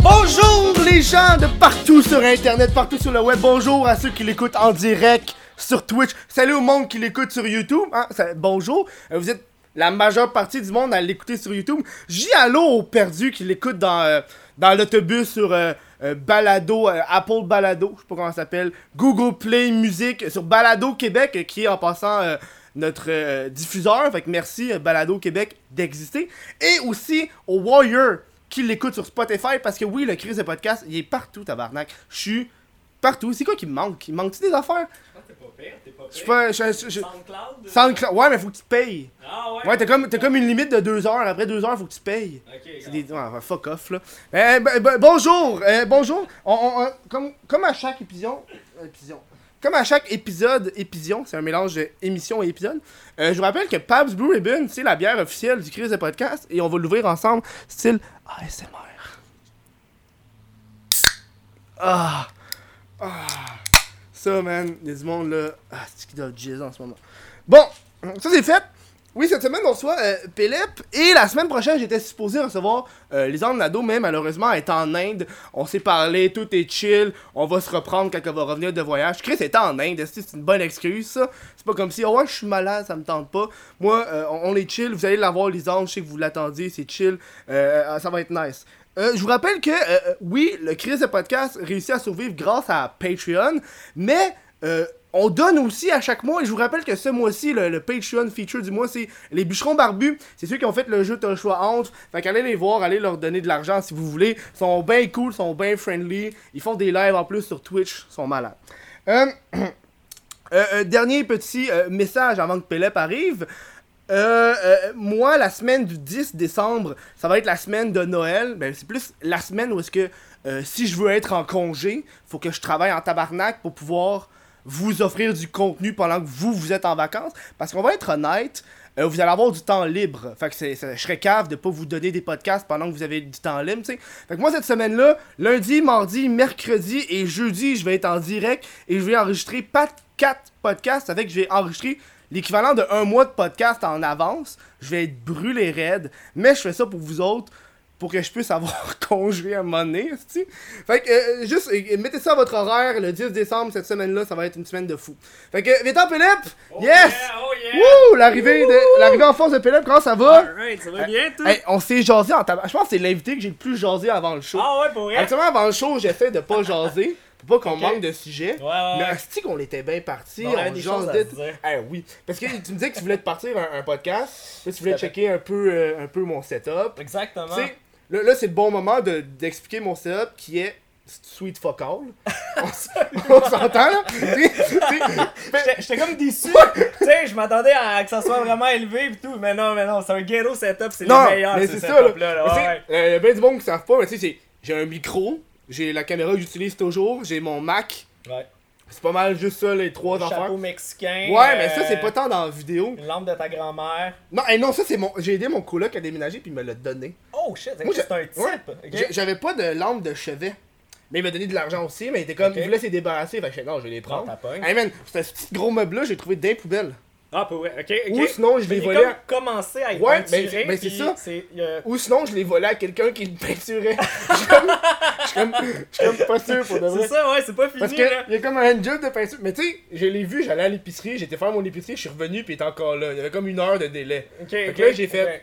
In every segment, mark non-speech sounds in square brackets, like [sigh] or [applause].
Bonjour les gens de partout sur internet, partout sur le web. Bonjour à ceux qui l'écoutent en direct sur Twitch. Salut au monde qui l'écoute sur YouTube. Hein, bonjour. Euh, Vous êtes la majeure partie du monde à l'écouter sur YouTube. J'y allô aux perdus qui l'écoutent dans, euh, dans l'autobus sur euh, Balado, Apple Balado, je sais pas comment ça s'appelle, Google Play Music, sur Balado Québec, qui est en passant notre euh, diffuseur. Fait que merci euh, Balado Québec d'exister. Et aussi au Warrior qui l'écoute sur Spotify parce que oui, le Chris de podcast, il est partout, tabarnak. Je suis partout. C'est quoi qui me manque? Il me manque-tu des affaires? T'es pas pire, t'es pas pire. pas. je- je- je- SoundCloud? SoundCloud- Ouais, mais faut que tu payes. Ah ouais? Ouais, t'as comme, t'as comme une limite de 2 heures. Après 2 heures, faut que tu payes. Ok, C'est des. ouais, fuck off, là. Euh, ben- ben, bonjour, euh, bonjour. On, on- on- comme, comme à chaque épisode. épisode. Comme à chaque épisode, épision, c'est un mélange de émission et épisode. euh, je vous rappelle que Pabst Blue Ribbon, c'est la bière officielle du Chris de podcast. Et on va l'ouvrir ensemble, style ASMR. Ah! Ah! Ça, man, il y là. Ah, c'est qui doit en ce moment. Bon, ça c'est fait. Oui, cette semaine, on reçoit euh, Pélep. Et la semaine prochaine, j'étais supposé recevoir euh, Nado, mais malheureusement, elle est en Inde. On s'est parlé, tout est chill. On va se reprendre quand elle va revenir de voyage. Chris est en Inde, c'est une bonne excuse, ça? C'est pas comme si, oh ouais, je suis malade, ça me tente pas. Moi, euh, on, est chill. Vous allez l'avoir, les anges, je sais que vous l'attendiez, c'est chill. Euh, euh, ça va être nice. Je vous rappelle que, oui, le Chris de podcast réussit à survivre grâce à Patreon, mais euh, on donne aussi à chaque mois, et je vous rappelle que ce mois-ci, le, Patreon feature du mois, c'est les bûcherons barbus. C'est ceux qui ont fait le jeu T'as le choix entre. Fait qu'allez les voir, allez leur donner de l'argent si vous voulez. Ils sont bien cool, ils sont bien friendly. Ils font des lives en plus sur Twitch, ils sont malades. Euh, [clears throat] euh, euh, dernier petit message avant que Pelep arrive. Moi, la semaine du 10 décembre, ça va être la semaine de Noël. Ben, c'est plus la semaine où est-ce que si je veux être en congé, faut que je travaille en tabarnak pour pouvoir vous offrir du contenu pendant que vous, vous êtes en vacances. Parce qu'on va être honnête, euh, vous allez avoir du temps libre. Fait que c'est, je serais cave de pas vous donner des podcasts pendant que vous avez du temps libre, tu. Fait que moi, cette semaine-là, lundi, mardi, mercredi et jeudi, je vais être en direct et je vais enregistrer pas 4 podcasts avec, je vais enregistrer l'équivalent de un mois de podcast en avance. Je vais être brûlé raide, mais je fais ça pour vous autres pour que je puisse avoir [laughs] congé à un moment donné, esti. Fait que, euh, juste, euh, mettez ça à votre horaire, le 10 décembre, cette semaine-là, ça va être une semaine de fou. Fait que, viens Philippe! Oh yes! yeah, oh yeah! L'arrivée, en force de Philippe, comment ça va? Alright, ça va bien, toi? Hey, on s'est jasé en tabac. Je pense que c'est l'invité que j'ai le plus jasé avant le show. Ah ouais, pour vrai? Actuellement, avant le show, j'essaie de pas jaser, pour pas qu'on manque de sujet. Ouais, ouais, Mais asti qu'on était bien parti, On avait des choses à tout- dire. Eh oui, parce que tu me disais que tu voulais te partir un, un podcast, là, tu voulais Tout checker un peu, euh, un peu mon setup. Exactement. Là, là, c'est le bon moment de- d'expliquer mon setup qui est sweet fuck all. [laughs] on s'entend là? J'étais- comme déçu. tu sais, je m'attendais à que ça soit vraiment élevé et tout. Mais non, mais non, c'est un ghetto setup, c'est le meilleur. mais ce c'est ça là. Ouais, ouais. euh, Il y a bien du monde qui savent pas, mais tu sais, j'ai un micro, j'ai la caméra que j'utilise toujours, j'ai mon Mac. Ouais. C'est pas mal juste ça les trois affaires. Chapeau mexicain. Ouais, mais ça euh, c'est pas tant dans la vidéo. Une lampe de ta grand-mère. Non, hey, non, ça c'est mon. J'ai aidé mon coloc à déménager puis il me l'a donné. Oh shit, c'est un type. ouais. J'avais pas de lampe de chevet. Mais il m'a donné de l'argent aussi, mais il était comme. Il voulait s'y débarrasser. Fait que je non, je vais les Prends prendre. Hey man, ce petit gros meuble là, j'ai trouvé d'un poubelle. Ah, pour vrai, ok, ok. Ou sinon, je Mais l'ai il est volé. comme à- commencé à être Ouais, peinturé, ben, c'est puis ça. il y Ou sinon, je l'ai volé à quelqu'un qui le peinturait. [laughs] Je suis comme. Je suis comme, je suis comme pas sûr pour de vrai. C'est ça, ouais, c'est pas fini, Parce là. qu'il y a comme un job de peinture. Mais tu sais, je l'ai vu, j'allais à l'épicerie, j'étais faire mon épicerie, je suis revenu puis il était encore là. Il y avait comme une heure de délai. Ok, que là, j'ai fait-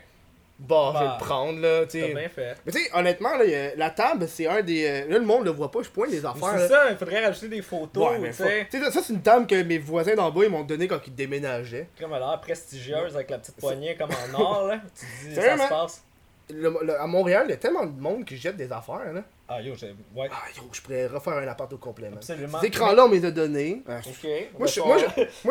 Bon, je vais Bah, le prendre là, tu sais. bien fait. Mais tu sais, honnêtement, là, a- la table, c'est un des. euh, Là, le monde le voit pas, je pointe des affaires. C'est ça, il faudrait rajouter des photos, Ouais, tu sais. Ça, c'est une table que mes voisins d'en bas, ils m'ont donné quand ils déménageaient. Comme elle a l'air prestigieuse avec la petite poignée comme en or, là. Tu dis, ça se passe. Le- le- à Montréal, il y a tellement de monde qui jette des affaires, là. Ah, yo, j'ai. Ouais. Ah, yo, je pourrais refaire un appart au complet, man. Absolument. Ces écrans-là, on me les a donnés. Ah, Ok. Moi, je, moi,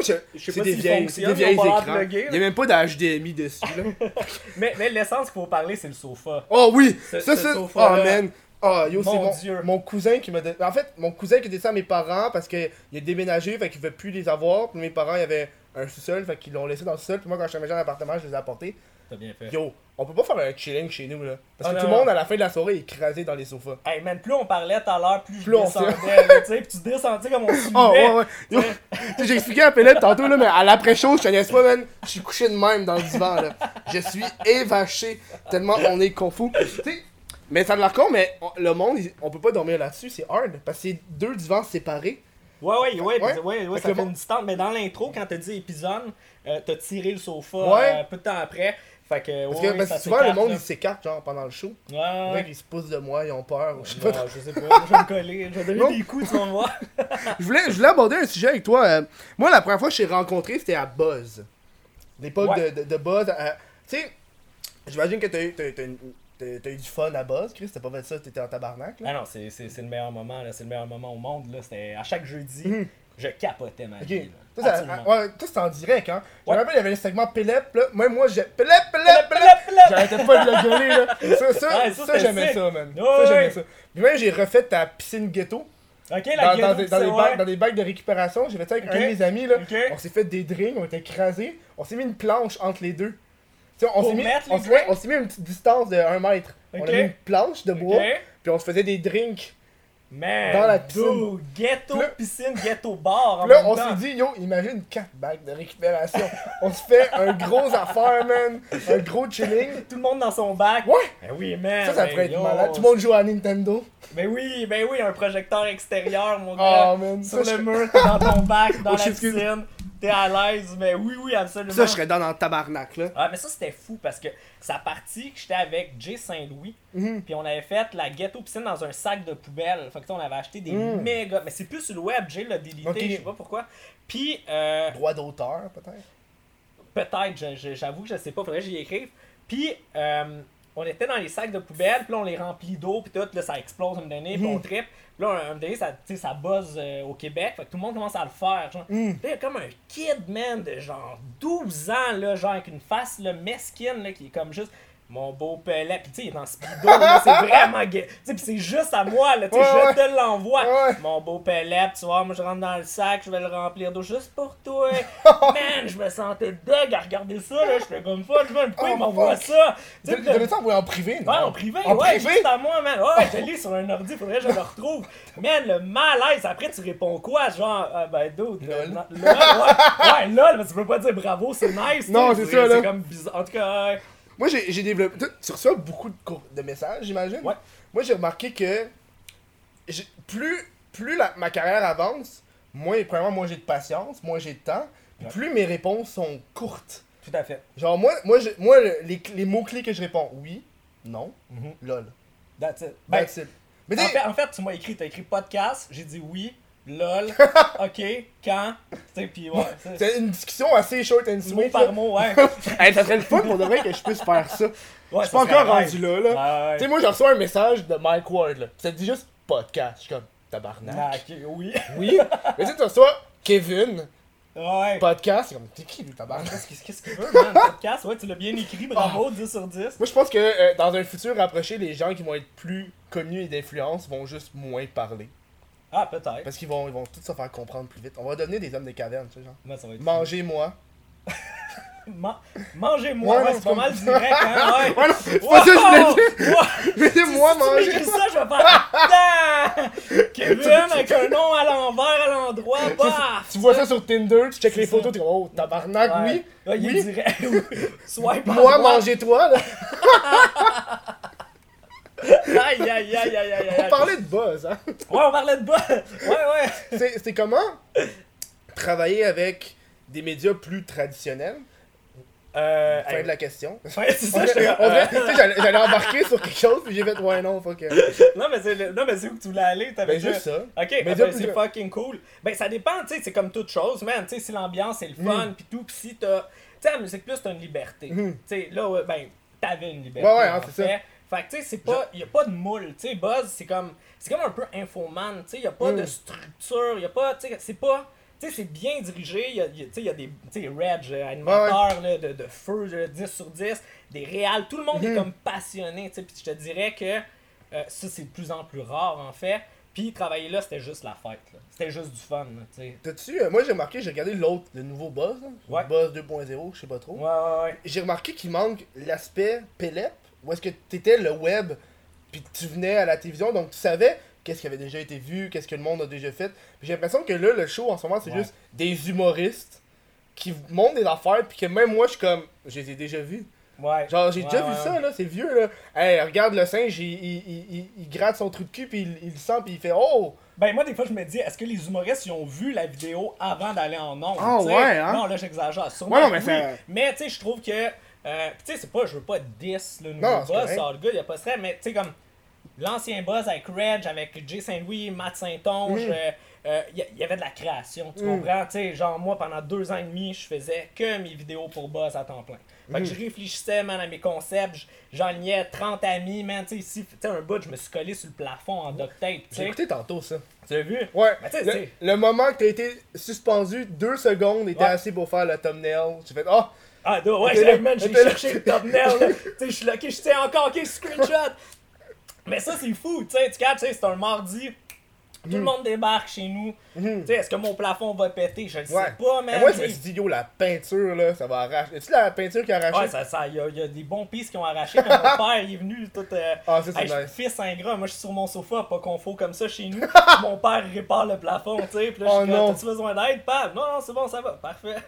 je, je, c'est des vieilles, c'est des écrans. Il là. y a même pas d'HDMI dessus, là. [laughs] Mais, mais l'essence qu'il faut parler, c'est le sofa. Oh oui! Ce- ça, ce ça. Oh man! Oh yo, c'est Mon mon, Dieu. mon cousin qui m'a donné. En fait, mon cousin qui était ça à mes parents parce qu'il a déménagé, fait qu'il veut plus les avoir. Puis mes parents, il y avait un sous-sol, fait qu'ils l'ont laissé dans le sous-sol. Puis moi, quand je suis dans l'appartement, je les ai apportés. T'as bien fait. Yo, on peut pas faire un chilling chez nous, là. Parce Ah, que non, tout le monde, à la fin de la soirée, est écrasé dans les sofas. Hey man, plus on parlait tout à l'heure, plus, Plus je descendais, tu sais, pis tu descendais comme on [laughs] suivait. Oh, ouais, ouais. Yo, tu sais, j'ai expliqué à Pellet tantôt, là, mais à l'après-show, je te laisse pas, man. Je suis couché de même dans le divan, là. Je suis évaché tellement on est confus. Tu sais, mais ça a l'air con, mais on- le monde, on peut pas dormir là-dessus, c'est hard. Parce que c'est deux divans séparés. Ouais, ouais, ouais, Ouais. ouais, ouais, ça fait une distance. Mais dans l'intro, quand t'as dit épisode, euh, t'as tiré le sofa Ouais. euh, peu de temps après. Fait que, Parce ouais, que parce ça que souvent, le monde, là. il s'écarte, genre, pendant le show. Ouais, ouais, Ouais. ouais. Ils se poussent de moi, ils ont peur. Je sais pas Non, je sais pas, je vais me coller, je vais Non. donner des coups, tu vas voir. [laughs] Je voulais, je voulais aborder un sujet avec toi. euh, moi, la première fois que je t'ai rencontré, c'était à Buzz. L'époque Ouais. de, de, de Buzz. euh, tu sais, j'imagine que t'as eu, t'as, eu du fun à Buzz, Chris. T'as pas fait ça, t'étais en tabarnak. Là. Ah non, c'est c'est- c'est le meilleur moment, là, c'est le meilleur moment au monde, là. C'était à chaque jeudi, Mhm. je capotais ma vie, là. Ça- ah, ouais, toi, c'était en direct, hein. Je me rappelle, il y avait le segment Pélep, là. Même moi, j'ai. Pélep, Pélep, Pélep. J'arrêtais pas de le gueuler, là. [laughs] Ça, ça, Ouais, ça, j'aimais ça, man. Ça, j'aimais ça. Puis même, j'ai refait ta piscine ghetto. Ok, la Dans, gueule, dans des, dans, c'est des dans bacs de récupération. J'ai fait ça avec un de mes amis, là. On s'est fait des drinks, on était écrasés. On s'est mis une planche entre les deux. On s'est mis, on mis une petite distance de 1 mètre. On a mis une planche de bois, puis on se faisait des drinks. Man, Dans la piscine. dude, ghetto, là- piscine, ghetto bar en là, même on s'est dit, yo, imagine 4 bacs de récupération. on se fait un gros affaire, man. Un gros chilling. Tout le monde dans son bac. Ouais! Ben oui, man. Ça, ça ben pourrait être yo. malade. Tout le monde joue à Nintendo. Ben oui, ben oui, un projecteur extérieur, mon gars. Oh, man. Sur Ça, le je- mur, dans ton bac, dans Oh, la piscine. T'es à l'aise. Mais oui, oui, absolument. Ça, je serais dans, dans le tabarnak, là. Ah, mais ça, c'était fou parce que ça partit que j'étais avec Jay Saint-Louis. Mhm. Puis on avait fait la ghetto piscine dans un sac de poubelle. Fait que tu sais, on avait acheté des Mm. méga. Mais c'est plus sur le web, Jay l'a délité, je sais pas pourquoi. Puis, euh, Droit d'auteur, peut-être? peut-être, j'avoue que je sais pas, faudrait que j'y écrive. Puis, euh, on était dans les sacs de poubelle, puis là, on les remplit d'eau, puis tout, là, ça explose un moment donné, puis on Mhm. tripe. Là, un donné, ça, ça buzz euh, au Québec, fait que tout le monde commence à le faire, genre. Mm. Là, il y a comme un kid, man, de genre 12 ans, là, genre avec une face, là, mesquine, là, qui est comme juste mon beau pellet. Puis tu sais, il est en speedo, c'est vraiment gay. Tu sais, puis c'est juste à moi, là, tu sais, Ouais, je te l'envoie. Ouais. Mon beau pellet, tu vois, moi je rentre dans le sac, je vais le remplir d'eau juste pour toi. [laughs] man, je me sentais deg à regarder ça, là, j'étais comme fuck, man, pourquoi Oh, il m'envoie fuck. ça? Tu sais, devais t'envoyer en privé, non? Ouais, en privé, En ouais, privé? juste à moi, man. Ouais, je [laughs] l'ai sur un ordi, faudrait que je le retrouve. Man, le malaise, après tu réponds quoi? Genre, ah, ben, dude, Lol. non, lol, ouais, ouais, lol, mais tu peux pas dire bravo, c'est nice. Non, c'est ça, là. C'est comme bizarre. En tout cas. Moi, j'ai développé. Tu- reçois beaucoup de, de messages, j'imagine. Ouais. Moi, j'ai remarqué que plus, plus la- ma carrière avance, moins, premièrement, moi j'ai de patience, moins j'ai de temps, Ouais. plus mes réponses sont courtes. tout à fait. Genre, moi, moi, je- moi le- les, les mots-clés que je réponds, oui, non, Mhm. lol. That's it. Ben, That's it. Mais en, fait, en fait, tu m'as écrit, t'as écrit podcast, j'ai dit oui, lol, [laughs] ok, quand, pis ouais, c'est- une discussion assez short and mot sweet. par là. mot, ouais. [laughs] Hey, ça serait le fun pour de vrai que je puisse faire ça. Ouais, je suis pas encore rendu là, là. Ouais, ouais. Tu sais, moi, je reçois un message de Mike Ward, là. Ça dit juste podcast. Je suis comme, tabarnak. Ah, ok, oui. Oui. [laughs] Mais tu sais, tu reçois Kevin, Ouais. podcast. C'est comme, t'es qui, lui, tabarnak? Qu'est-ce qu'il veut, man? Podcast, ouais, tu l'as bien écrit, bravo, 10 sur 10. Moi, je pense que euh, dans un futur rapproché, les gens qui vont être plus connus et d'influence vont juste moins parler. Ah, peut-être. Parce qu'ils vont, ils vont tous se faire comprendre plus vite. On va devenir des hommes des cavernes, tu sais, genre. Ouais, ça va être Mangez-moi. [laughs] Ma- Mangez-moi, Ouais, ouais, c'est pas mal direct, [laughs] hein, ouais. Ouais, non, c'est pas ça que je voulais dire. Ouais. [laughs] Mettez-moi Si tu manger. m'écris ça, je vais faire! Kevin avec un nom à l'envers, à l'endroit, paf! Tu vois ça sur Tinder, tu checkes C'est les photos, tu dis, oh, tabarnak, Ouais. oui. Ouais, il oui. est direct. Swipe Moi, mangez-toi, là. Aïe, aïe, aïe, aïe, aïe, aïe. On parlait de buzz, hein. Ouais, on parlait de bas. Ouais, ouais. C'est comment travailler avec des médias plus traditionnels? Euh, Fin de la question. Ouais, c'est ça, J'allais embarquer sur quelque chose, puis j'ai fait, ouais, non, fuck. Non, mais c'est non, mais c'est où que tu voulais aller? T'avais Ben, juste ça. Ok, Mais ben, c'est fucking cool. Ben, ça dépend, tu sais, c'est comme toute chose, man. Tu sais, si l'ambiance, c'est le fun, pis tout, pis si t'as. Tu sais, la musique plus, t'as une liberté. Mhm. Tu sais, là, ben, t'avais une liberté. Ouais, ouais, hein, c'est ça. Fait. Que, tu sais, c'est pas. Y a pas de moule. Tu sais, Buzz, c'est comme. C'est comme un peu infoman. Tu sais, y a pas de structure. Y a pas. Tu sais, c'est pas. Tu sais, c'est bien dirigé. Il y a, tu sais, y a des tu sais, Reg, euh, animateurs là, de, de feu, de 10 sur 10, des réals. Tout le monde est Mhm. comme passionné. tu sais, Puis je te dirais que euh, ça, c'est de plus en plus rare, en fait. Puis travailler là, c'était juste la fête. C'était juste du fun. T'as-tu. euh, moi, j'ai remarqué, j'ai regardé l'autre, le nouveau Buzz. là, Ouais. Buzz 2.0, je sais pas trop. Ouais, ouais, ouais. J'ai remarqué qu'il manque l'aspect Pélep, où est-ce que t'étais le web, puis tu venais à la télévision, donc tu savais qu'est-ce qui avait déjà été vu, qu'est-ce que le monde a déjà fait. J'ai l'impression que là, le show en ce moment, c'est Ouais. juste des humoristes qui montrent des affaires, puis que même moi, je suis comme, je les ai déjà vus. Ouais. Genre, j'ai Ouais, déjà ouais, vu ça, là, c'est vieux, là. Hey, regarde le singe, il, il, il, il- gratte son trou de cul, puis il, il le sent, puis il fait Oh! Ben moi des fois je me dis est-ce que les humoristes ils ont vu la vidéo avant d'aller en ondes Ah, sais? ouais, hein? Non là j'exagère. Sûrement Ouais, non, mais oui. Mais tu sais je trouve que euh, tu sais c'est pas je veux pas 10 le nouveau Non, boss gars il y a pas de stress mais tu sais comme l'ancien boss avec Reg avec Jay Saint-Louis, Matt Saint-Onge Mm. euh, euh, il y, y avait de la création, tu Mm. comprends? Tu sais, genre, moi, pendant deux ans et demi, je faisais que mes vidéos pour Buzz à temps plein. Fait Mm. que je réfléchissais, man, à mes concepts, j'enlignais 30 amis, man, tu sais, ici, tu sais, un bout, je me suis collé sur le plafond en duct tape, tu J'ai écouté tantôt ça. Tu as vu? Ouais, Mais tu sais, le, le moment que t'as été suspendu, deux secondes, était Ouais. assez pour faire le thumbnail. J'ai fait Oh! Ah, ouais, là, man, j'ai cherché le thumbnail, là. Tu sais, je suis là, ok, je tiens encore, ok, screenshot. Mais ça, c'est fou, tu sais, tu captes, tu sais, c'est un mardi. Tout le Mhm. monde débarque chez nous. Mhm. Tu sais, est-ce que mon plafond va péter? Je le sais pas, Mais moi, je me suis dit, yo, la peinture, là, ça va arracher. Est-ce la peinture qui a arraché? Ouais, ça, ça, y a, y a des bons pistes qui ont arraché. Mon [laughs] père il est venu, tout. euh, Ah, ça, c'est hey, je suis nice. fils ingrat, moi je suis sur mon sofa, pas qu'on faut comme ça chez nous. [laughs] mon père il répare le plafond, tu sais. Puis là, je Oh suis là, non. t'as-tu besoin d'aide, pap? Non, non, c'est bon, ça va, parfait. [laughs]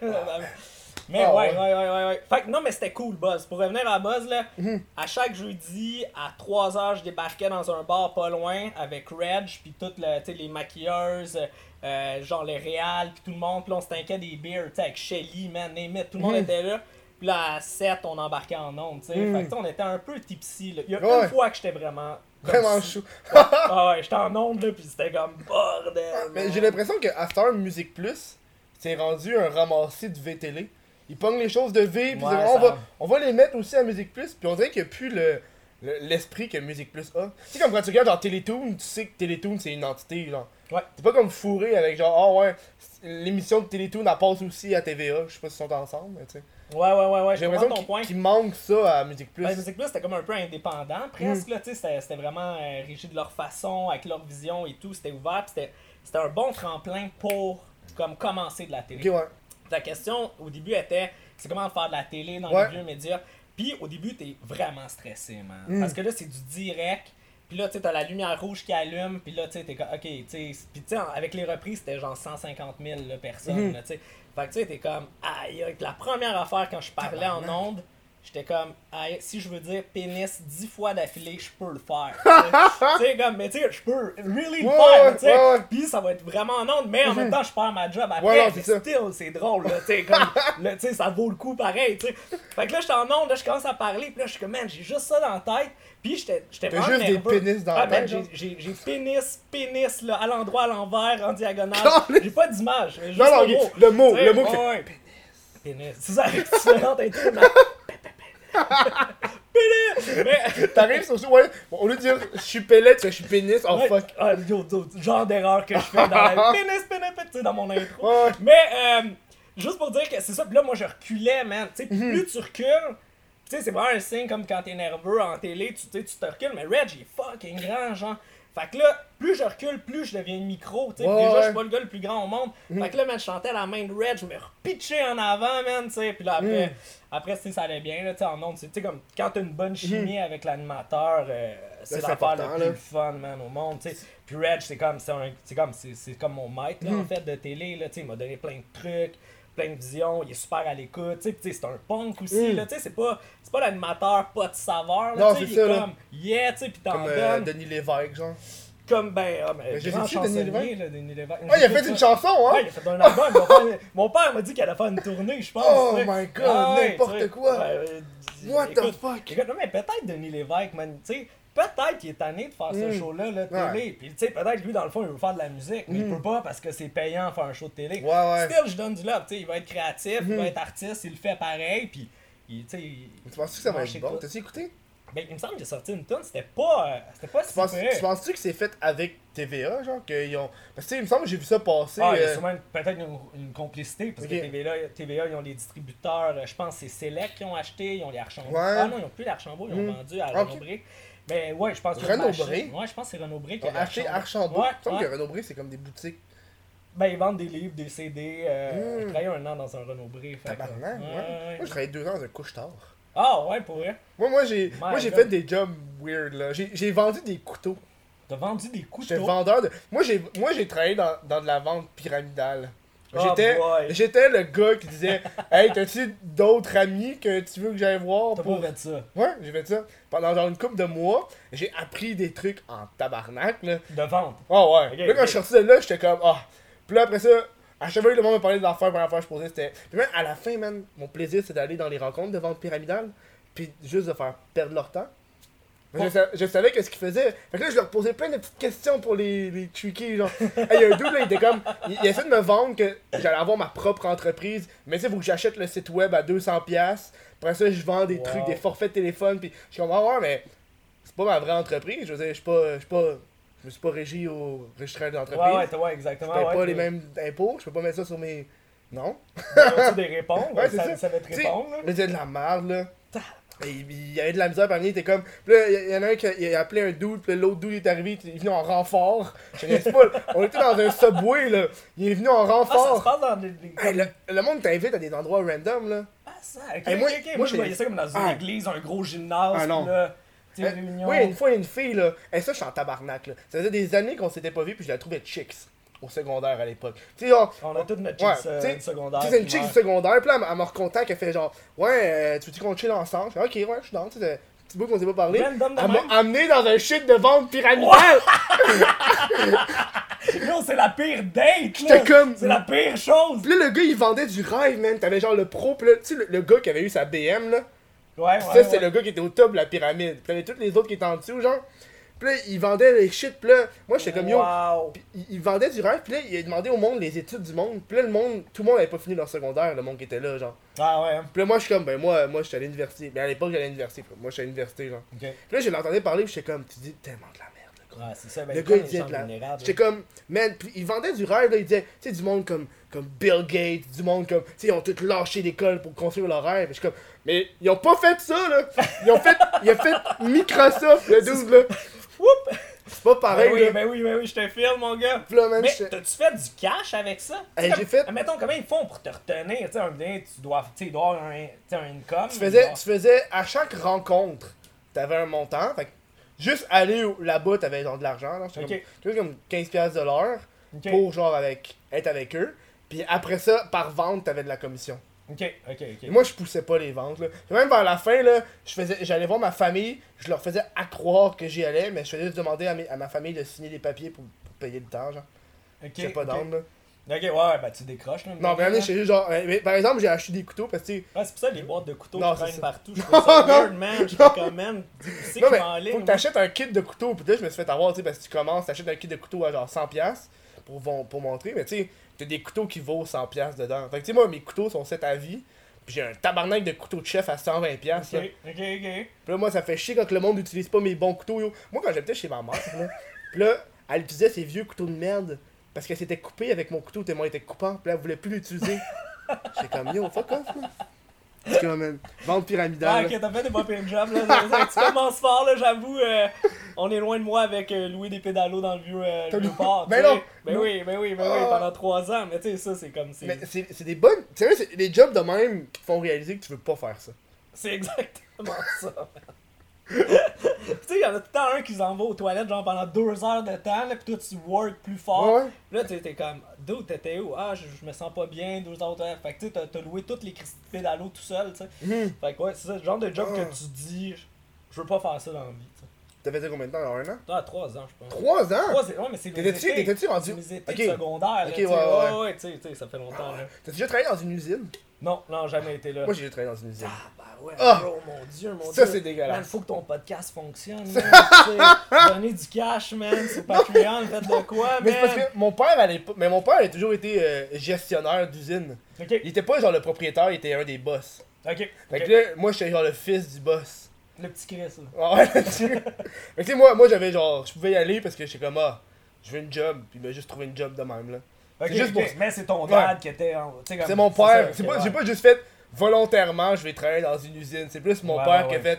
mais Ah, ouais, ouais. ouais, ouais, ouais. Fait que non, mais c'était cool, Buzz. Pour revenir à Buzz, là, Mhm. à chaque jeudi, à 3h, je débarquais dans un bar pas loin avec Reg, puis toutes le, les maquilleuses, euh, genre les réals, puis tout le monde. Puis là, on se tankait des beers, tu sais, avec Shelly, man, name it, tout le monde Mhm. était là. Puis là, à 7, on embarquait en ondes, tu sais. Mhm. Fait que, on était un peu tipsy, là. Il y a Ouais. une fois que j'étais vraiment. Vraiment si- chou. Ah ouais, j'étais en ondes, là, puis c'était comme bordel. Mais j'ai l'impression que After Music Plus, c'est rendu un ramassé de VTL. Ils pognent les choses de V, puis Ouais, on, ça- va, on va les mettre aussi à Music Plus, puis on dirait qu'il n'y a plus le le- l'esprit que Music Plus a. Tu sais, comme quand tu regardes genre Télétoon, tu sais que Télétoon c'est une entité, genre. Ouais. C'est pas comme fourré avec genre, ah ouais, l'émission de Télétoon elle passe aussi à TVA. Je sais pas si ils sont ensemble, mais tu sais. Ouais, ouais, ouais, ouais, J'ai l'impression ton qu'il manque ça à Music Plus. Ben, Music Plus, c'était comme un peu indépendant, presque, là, tu sais, c'était- vraiment euh, régi de leur façon, avec leur vision et tout, c'était ouvert, c'était c'était un bon tremplin pour, comme, commencer de la télé. Ouais. Ta question, au début, était, c'est comment faire de la télé dans Ouais. les vieux médias, puis au début, t'es vraiment stressé, man, Mm. parce que là, c'est du direct, puis là, tu sais, t'as la lumière rouge qui allume, puis là, tu sais, t'es comme, ok, tu sais, puis tu sais, avec les reprises, c'était genre 150 000 là, personnes, là, tu sais, fait que tu sais, t'es comme, aïe, aïe. la première affaire quand je parlais en ondes, j'étais comme, si je veux dire pénis 10 fois d'affilée, je peux le faire. [laughs] tu sais. comme, mais tu sais, je peux really le faire, tu sais. Puis ça va être vraiment en ondes, mais en même temps, je perds ma job après. Non, mais still, c'est drôle, là, tu sais, comme, [laughs] tu sais, ça vaut le coup pareil, tu sais. Fait que là, j'étais en ondes, là, je commence à parler, puis là, je suis comme, man, j'ai juste ça dans la tête. Puis j'étais j'étais T'as juste des pénis dans Ah, la man, tête, j'ai- pénis, pénis, là, à l'endroit, à l'envers, en diagonale. J'ai pas d'image, juste Non, non, le mot. le mot, le mot ouais. Pénis. C'est ça, [laughs] [laughs] mais-. T'arrives sur ouais. Bon, au lieu de dire je suis pellette, je suis pénis, oh Ouais. fuck. Ah, yo, yo, genre d'erreur que je fais dans la [laughs] pénis, pénis, pénis, tu sais, dans mon intro. Ouais. Mais, euh, juste pour dire que c'est ça, pis là, moi, je reculais, man. Tu sais, Mhm. plus tu recules, tu sais, c'est vraiment un signe comme quand t'es nerveux en télé, tu tu te recules, mais Reg, il est fucking grand, genre. Fait que là, plus je recule, plus je deviens micro, tu sais. Ouais, déjà, je suis pas le gars le plus grand au monde. Fait que là, man, je chantais la main de Reg, je me repitchais en avant, man, tu sais. Puis là, après, Mm. sais, ça allait bien, là, tu sais, en ondes. Tu sais, comme quand t'as une bonne chimie avec l'animateur, euh, c'est l'affaire là. plus fun, man, au monde, tu sais. Puis Reg, c'est comme, c'est comme, c'est comme mon maître, là, en Mhm. fait, de télé, là, tu sais. Il m'a donné plein de trucs plein de visions, il est super à l'écoute, tu sais, c'est un punk aussi, Mm. là, tu sais, c'est pas, pas l'animateur pas de saveur, là, Non, c'est il est ça, comme, yeah, tu sais, pis t'en Comme euh, Denis Lévesque, genre. comme, ben, ah, ben, Mais j'ai Denis chansonnier, Lévesque? là, Denis Lévesque. Ah, il a fait une chanson, hein? Ouais, il a fait un album, mon père, [laughs] mon père m'a dit qu'elle allait faire une tournée, je pense, Oh my God, Ah n'importe quoi. euh, What the écoute, fuck? Écoute, non, mais peut-être Denis Lévesque, man, tu sais, peut-être qu'il est tanné de faire ce Mm. show-là, là, de Ouais. télé. Puis, tu sais, peut-être lui, dans le fond, il veut faire de la musique, mais il Mm. peut pas parce que c'est payant de faire un show de télé. Ouais, ouais. Still, je donne du love, tu sais, il va être créatif, il va être artiste, il le fait pareil, puis, il- tu sais, Tu penses que ça va être bon? T'as-tu écouté? ben, il me semble que j'ai sorti une tonne, c'était pas, euh, c'était pas Tu si penses- tu penses-tu que c'est fait avec TVA, genre? Qu'ils ont... Parce que, tu il me semble que j'ai vu ça passer. Ah, il y a euh, sûrement peut-être une, une complicité, parce que TVA, TVA, ils ont des distributeurs, euh, je pense que c'est Select qui ont acheté, ils ont les Archambault. Ouais. Ah non, ils ont plus les Archambault, ils ont vendu à Ok. Mais ouais, je pense que Renaud Bré? Ouais, je pense que c'est Renaud Bré qui a acheté Archambault. Ouais, Il me semble ouais. que Renaud Bré, c'est comme des boutiques. Ben, ils vendent des livres, des CD. Euh, Mm. J'ai travaillé un an dans un Renaud Bré. Tabarnak, ouais. ouais. Moi, j'ai travaillé deux ans dans un couche-tard. Ah ouais, pour vrai? Moi, moi j'ai fait des jobs weird, là. J'ai j'ai vendu des couteaux. T'as vendu des J'étais couteaux? vendeur de. Moi, j'ai moi, j'ai travaillé dans, dans de la vente pyramidale. Oh J'étais le gars qui disait [laughs] Hey, t'as-tu d'autres amis que tu veux que j'aille voir T'as pour. pas fait ça. Ouais, j'ai fait ça. Pendant genre une couple de mois, j'ai appris des trucs en tabarnak, là. De vente. Oh ouais. Là, quand je suis sorti de là, j'étais comme, ah. Puis là, après ça, à chaque fois que le monde me parlait de l'affaire, la première fois que je posais, c'était. Puis même à la fin, man, mon plaisir, c'est d'aller dans les rencontres de vente pyramidale, puis juste de faire perdre leur temps. Je, sa- je savais qu'est-ce qu'ils faisaient. Fait que là, je leur posais plein de petites questions pour les, les tricker. Genre, hey, il y a un là, il était comme. Il, il essaie de me vendre que j'allais avoir ma propre entreprise. Mais tu sais, faut que j'achète le site web à 200$. Après ça, je vends des Wow. trucs, des forfaits de téléphone. Puis je suis comme, ah ouais, mais c'est pas ma vraie entreprise. Je veux dire, je suis pas. Je suis pas. Je me suis pas régi au registraire d'entreprise. Ouais, ouais, ouais, je exactement. paye ouais, pas les mêmes impôts. Je peux pas mettre ça sur mes. Non? T'as-tu des réponses. [laughs] Ouais, ça, ça. ça va te Tu répondre. là. Mais c'est de la merde, là. Et il y avait de la misère parmi, il était comme. Puis là, il y en a un qui a, il a appelé un dude, puis l'autre dude est arrivé, il est venu en renfort. Je pas, on était dans un subway, là. Il est venu en Ah, ça se renfort. passe dans des. des- Hey, le, le monde t'invite à des endroits random, là. Ah, ça, ok, Hey, moi- moi, Moi, je voyais ça comme dans une Ah. église, un gros gymnase. Ah, non. Là, Euh. Oui, une fois, il y a une fille, là. Et ça, je suis en tabarnak, là. Ça faisait des années qu'on s'était pas vu, puis je la trouvais chicks au secondaire à l'époque. Tu sais, genre. On a toute notre Ouais, chicks euh, tu sais, secondaire. Tu sais, c'est une chick du secondaire, puis là, elle me recontacte, elle fait genre, ouais, euh, tu veux-tu qu'on chill ensemble? Je fais, ok, ouais, je suis dans, tu sais, c'est petit bout qu'on s'est pas parlé. Elle m'a amené dans un shit de vente pyramidale! Non, [laughs] c'est la pire date, là. comme- C'est la pire chose. Puis là, le gars, il vendait du rêve, man. T'avais genre le pro, là, tu sais, le, le gars qui avait eu sa BM, là. Ouais, ouais. ça, ouais. le gars qui était au top de la pyramide. T'avais tous les autres qui étaient en dessous, genre. Puis là, il vendait les shit, puis là, moi, j'étais comme yo. Wow. Puis il, vendait du rêve, puis là, il a demandé au monde les études du monde. Puis là, le monde, tout le monde avait pas fini leur secondaire, le monde qui était là, genre. Ah, ouais. hein. Puis là, moi, je suis comme, ben, moi, moi, j'étais à l'université. Ben, à l'époque, j'allais à l'université. Moi, j'étais à l'université, genre. Puis là, je l'entendais parler, puis j'étais comme, tu dis tellement de la merde, quoi. Ouais, c'est ça. Ben, Le gars, il disait de la. J'étais comme, man, puis il vendait du rêve, là, il disait, tu sais, du monde comme, comme Bill Gates, du monde comme, tu sais, ils ont tous lâché l'école pour construire leur rêve. Je suis comme, mais ils ont pas fait ça, là. Ils ont fait, il a fait Microsoft, le [laughs] dude, là. Whoop! C'est pas Ben pareil, oui, là. ben oui, ben oui, je te filme, mon gars. Puis là, man, Mais t'as-tu fait du cash avec ça? Hey, Tu j'ai fait- Mettons, comment ils font pour te retenir? Tu sais, un tu dois, tu doit avoir un, tu un income. tu faisais, tu faisais, à chaque rencontre, t'avais un montant. Fait que juste aller là-bas, t'avais genre de l'argent, là. C'était Ok. comme, tu comme 15$ piastres de l'heure pour, genre, avec, être avec eux. Puis après ça, par vente, t'avais de la commission. Ok, ok, ok. Moi, je poussais pas les ventes. Là. Même vers la fin, là, je faisais, j'allais voir ma famille, je leur faisais à croire que j'y allais, mais je faisais juste demander à, mes- à ma famille de signer des papiers pour, pour payer le temps. Genre. Ok, J'étais pas. Là. Ok, ouais, ben tu décroches, là. Non, mais j'étais juste genre. euh, mais par exemple, j'ai acheté des couteaux parce que. Ouais, c'est pour ça les boîtes de couteaux Non, qui c'est traînent ça. partout. Je [laughs] trouve ça weird, man. Non. comme, man, tu sais Non, je mais faut que t'achètes un kit de couteaux. Puis là, je me suis fait avoir, tu sais, parce que tu commences, t'achètes un kit de couteaux à genre 100$ pour, montrer. Mais tu sais, t'as des couteaux qui vaut 100$ dedans. Fait que tu sais, moi, mes couteaux sont 7 à vie. Puis j'ai un tabarnak de couteaux de chef à 120$. Ok, là. ok, ok. Puis là, moi, ça fait chier quand le monde n'utilise pas mes bons couteaux. Yo. Moi, quand j'habitais chez ma mère, là, [laughs] puis là, elle utilisait ses vieux couteaux de merde parce qu'elle s'était coupée avec mon couteau tellement il était coupant. Puis là, elle voulait plus l'utiliser. J'étais comme, yo, fuck off, là. Man, vente Ah, pyramidale. ok, t'as fait des bons jobs, là. Tu commences fort, là, j'avoue. euh, on est loin de moi avec euh, louer des pédalos dans le vieux, euh, vieux port. tu Ben non. Ben Non. oui, ben oui, ben oui, Ah. pendant trois ans. Mais tu sais, ça, c'est comme. c'est- Mais c'est c'est des bonnes. Tu sais, c'est des jobs de même qui te font réaliser que tu veux pas faire ça. C'est exactement ça. Tu sais, il y en a tout le temps un qui s'en va aux toilettes genre pendant deux heures de temps, là, pis toi tu work plus fort. Ouais. Là, tu t'es comme, d'où t'étais où? Ah, je, je me sens pas bien, deux heures aux toilettes. Fait que tu sais, t'as- loué toutes les de pédalos tout seul, tu sais. Mhm. Fait que ouais, c'est ça, le genre de job Ah. que tu dis, je- veux pas faire ça dans la vie, tu. T'as fait ça combien de temps? Un an? Toi, à trois ans, je pense. Trois ans? Trois, ouais, mais c'est T'étais-tu t'étais-tu rendu. Mes étés Ok. de secondaire, là, Ok, tu sais. ouais, ouais. ouais, tu sais, tu sais, ça fait longtemps, là. T'as déjà travaillé dans une usine? Non, non, jamais été là. Moi, j'ai travaillé dans une usine. Ah, bah ouais, Ah! bro, mon dieu, mon Ça, dieu. c'est dégueulasse. Man, faut que ton podcast fonctionne, man. Donner du cash, man, sur Patreon, faites de quoi, [laughs] Mais man. c'est parce que mon père, à l'époque. Mais mon père a toujours été euh, gestionnaire d'usine. Il était pas genre le propriétaire, il était un des boss. ok. Fait que là, moi, j'étais genre le fils du boss. Le petit Chris, là. Ah ouais, là-dessus. Fait que tu sais, moi, moi j'avais genre. Je pouvais y aller parce que j'étais comme, ah, je veux une job. Puis il m'a juste trouvé une job de même, là. C'est juste pour- Mais c'est ton dad qui était comme- C'est mon père. C'est pas, j'ai pas juste fait volontairement, je vais travailler dans une usine. C'est plus mon Ouais, père ouais, qui a fait,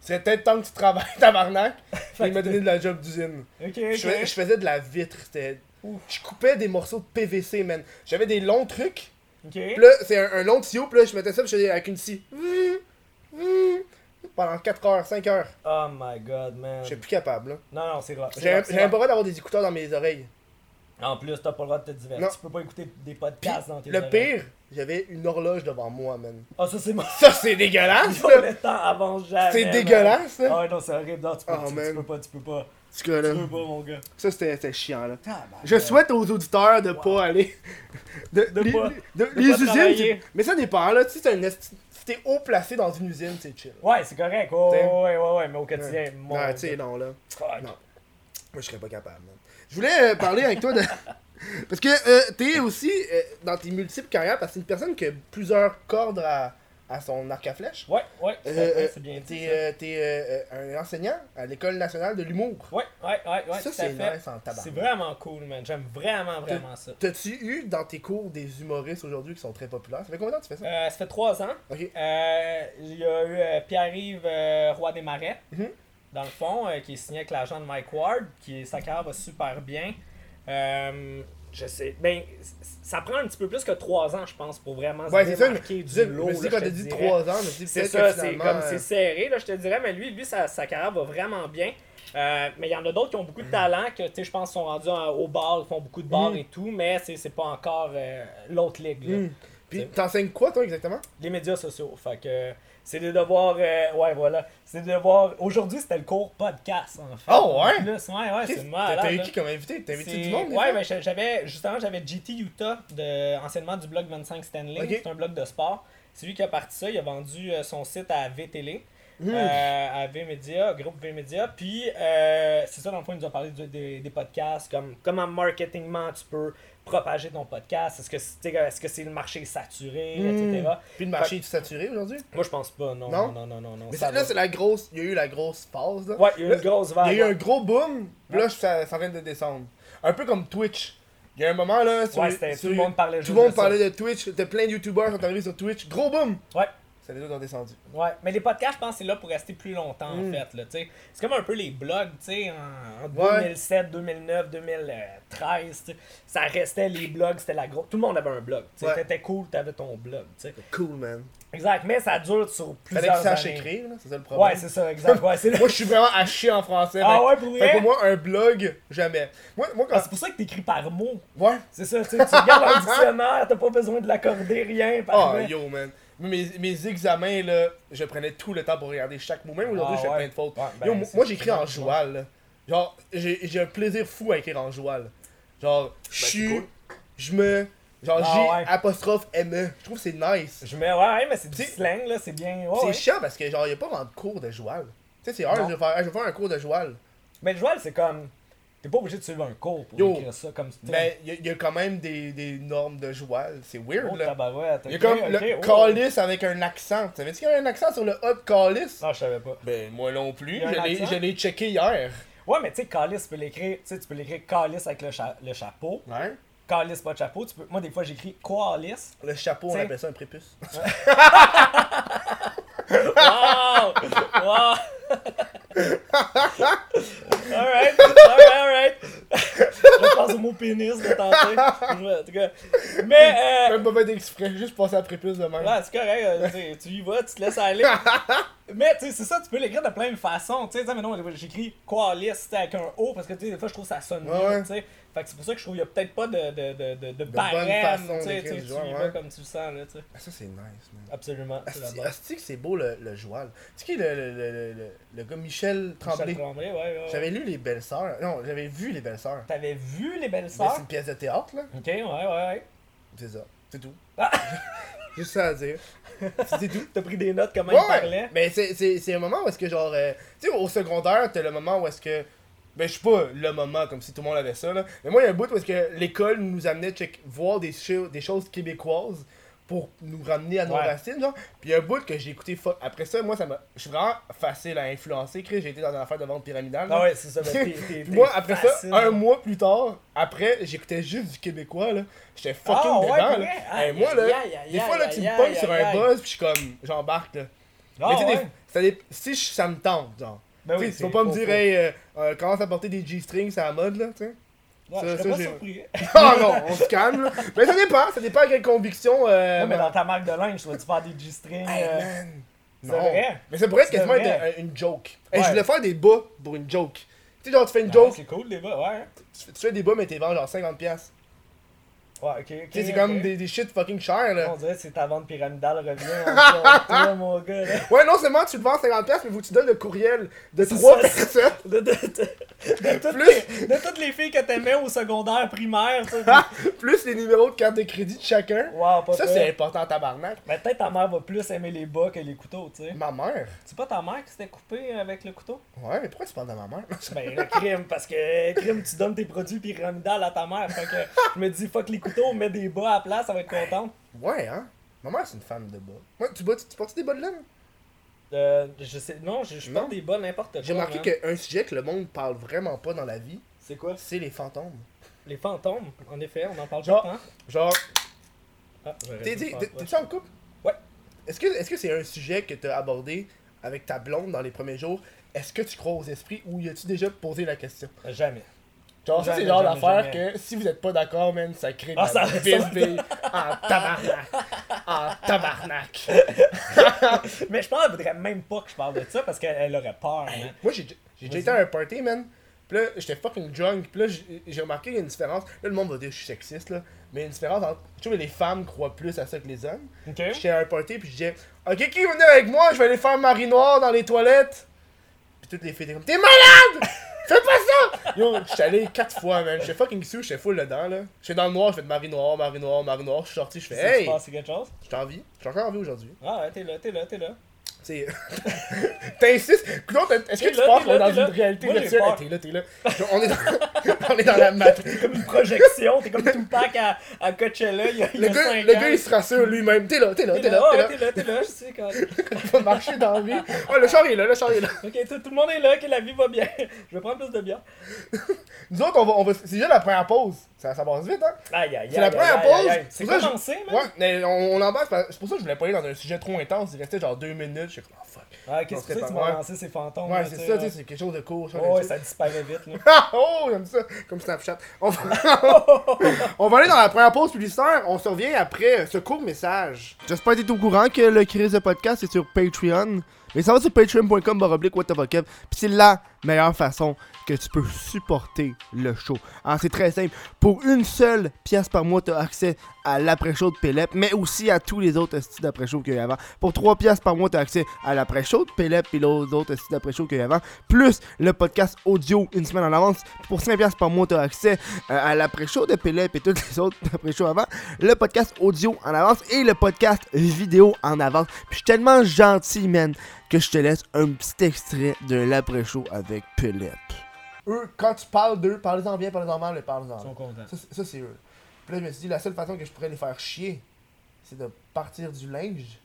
serait peut-être temps que tu travailles, [laughs] tabarnak. [laughs] Il m'a donné de la job d'usine. Je, faisais de la vitre. Je coupais des morceaux de PVC, man. J'avais des longs trucs. Puis là, c'est un, un long tuyau. Puis là, je mettais ça, puis je faisais avec une scie. Pendant 4 heures, 5 heures. Oh my god, man. Je suis plus capable, là. Non, non, c'est c'est c'est même rough. pas le droit d'avoir des écouteurs dans mes oreilles. En plus, t'as pas le droit de te divertir. Non. Tu peux pas écouter des Puis, podcasts dans tes le oreilles. pire, j'avais une horloge devant moi, man. Ah, ça, c'est moi. Ça, c'est dégueulasse, [laughs] Yo, le temps avance jamais. C'est dégueulasse, là. Ah ouais, non, c'est horrible. Non, tu peux, Oh, tu, tu peux pas, tu peux pas. Tu peux pas, mon gars. ça, c'était chiant, là. Je souhaite aux auditeurs de pas aller. [laughs] De, De les, pas- de- de les pas usines. travailler. Mais ça dépend, là. Si t'es un si t'es haut placé dans une usine, c'est chill. Ouais, c'est correct. Oh, ouais, ouais, ouais, mais au quotidien, mon Ouais, tu sais, non, là. Fuck. Non. Moi, je serais pas capable, man. Je voulais euh, parler avec toi de. [laughs] Parce que euh, t'es aussi euh, dans tes multiples carrières, parce que c'est une personne qui a plusieurs cordes à, à son arc à flèche. Ouais, ouais, Euh, fait, euh, c'est bien dit. T'es un enseignant à l'École nationale de l'humour. Ouais, ouais, ouais, ouais, ça, c'est nice en tabac. C'est vraiment cool, man. J'aime vraiment, vraiment ça. T'as-tu eu dans tes cours des humoristes aujourd'hui qui sont très populaires? Ça fait combien de temps que tu fais ça? Euh, ça fait trois ans. Ok. Euh, il y a eu Pierre-Yves Roy des Marais, Mhm. Dans le fond, euh, qui est signé avec l'agent de Mike Ward, qui sa carrière va super bien. Euh, je sais. Ben, ça prend un petit peu plus que trois ans, je pense, pour vraiment Ouais, se ça. du lot. quand t'as dit. 3 ans, C'est ça, c'est comme euh, c'est serré, là, je te dirais, mais lui, lui sa, sa carrière va vraiment bien. Euh, mais il y en a d'autres qui ont beaucoup de talent, que tu sais, je pense sont rendus en- au bar, font beaucoup de bars Mhm. et tout, mais c'est pas encore euh, l'autre ligue. là. hmm. Puis t'enseignes quoi, toi, exactement? Les médias sociaux. Fait que c'est de devoir. euh, ouais, voilà. C'est de devoir. Aujourd'hui, c'était le cours podcast, en fait. Oh, ouais? Plus, ouais, ouais, c'est malade. t'as eu qui comme invité? T'as invité du monde? Ouais, mais j'a- j'avais. Justement, j'avais GT Utah, de, anciennement du blog 25 Stanley. C'est un blog de sport. C'est lui qui a parti ça. Il a vendu euh, son site à VTL. Hmm. euh, à V-Media, groupe V-Media. Puis, euh, c'est ça, dans le fond, il nous a parlé des, des podcasts, comme comment marketingment tu peux propager ton podcast? Est-ce que c'est est-ce que c'est le marché saturé, Hmm. etc. Puis le marché est saturé aujourd'hui? Moi, je pense pas, non. Non? Non, non, non, non. Mais ça là, c'est la grosse. Il y a eu la grosse phase, là. Ouais, il y a eu Là, une grosse Il vague. y a eu un gros boom, puis là, ça, ça vient de descendre. Un peu comme Twitch. Il y a un moment, là, sur, Ouais, sur- tout le monde parlait tout juste le monde de ça. parlait de Twitch. T'as plein de YouTubers qui sont arrivés sur Twitch. Gros boom! Ouais. Ça les autres ont descendu. Ouais, mais les podcasts, je pense que c'est là pour rester plus longtemps, Mm. en fait. Là, c'est comme un peu les blogs, tu sais, en, en Ouais. 2007, 2009, 2013. tu sais. Ça restait les blogs, c'était la grosse. Tout le monde avait un blog. tu. Ouais. T'étais cool, t'avais ton blog. tu sais. Cool, man. Exact, mais ça dure sur Fallait plusieurs qu'ils sachent années. écrire, là, c'est ça le problème. Ouais, c'est ça, exact. Ouais, c'est [laughs] Moi, je suis vraiment à chier en français. Ah fait- ouais, pour vrai? pour moi, un blog, jamais. Moi, moi quand. Ah, c'est pour ça que t'écris par mots. Ouais. C'est ça, tu sais, tu regardes un dictionnaire, t'as pas besoin de l'accorder, rien. Ah, yo, man. Mes, mes examens, là, je prenais tout le temps pour regarder chaque mot. Même aujourd'hui, Ah, je fais ouais. plein de fautes. Ouais, ben, yo, moi, j'écris en joual, là. Genre, j'ai j'ai un plaisir fou à écrire en joual. Genre, je Ben, cool. Je me. Genre, Ah, j'ai ouais. apostrophe ME. Je trouve que c'est nice. Je mets, ouais, ouais, mais c'est du slang, là, c'est bien. c'est ouais. chiant parce que, genre, y a pas vraiment de cours de joual. Tu sais, c'est hard, je vais, faire, je vais faire un cours de joual. Mais le joual, c'est comme. T'es pas obligé de suivre un cours pour Yo. écrire ça comme Mais il y, a quand même des, des normes de joual. C'est weird, Oh, là. Il y a comme le oh. calice avec un accent. Tu savais-tu qu'il y a un accent sur le hot calice? Non, je savais pas. Ben, moi non plus. A Je l'ai- checké hier. Ouais, mais tu sais, calice, tu peux l'écrire. Tu peux l'écrire calice avec le, cha- le chapeau. Ouais. Calice, pas de chapeau. Tu peux... Moi, des fois, j'écris coalice. Le chapeau, on appelle ça un prépuce. [laughs] Wow! wow! Alright, alright, alright. je pense au mot pénis de tenter. En tout cas. Mais, euh, Même pas fait exprès, juste passer à prépuce de même. Ouais, c'est correct, euh, tu y vas, tu te laisses aller. mais tu sais, c'est ça, tu peux l'écrire de plein de façons. Tu sais, mais non, j'écris Qualis avec un O parce que tu sais, des fois je trouve que ça sonne Ouais. Tu sais. Fait que c'est pour ça que je trouve qu'il y a peut-être pas de, de, de, de, de bonne barème. façon Tu sais, tu y ouais. vas comme tu le sens. Là, tu sais. Ah, ça, c'est nice, man. Absolument, Asti, c'est beau le, le joual. Tu sais le, le, le, le, le- gars Michel Tremblay? Ouais, ouais. J'avais lu Les Belles Sœurs. Non, j'avais vu Les Belles Sœurs. T'avais vu les belles sœurs? c'est une pièce de théâtre, là. Ok, ouais, ouais, ouais. C'est ça. C'est tout. Ah! [laughs] Juste ça à dire. C'est tout. T'as pris des notes, comment Ouais, il parlait? mais c'est, un moment où est-ce que genre euh, tu sais au secondaire t'as le moment où est-ce que ben je suis pas le moment comme si tout le monde avait ça là mais moi il y a un bout où est-ce que l'école nous amenait check, voir des, des choses québécoises pour nous ramener à nos Ouais. racines genre puis un bout que j'ai écouté fo- après ça moi ça m'a je suis vraiment facile à influencer Chris, j'ai été dans une affaire de vente pyramidale. Ah ouais, c'est ça. ben, t'es- [laughs] moi après facile. ça un mois plus tard après j'écoutais juste du québécois là j'étais fucking Ah, ouais, dedans pour là. Aïe, moi là des fois là tu me pognes sur un buzz puis je suis comme j'embarque là Ah, Mais tu sais, des- ouais. dé- si je- ça me tente, genre. Ben Tu oui, sais, faut pas me dire, hey, euh, euh, commence à porter des G-strings, c'est à la mode, là, tu sais. Ouais, ça- je ça, serais pas surpris. [laughs] Ah non, on se calme, là. Mais ça dépend, ça dépend à quelle conviction. Euh, Ouais, mais dans ta marque de linge, tu vas-tu faire des G-strings? Hey, euh, c'est vrai? Mais ça pourrait être quasiment une joke. Hey, Ouais. Je voulais faire des bas pour une joke. Tu sais, genre, tu fais une joke, c'est cool, les bas, ouais. tu fais, tu fais des bas, mais t'es vends genre 50$. Ouais, ok, ok. Tu sais, c'est comme des, des shit fucking cher, là. On dirait que c'est ta vente pyramidale revient [laughs] toi, mon gars, là. Ouais, non seulement tu le vends 50$, piastres, mais que tu donnes le courriel de trois personnes. De, de, de, [laughs] toutes Plus. les, de toutes les filles que t'aimais au secondaire, primaire, tu [laughs] plus les numéros de carte de crédit de chacun. Wow, pas Ça, c'est important, tabarnak. Mais peut-être ta mère va plus aimer les bas que les couteaux, tu sais. Ma mère? C'est pas ta mère qui s'était coupée avec le couteau? Ouais, mais pourquoi tu parles de ma mère? Ben, le crime, parce que crime, tu donnes tes produits pyramidales à ta mère. Fait que je me dis, fuck les couteaux, mets des bas à la place, ça va être contente. Ouais, hein? Ma mère, c'est une fan de bas. Ouais, tu, tu, tu portes des bas de laine? Euh, je sais, non, je, je Non? porte des bas n'importe quoi. J'ai remarqué qu'un sujet que le monde parle vraiment pas dans la vie, C'est quoi? c'est les fantômes. Les fantômes, en effet, on en parle Genre- tout le temps. Genre, Ah, t'es-tu en couple? Ouais. Est-ce que est-ce que c'est un sujet que t'as abordé avec ta blonde dans les premiers jours? Est-ce que tu crois aux esprits ou y as-tu déjà posé la question? Jamais. Genre, ça, c'est genre jamais. que si vous êtes pas d'accord, man, ça crée de Ah, la ça- bisbille en tabarnak. En tabarnak. [laughs] Mais je pense qu'elle voudrait même pas que je parle de ça parce qu'elle elle aurait peur, man. Moi, j'ai déjà été à un party, man. Puis là, j'étais fucking drunk. Puis là, j'ai remarqué qu'il y a une différence. Là, le monde va dire que je suis sexiste, là. Mais il y a une différence entre. Je trouve que les femmes croient plus à ça que les hommes. J'étais à un party, puis je disais Ok, qui venait avec moi? Je vais aller faire Marie Noire dans les toilettes. Puis toutes les filles étaient comme T'es malade Fais pas ça Yo, j'étais allé quatre fois, man. J'étais fucking sous, j'étais full dedans, là. J'étais dans le noir, je fais de Marie Noire, Marie Noire, Marie Noire. Je suis sorti, je fais Hey passé quelque chose? J'étais en vie. J'étais encore en vie aujourd'hui. Ah ouais, t'es là, t'es là, t'es là. [laughs] T'insistes. Est-ce que tu là, penses qu'on est dans une là. réalité Moi, virtuelle? Hey, T'es là, t'es là. On est dans, [laughs] on est dans la matrice. Comme une projection, t'es comme Tupac à, à Coachella il y a, y Le a gars, le ans. gars, il se rassure lui-même. T'es là, t'es là, T'es là, t'es là. t'es là, je sais quand. Il [laughs] va marcher dans la vie. Ouais, le char est là, le char est là. Ok, tout, tout le monde est là, que la vie va bien. Je vais prendre plus de bière. Nous autres, on va, on va, c'est déjà la première pause. Ça, ça passe vite, hein. Aïe, aïe, aïe. C'est la première pause. C'est commencé, je-. Ouais, mais on, on embarque. C'est pour ça que je voulais pas aller dans un sujet trop intense. Il restait genre deux minutes. J'étais comme, oh fuck. Ah, qu'est-ce que c'est serait que tu m'as lancé ces fantômes? Ouais, c'est ça, tu sais, c'est quelque chose de court. ça, là. Ouais, ça disparaît vite, là. Ah, [laughs] oh, j'aime ça. Comme Snapchat. On va... [laughs] on va aller dans la première pause publicitaire. On se revient après ce court message. J'espère que tu es au courant que le Chris de podcast est sur Patreon. Mais ça va sur patreon.com baroblique what the fuck up. Puis c'est la meilleure façon que tu peux supporter le show. Alors c'est très simple. Pour une seule pièce par mois, tu as accès à l'après-show de Pelep, mais aussi à tous les autres styles d'après-show qu'il y a avant. Pour 3 pièces par mois, tu as accès à l'après-show de Pelep et les autres styles d'après-show qu'il y a avant. Plus le podcast audio une semaine en avance. Pour 5 pièces par mois, tu as accès euh, à l'après-show de Pelep et toutes les autres après-show avant. Le podcast audio en avance et le podcast vidéo en avance. Puis je suis tellement gentil, man, que je te laisse un petit extrait de l'après-show avec Pelep. Eux, quand tu parles d'eux, parlez-en bien, parlez-en mal, parlez-en Ils sont contents. ça, c'est- ça, c'est eux. Puis là, je me suis dit, la seule façon que je pourrais les faire chier, c'est de partir du linge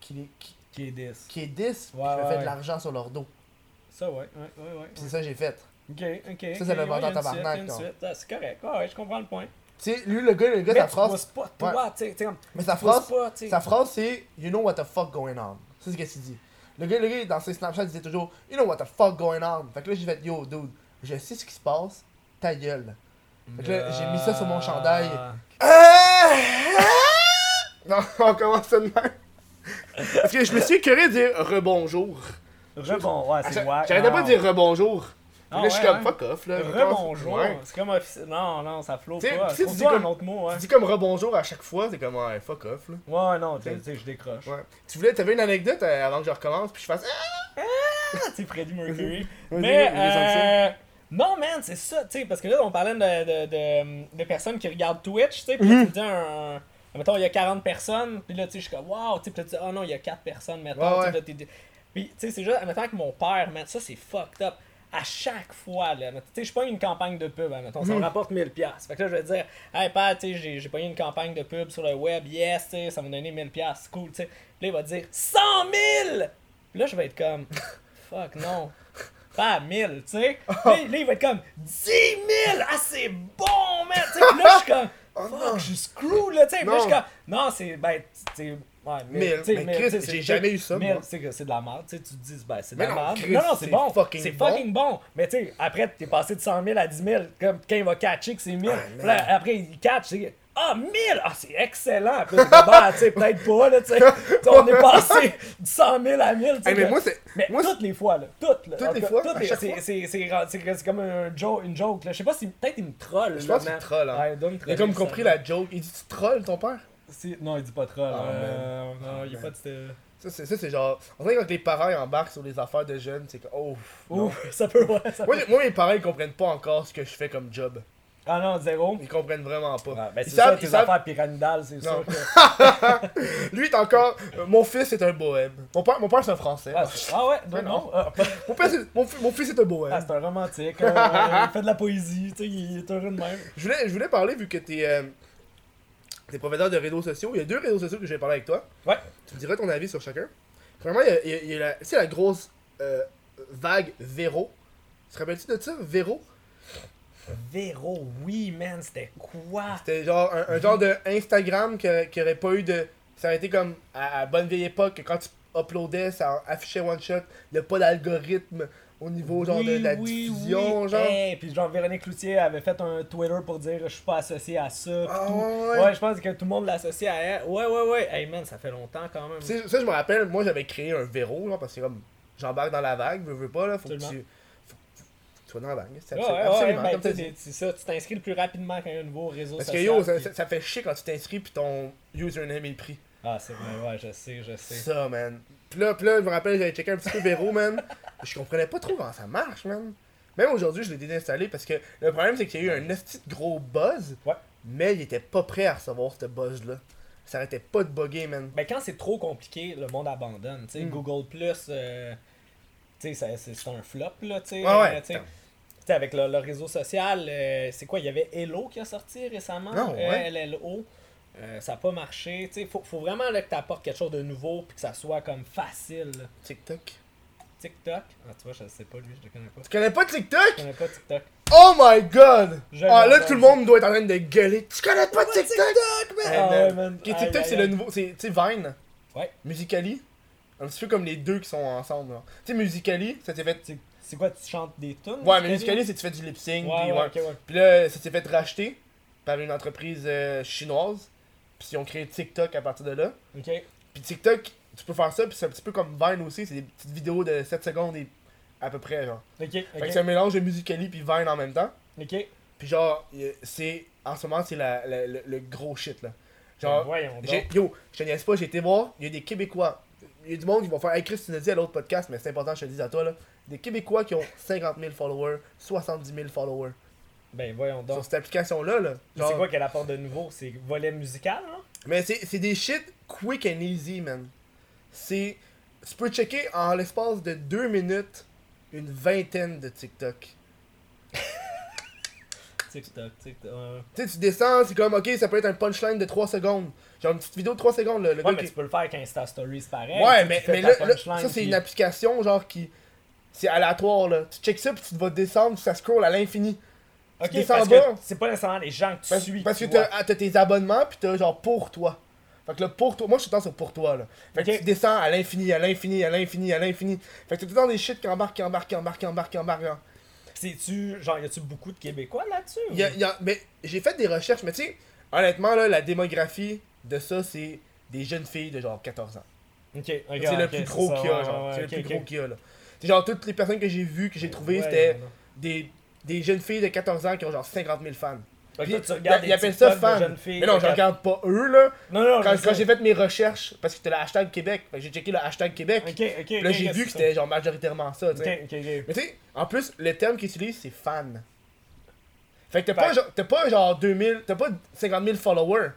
qui, les- qui, Qui est 10. qui est 10, puis Ouais, je me fais ouais. de l'argent sur leur dos. Ça, ouais, ouais, ouais, ouais. C'est ça que j'ai fait. Ok, ok. Ça, c'est le vendeur tabarnak. Ah, c'est correct. Ouais, ouais, je comprends le point. Tu sais, lui, le gars, le gars, Mais sa phrase. pas, toi. Mais sa phrase, pas, sa phrase, c'est You know what the fuck going on. C'est ce qu'il dit. Le gars, le gars, dans ses Snapchat, il disait toujours You know what the fuck going on. Fait que là, j'ai fait Yo, dude, je sais ce qui se passe, ta gueule. Fait que là, j'ai mis ça sur mon chandail. Ah. Non, on commence ça de même. Parce que je me suis écœuré de dire rebonjour. Rebond, ouais, c'est wack. J'arrêtais pas de dire rebonjour. Ah, là, je suis comme fuck off. Là. Rebonjour. C'est comme offici- Non, non, ça flotte pas. tu dis un comme- autre mot, ouais. Tu dis comme rebonjour à chaque fois, c'est comme ouais, fuck off. Là. Ouais, non, tu sais, je décroche. Ouais. Tu voulais, t'avais une anecdote euh, avant que je recommence, puis je fasse. Ah! Ah, sais, Freddie Mercury. Mais, euh, non, man, c'est ça, tu sais, parce que là, on parlait de, de, de, de personnes qui regardent Twitch, tu sais, puis Mhm. tu dis un. Mettons, il y a 40 personnes, puis là, tu sais, je suis comme, waouh, tu sais, tu dis, oh non, il y a 4 personnes, mettons, Ouais, ouais. Puis, tu sais, c'est juste, mettons, que mon père, man, ça, c'est fucked up. À chaque fois, là, tu sais, je pas une campagne de pub, hein, mettons, ça me Mhm. rapporte 1000$. piastres. Fait que là, je vais dire, hey, père, tu sais, j'ai- pas eu une campagne de pub sur le web, yes, tu sais, ça m'a donné 1000$, piastres, c'est cool, tu sais. Puis là, il va dire, 100 000! Puis là, je vais être comme, [laughs] fuck, non. Pas 1000, tu sais. [laughs] Là, là, il va être comme 10 000! Ah, c'est bon, man! Tu sais, puis là, je suis comme, [laughs] Oh fuck, je suis screw, là, tu sais. Là, je suis Non. comme, non, c'est, ben, tu sais, Ouais, sais, mais mille, Chris, j'ai jamais eu ça, moi. c'est que c'est de la merde, tu sais, tu te dis, ben, c'est de Mais la merde. Non, non, c'est bon. fucking C'est bon. fucking bon. Mais tu sais, après, t'es passé de 100 000 à 10 000. Comme quand il va catcher que c'est 1000. Ah, là, après, il catch, c'est. Ah, 1000! Ah, c'est excellent! Puis là, t'es comme, ah, tu sais, peut-être pas, là, tu sais. On est passé de 100 000 à 1000, tu sais. Hey, mais moi, c'est. mais moi, toutes les fois, là. Toutes, là. Toutes En les cas, fois, toutes à les- chaque c'est- fois? C'est c'est- c'est- c'est comme un joke, une joke, là. Je sais pas si peut-être il me troll. Je là, pense qu'il te troll, hein. Ouais, il me a comme compris la joke. Il dit Tu trolls ton père? C'est- Non, il dit pas troll. Ah, euh, non, il y a man. pas de. Ça, c'est ça, c'est genre. On dirait que quand les parents embarquent sur les affaires de jeunes, c'est que. Oh. Ouf, [laughs] ça peut, ouais. Ça Moi, peut. moi, mes parents, ils comprennent pas encore ce que je fais comme job. Ah non, zéro. Ils comprennent vraiment pas. Ouais, ben c'est ça, tes savent- affaires pyramidales, c'est sûr que. [laughs] Lui, est encore. euh, mon fils est un bohème. Mon père, mon père c'est un français. Ah, ah ouais, Mais non, non. Ah, Mon, père, mon, mon fils est un bohème. ah, c'est un romantique. euh, il fait de la poésie, tu sais, il est heureux de même. Je voulais, je voulais parler, vu que t'es euh, t'es de réseaux sociaux, il y a deux réseaux sociaux que je vais parler avec toi. Ouais. Tu me diras ton avis sur chacun. Premièrement, il y a, il y a- il y a la, la grosse euh, vague Véro. Tu te rappelles-tu de ça, Véro? Véro, oui, man, c'était quoi? C'était genre un, un genre de Instagram qui, aurait pas eu de. Ça aurait été comme à, à bonne vieille époque, que quand tu uploadais, ça affichait one shot. Il n'y a pas d'algorithme au niveau genre de, de la diffusion, genre. Hey, puis genre Véronique Cloutier avait fait un Twitter pour dire je suis pas associé à ça. Ah, tout. ouais, ouais. je pense que tout le monde l'associe à elle. Ouais, ouais, ouais. Hey man, ça fait longtemps quand même. Ça, je me rappelle, moi j'avais créé un Véro, genre, parce que comme j'embarque dans la vague, veux, veux pas, là. Absolument. Faut que tu dans la absolument, tu c'est ça, tu t'inscris le plus rapidement quand il y a un nouveau réseau Parce que social. yo, ça, puis- ça- ça fait chier quand tu t'inscris puis ton username est pris. Ah, c'est vrai, ouais, je sais, je sais. Ça, man. Puis là, puis là, je me rappelle, j'avais checké un petit peu Véro, man. [laughs] Je comprenais pas trop comment ça marche, man. Même aujourd'hui, je l'ai désinstallé parce que le problème, c'est qu'il y a eu un de gros buzz, Ouais. mais il était pas prêt à recevoir ce buzz-là. Ça arrêtait pas de bugger, man. Ben, quand c'est trop compliqué, le monde abandonne. Tu sais, Mm. Google Plus, euh, tu sais, ça- c'est un flop, là, tu sais. Ouais, ouais. Euh, tu sais. Tu sais, avec le, le réseau social, euh, c'est quoi Il y avait Hello qui a sorti récemment. Non, ouais. Euh, LLO. Euh, ça n'a pas marché. Tu sais, faut, faut vraiment là, que tu apportes quelque chose de nouveau puis que ça soit comme facile. là. TikTok. TikTok? Ah, tu vois, je sais pas lui, je le connais pas. Tu connais pas TikTok? Je connais pas TikTok. Oh my god! Je ah, là, tout le monde doit être en train de gueuler. Tu connais pas TikTok? man! Ah man. ouais, man. Ok, Aïe, TikTok, c'est le nouveau. C'est, tu sais, Vine. Ouais. Musicali. Un petit peu comme les deux qui sont ensemble. là. Tu sais, Musicali, ça s'est fait. C'est- C'est quoi, tu chantes des tunes? Ouais, mais Musicali, c'est que tu fais du lip sync. Ouais, puis ouais, ouais. ok, ouais. Puis là, ça s'est fait racheter par une entreprise euh, chinoise. Puis ils ont créé TikTok à partir de là. Ok. Puis TikTok, tu peux faire ça, puis c'est un petit peu comme Vine aussi. C'est des petites vidéos de 7 secondes et à peu près, genre. Ok, Fait que c'est un mélange de Musicali puis Vine en même temps. Ok. Puis genre, a- c'est. En ce moment, c'est la, la- le, le gros shit, là. Genre, j'ai- yo, je te niaise pas, j'ai été voir, il y a des Québécois. Il y a du monde qui vont faire. Hey Chris, tu nous dis à l'autre podcast, mais c'est important que je te le dise à toi, là. Des Québécois qui ont 50 000 followers, 70 000 followers. Ben voyons donc. Sur cette application-là, là. Genre- C'est quoi qu'elle apporte de nouveau? C'est volet musical, hein Mais c'est c'est des shit quick and easy, man. C'est. Tu peux checker en l'espace de deux minutes une vingtaine de TikTok. TikTok, TikTok. Tu sais, tu descends, c'est comme, ok, ça peut être un punchline de 3 secondes. Genre une petite vidéo de 3 secondes, le, le Ouais, gars mais qui- tu peux le faire avec Insta Stories pareil. Ouais, mais, mais là, là, ça c'est puis- une application genre qui. C'est aléatoire là. Tu check ça puis tu vas descendre, ça scroll à l'infini. Ok, tu descends parce bas. que c'est pas nécessairement les gens que tu Parce, suis. parce que tu t'as tes abonnements puis t'as genre pour toi. Fait que le pour toi, moi je suis temps sur pour toi là. Fait que tu descends à l'infini, à l'infini, à l'infini, à l'infini. Fait que t'as tout le temps des shit qui embarquent, qui embarquent, qui embarquent, qui embarquent, qui embarquent. C'est-tu. Genre, y a-tu beaucoup de Québécois là-dessus y a- il y a- mais j'ai fait des recherches, mais tu sais, honnêtement là, la démographie de ça c'est des jeunes filles de genre 14 ans. Ok, c'est le plus gros qu'il y a, genre. ouais, c'est le plus gros qu'il y a là. C'est genre toutes les personnes que j'ai vues, que j'ai trouvées, Ouais, c'était des, des jeunes filles de 14 ans qui ont genre 50 000 fans. Fait que toi, tu regardes ils des appellent ça TikTok de fans. jeunes filles Mais non, je regarde pas eux là. Non, non, Quand, quand j'ai fait mes recherches, parce que c'était le hashtag Québec, que j'ai checké le hashtag Québec. Là, j'ai vu que c'était genre majoritairement ça, tu sais. Mais tu sais, en plus, le terme qu'ils utilisent, c'est fan. Fait que t'as pas, genre, t'as pas genre 2000, t'as pas 50 000 followers,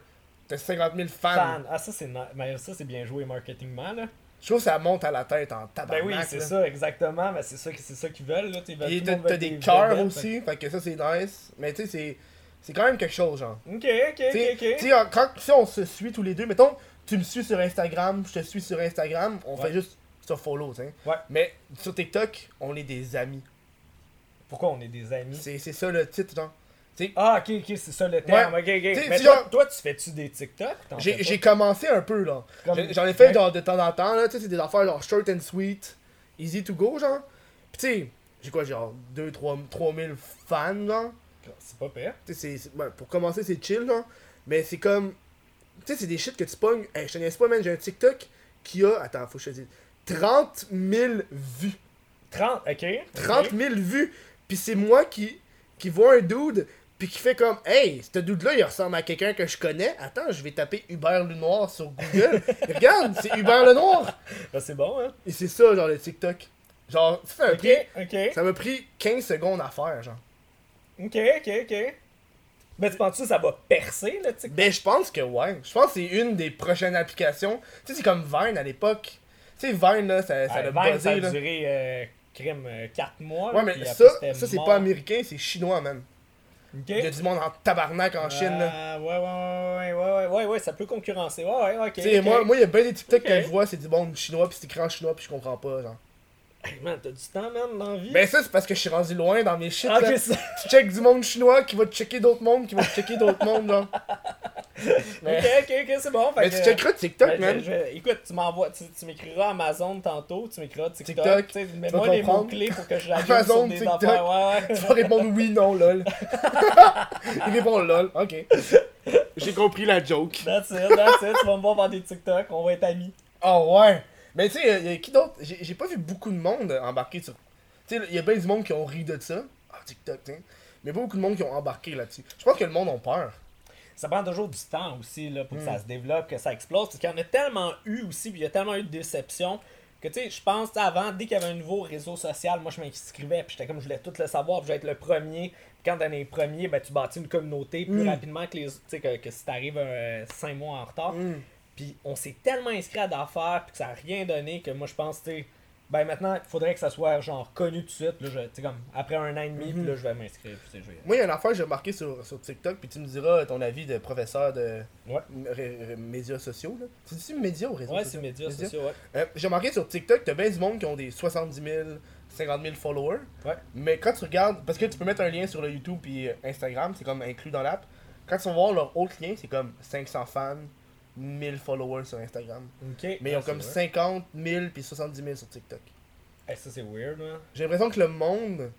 t'as 50 000 fans. Fan. Ah, ça, c'est na- mais ça, c'est bien joué marketingment, là. Je trouve que ça monte à la tête en Ben tabarnak. oui, c'est ça, exactement. Ben c'est ça, c'est ça qu'ils veulent, là. T'as des cœurs aussi, fait que ça c'est nice. Mais tu sais, c'est- c'est quand même quelque chose, genre. Ok, ok, ok, ok. quand si on se suit tous les deux, mettons, tu me suis sur Instagram, je te suis sur Instagram, on Ouais. fait juste sur follow, tu sais. Ouais. Mais sur TikTok, on est des amis. Pourquoi on est des amis? C'est ça le titre, genre. Ah, ok, ok, c'est ça le terme. Ok, ok. T'sais, Mais toi, genre- toi, tu fais-tu des TikTok? J'ai commencé un peu, là. J'en ai fait Ouais. genre, de temps en temps, là. Tu sais, c'est des affaires genre short and sweet, easy to go, genre. Pis tu sais, j'ai quoi, genre 2 3 3000 fans, genre. C'est pas pire. C'est- pour commencer, c'est chill, genre. Mais c'est comme. Tu sais, c'est des shit que tu pognes. Hey, je te niaise pas, man. J'ai un TikTok qui a. Attends, faut que je te dise. 30 000 vues. 30, ok. 30 000 vues. Puis c'est moi qui, qui vois un dude. Puis qui fait comme Hey, ce dude-là, il ressemble à quelqu'un que je connais. Attends, je vais taper Hubert Lenoir sur Google. [laughs] Regarde, c'est Hubert Lenoir. Ah, c'est bon, hein. Et c'est ça, genre, le TikTok. Genre, ça m'a Ok, pris, ok. ça m'a pris 15 secondes à faire, genre. Ok, ok, ok. Mais tu penses que ça va percer, le TikTok? Ben, je pense que ouais. Je pense que c'est une des prochaines applications. Tu sais, c'est comme Vine à l'époque. Tu sais, Vine, là, ça, ça a Vine, ça a buzzé, là. duré euh, crime 4 mois. Ouais, là, mais ça, après, ça c'est pas américain, c'est chinois. Ok. Il y a du monde en tabarnak en Chine, là. Ah, ouais, ouais, ouais, ouais, ouais, ouais, ouais, ça peut concurrencer. Ouais, ouais, ok. Tu sais, moi, moi, il y a bien des TikTok Ok. que je vois, c'est du monde chinois, puis c'est écrit en chinois, puis je comprends pas, genre. Hey, man, t'as du temps, man, dans la vie? Ben, ça, c'est parce que je suis rendu loin dans mes shit, Ah, là. ça. Tu check du monde chinois qui va te checker d'autres mondes, qui va te checker d'autres mondes. Mais, [laughs] Ok, ok, ok, c'est bon. fait mais que- tu checkeras TikTok, Ben, man. je- je- écoute, tu m'envoies, tu, tu m'écriras Amazon tantôt, tu m'écriras TikTok. TikTok, tu sais, tu Mets-moi les mots-clés pour que je la Amazon, sur des TikTok. Ouais, Tu vas répondre oui, non, lol. [laughs] Il répond lol, ok. J'ai compris la joke. That's it, that's it. Tu vas me voir faire des TikTok, on va être amis. Oh ouais. Mais tu sais, il y a qui d'autre? J'ai pas vu beaucoup de monde embarquer sur. Tu sais, il y a bien du monde qui ont ri de ça. Ah, TikTok, tiens. Mais pas beaucoup de monde qui ont embarqué là-dessus. Je pense que le monde a peur. Ça prend toujours du temps aussi là, pour que Hmm. ça se développe, que ça explose. Parce qu'il y en a tellement eu aussi, puis il y a tellement eu de déceptions. Que tu sais, je pense avant, dès qu'il y avait un nouveau réseau social, moi je m'inscrivais, puis j'étais comme je voulais tout le savoir, puis je voulais être le premier. Puis quand t'es les premiers, ben tu bâtis une communauté plus Mm. rapidement que les tu sais, que, que si t'arrives 5 mois en retard. Mm. Puis on s'est tellement inscrit à d'affaires, puis que ça a rien donné, que moi je pense, tu ben maintenant, il faudrait que ça soit genre connu tout de suite. Là, je- comme après un an et demi, Mhm. puis là je vais m'inscrire. puis tu sais, je vais- Moi, il y a une affaire que j'ai remarqué sur, sur TikTok, puis tu me diras ton avis de professeur de Ouais. médias sociaux. là. C'est-tu médias ou réseaux Ouais, c'est médias sociaux, ouais. Euh, j'ai remarqué sur TikTok, t'as bien du monde qui ont des 70 000, 50 000 followers. Ouais. Mais quand tu regardes, parce que tu peux mettre un lien sur le YouTube puis Instagram, c'est comme inclus dans l'app. Quand tu vas voir leur autre lien, c'est comme 500 fans, 1000 followers sur Instagram. Ok. Mais ils ont Ah, comme c'est vrai. 50 000 puis 70 000 sur TikTok. Hey, ça c'est weird, hein. J'ai l'impression que le monde,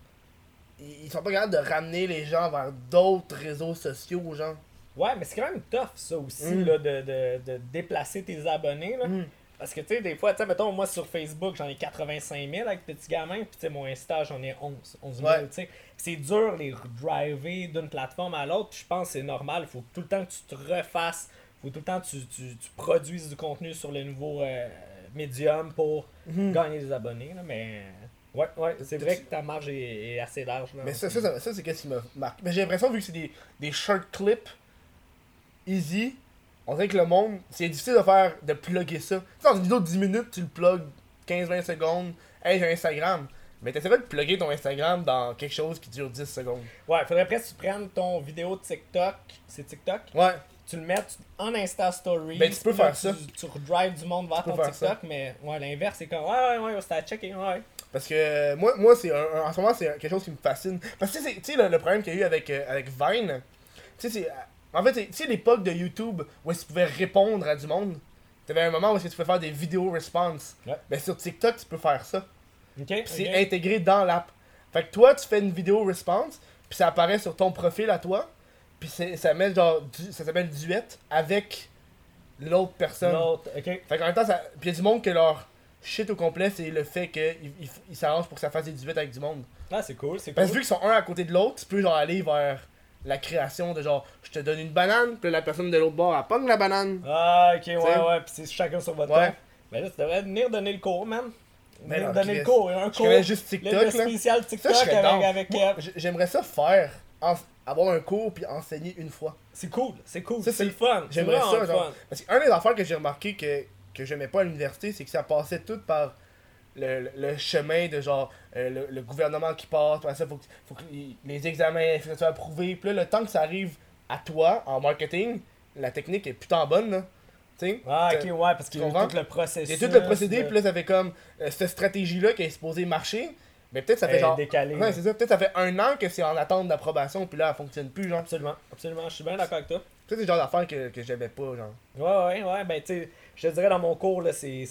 ils sont pas capables de ramener les gens vers d'autres réseaux sociaux, genre. Ouais, mais c'est quand même tough, ça aussi, Mm. là, de, de, de déplacer tes abonnés, là. Mm. Parce que, tu sais, des fois, tu sais, mettons, moi, sur Facebook, j'en ai 85 000 avec Petit Gamin, puis, tu sais, mon Insta, j'en ai 11, 11 000, Ouais. tu sais. C'est dur, les driver d'une plateforme à l'autre, je pense que c'est normal, il faut tout le temps que tu te refasses, tout le temps tu, tu, tu produises du contenu sur le nouveau euh, médium pour Mhm. gagner des abonnés, là, mais... Ouais, ouais, c'est vrai que ta marge est, est assez large, là. Mais ça, ça, ça, ça, c'est qu'est-ce qui me marque. Mais j'ai l'impression, vu que c'est des, des short clips easy, on dirait que le monde, c'est difficile de faire, de plugger ça. Dans une vidéo de 10 minutes, tu le plugs 15-20 secondes. Hey, j'ai Instagram. Mais t'essaierais de plugger ton Instagram dans quelque chose qui dure 10 secondes. Ouais, faudrait presque que tu prennes ton vidéo de TikTok, c'est TikTok, Ouais. Tu le mets en Insta Story. Ben, tu peux faire ça. Tu, tu redrives du monde vers Tu ton. TikTok, mais ouais, l'inverse, c'est comme ouais, ouais, ouais, c'était à checker, ouais. Parce que moi, moi c'est en ce moment, c'est quelque chose qui me fascine. Parce que tu sais, le, le problème qu'il y a eu avec, euh, avec Vine, tu sais, c'est. En fait, tu sais, l'époque de YouTube où tu pouvais répondre à du monde, t'avais un moment où est-ce que tu pouvais faire des vidéos response. Ouais. Mais sur TikTok, tu peux faire ça. C'est intégré dans l'app. Fait que toi, tu fais une vidéo response, puis ça apparaît sur ton profil à toi, puis c'est- ça met genre. du- ça s'appelle duet avec l'autre personne. L'autre, ok. Fait qu'en même temps, ça... puis il y a du monde que leur shit au complet, c'est le fait qu'ils ils, ils s'arrangent pour que ça fasse des duets avec du monde. Ah, c'est cool, c'est Parce que cool. vu qu'ils sont un à côté de l'autre, tu peux genre aller vers la création de genre, je te donne une banane, puis la personne de l'autre bord, elle pogne la banane. Ah, ok, ouais, ouais, pis c'est chacun sur votre Ouais. Ben là, tu devrais venir donner le cours, man. Mais Venir donner le cours, un Je cours. connais juste TikTok, là. spécial Ça, TikTok je serais avec, avec euh, J'aimerais ça faire, en- avoir un cours puis enseigner une fois. C'est cool, c'est cool, c'est le fun. J'aimerais ça, genre. fun. Parce qu'un des affaires que j'ai remarqué que, que j'aimais pas à l'université, c'est que ça passait tout par le, le- chemin de genre euh, le, le gouvernement qui passe, après ça, faut que, faut que les, examens, faut que ça soit approuvé. Puis là, le temps que ça arrive à toi en marketing, la technique est putain bonne, là. Tu sais? Ah, ok, ouais, parce qu'il y a tout le processus. Il y a tout le procédé, de- puis là, ça fait comme euh, cette stratégie-là qui est supposée marcher. Mais peut-être ça fait genre. Ouais, c'est ça. Peut-être ça fait un an que c'est en attente d'approbation, puis là, elle fonctionne plus, genre. Absolument, absolument, je suis bien d'accord avec toi. C'est le genre d'affaire que, que j'aimais pas, genre. Ouais, ouais, ouais, ben tu sais, je te dirais dans mon cours, là, c'est,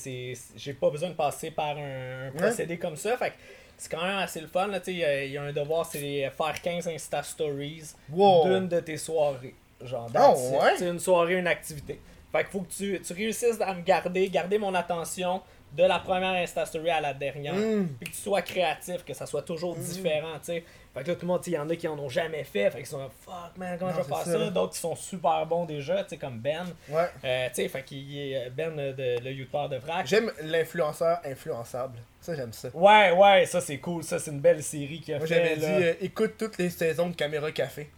j'ai pas besoin de passer par un, un procédé comme ça, fait que c'est quand même assez le fun, là, tu sais, il y a- il y, a un devoir, c'est faire 15 Insta Stories Wow. d'une de tes soirées, genre, Oh, ouais? C'est une soirée, une activité. Fait que faut que tu, tu réussisses à me garder, garder mon attention de la première Insta Story à la dernière, Mm. puis que tu sois créatif, que ça soit toujours différent, tu sais. Fait que là, tout le monde, il y en a qui en ont jamais fait, fait qu'ils sont fuck man, comment Non, je vais faire ça. D'autres qui sont super bons déjà, tu sais, comme Ben. Ouais. Euh, tu sais, fait qu'il est Ben, euh, de, le youtubeur de Vrac. J'aime l'influenceur influençable. Ça, j'aime ça. Ouais, ouais, ça c'est cool, ça c'est une belle série qu'il a Moi, fait. j'avais là. dit, euh, écoute toutes les saisons de Caméra Café.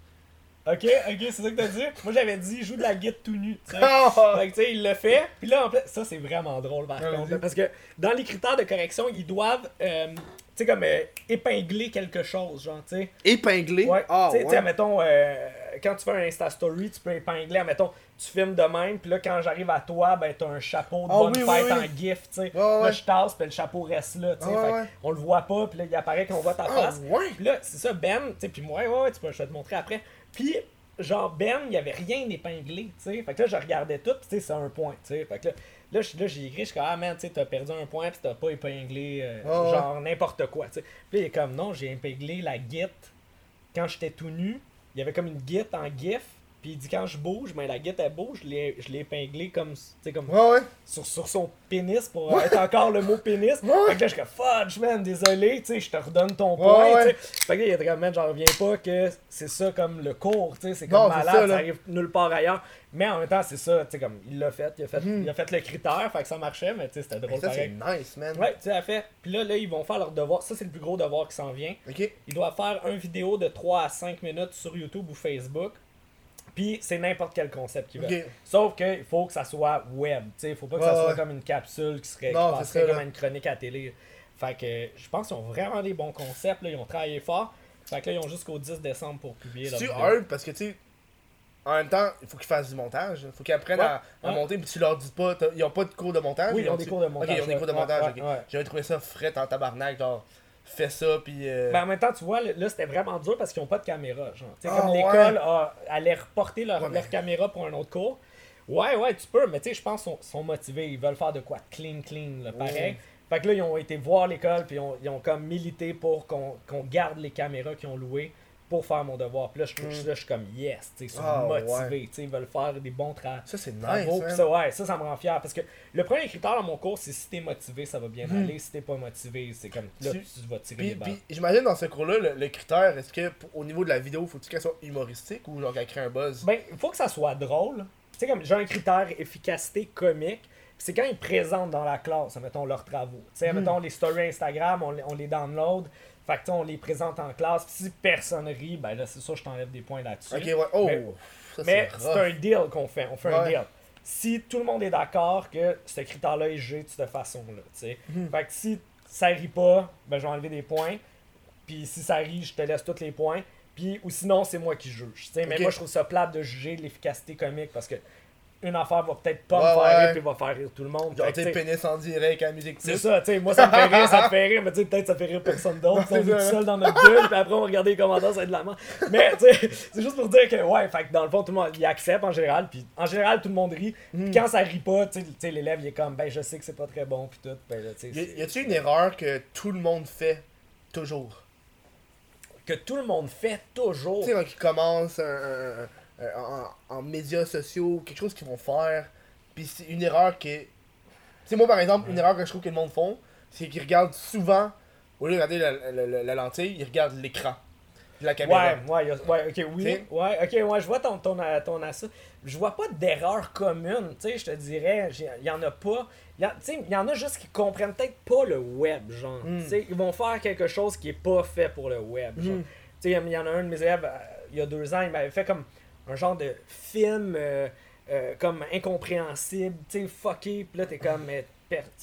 Ok, ok, c'est ça que t'as dit? Moi j'avais dit, joue de la guide tout nu. tu sais. Ah! Fait que tu sais, il le fait. Puis là, en plus, ça c'est vraiment drôle par Ouais, contre. là, parce que dans les critères de correction, ils doivent, euh, tu sais, comme euh, épingler quelque chose, genre, tu sais. Épinglé. Ouais, Ah, tu sais, ouais. mettons, euh, quand tu fais un Insta Story, tu peux épingler, mettons, tu filmes de même, puis là, quand j'arrive à toi, ben, t'as un chapeau de Ah bonne oui, fête oui, oui. en gif, tu sais. Ouais, Là, ouais. je tasse, puis le chapeau reste là, tu sais. Ah, ouais. On le voit pas, puis là, il apparaît qu'on voit ta Ah, face. ouais. Puis là, c'est ça, Ben, tu sais, puis moi, ouais, ouais, tu peux, je vais te montrer après. Puis, genre, Ben, il y avait rien épinglé, tu sais. Fait que là, je regardais tout, tu sais, c'est un point, tu sais. Fait que là, là, j'ai écrit, je suis comme, ah man, tu sais, t'as perdu un point, puis t'as pas épinglé, euh, Ah, genre, n'importe quoi, tu sais. Puis il est comme, non, j'ai épinglé la git quand j'étais tout nu. Il y avait comme une git en gif. Puis il dit quand je bouge, ben la guette elle bouge, je l'ai je l'ai épinglé comme, comme Ouais, ouais. sur, sur son pénis pour être encore le mot pénis. Fait que là, je suis fudge, man, désolé, tu sais, je te redonne ton point. Fait que là, il est comme, man, j'en reviens pas que c'est ça comme le cours, tu sais, c'est comme malade, ça, arrive nulle part ailleurs. Mais en même temps, c'est ça, tu sais, comme, il l'a fait, il a fait, Mhm. il a fait le critère, fait que ça marchait, mais tu sais, c'était drôle Ça, c'est nice, man. Ouais, tu sais, fait. Puis là, là, ils vont faire leur devoir. Ça, c'est le plus gros devoir qui s'en vient. Ok. Ils doivent faire une vidéo de 3 à 5 minutes sur YouTube ou Facebook. Puis c'est n'importe quel concept qu'ils veulent. Sauf qu'il faut que ça soit web. Il faut pas que ça soit ouais. comme une capsule qui serait Non, qui c'est passerait comme une chronique à télé. Fait que je pense qu'ils ont vraiment des bons concepts. Là. Ils ont travaillé fort. Fait que là, ils ont jusqu'au 10 décembre pour publier vidéo. hard parce que, tu sais, en même temps, il faut qu'ils fassent du montage. Il faut qu'ils apprennent à, monter, puis tu leur dis pas. Ils ont pas de cours de montage. Oui, ils ont des cours de montage, Ok, ils ont des cours de montage. J'avais trouvé ça fret en tabarnak, genre, fais ça, puis. euh, Ben, en même temps, tu vois, là, c'était vraiment dur parce qu'ils n'ont pas de caméra. Genre. Tu sais, Ah, comme ouais. l'école a- allait reporter leur, Ouais, mais- leur caméra pour un autre cours. Ouais, ouais, tu peux, mais tu sais, je pense qu'ils sont, sont motivés. Ils veulent faire de quoi? Clean, clean, là, pareil. Fait que là, ils ont été voir l'école, puis ils ont, ils ont comme milité pour qu'on qu'on garde les caméras qu'ils ont louées pour faire mon devoir. Puis là, je, Mm. là, je suis comme yes, ils sont Ah, ouais. motivés, tu sais, ils veulent faire des bons tra- Ça, c'est nice. travaux. ça, ouais, ça, ça me rend fier. Parce que le premier critère dans mon cours, c'est si t'es motivé, ça va bien Mhm. aller. Si t'es pas motivé, c'est comme là, Tu- tu, vas tirer Puis, des balles. puis j'imagine dans ce cours-là, le, le critère, est-ce que pour- au niveau de la vidéo, faut-tu qu'elle soit humoristique ou genre qu'elle crée un buzz? Ben, il faut que ça soit drôle. Tu sais, comme j'ai un critère efficacité comique. C'est quand ils présentent dans la classe, mettons, leurs travaux. Tu sais, Hmm. mettons, les stories Instagram, on, on les download. Fait que, on les présente en classe. Puis si personne rit, ben là, c'est sûr, je t'enlève des points là-dessus. Ok, ouais. Oh, Mais- ça Mais c'est un deal qu'on fait. On fait un deal. Si tout le monde est d'accord que ce critère-là est jugé de cette façon-là, tu sais. Mhm. Fait que si ça rit pas, ben je vais enlever des points. Puis si ça rit, je te laisse tous les points. Puis ou sinon, c'est moi qui juge. Mais moi, je trouve ça plate de juger l'efficacité comique parce que une affaire va peut-être pas Ouais, me faire ouais. rire puis va faire rire tout le monde. Genre, tu pénis en direct à la musique c'est ça, tu sais, moi ça me fait rire, ça me [laughs] fait rire, mais tu sais, peut-être ça fait rire personne d'autre, on est tout seul dans notre bulle, puis après on va regarder les commentaires, ça va être de la merde. Mais tu sais, [laughs] c'est juste pour dire que, ouais, fait que dans le fond, tout le monde, il accepte en général, puis en général, tout le monde rit. Puis quand ça rit pas, tu sais, l'élève, il est comme, ben je sais que c'est pas très bon, puis tout, ben là, tu sais, Y y a-tu une erreur que tout le monde fait toujours? Que tout le monde fait toujours. Tu sais, quand un- un- un- en, en médias sociaux, quelque chose qu'ils vont faire, puis c'est une erreur qui est. Tu sais, moi par exemple, une erreur que je trouve que le monde font, c'est qu'ils regardent souvent, au lieu de regarder la, la- la- la lentille, ils regardent l'écran de la caméra. Ouais, ouais, a- ouais, ok, oui. T'sais? Ouais, ok, ouais, je vois ton, ton, ton, ton ça. Je vois pas d'erreur commune, tu sais, je te dirais, il y en a pas. Il tu sais, y en a juste qui comprennent peut-être pas le web, genre. Mm. Tu sais, ils vont faire quelque chose qui est pas fait pour le web, genre. Mm. Tu sais, il y en a un de mes élèves, euh, il y a deux ans, il m'avait fait comme un genre de film euh, euh, comme incompréhensible, tu sais, fucké, pis là, t'es comme, mais,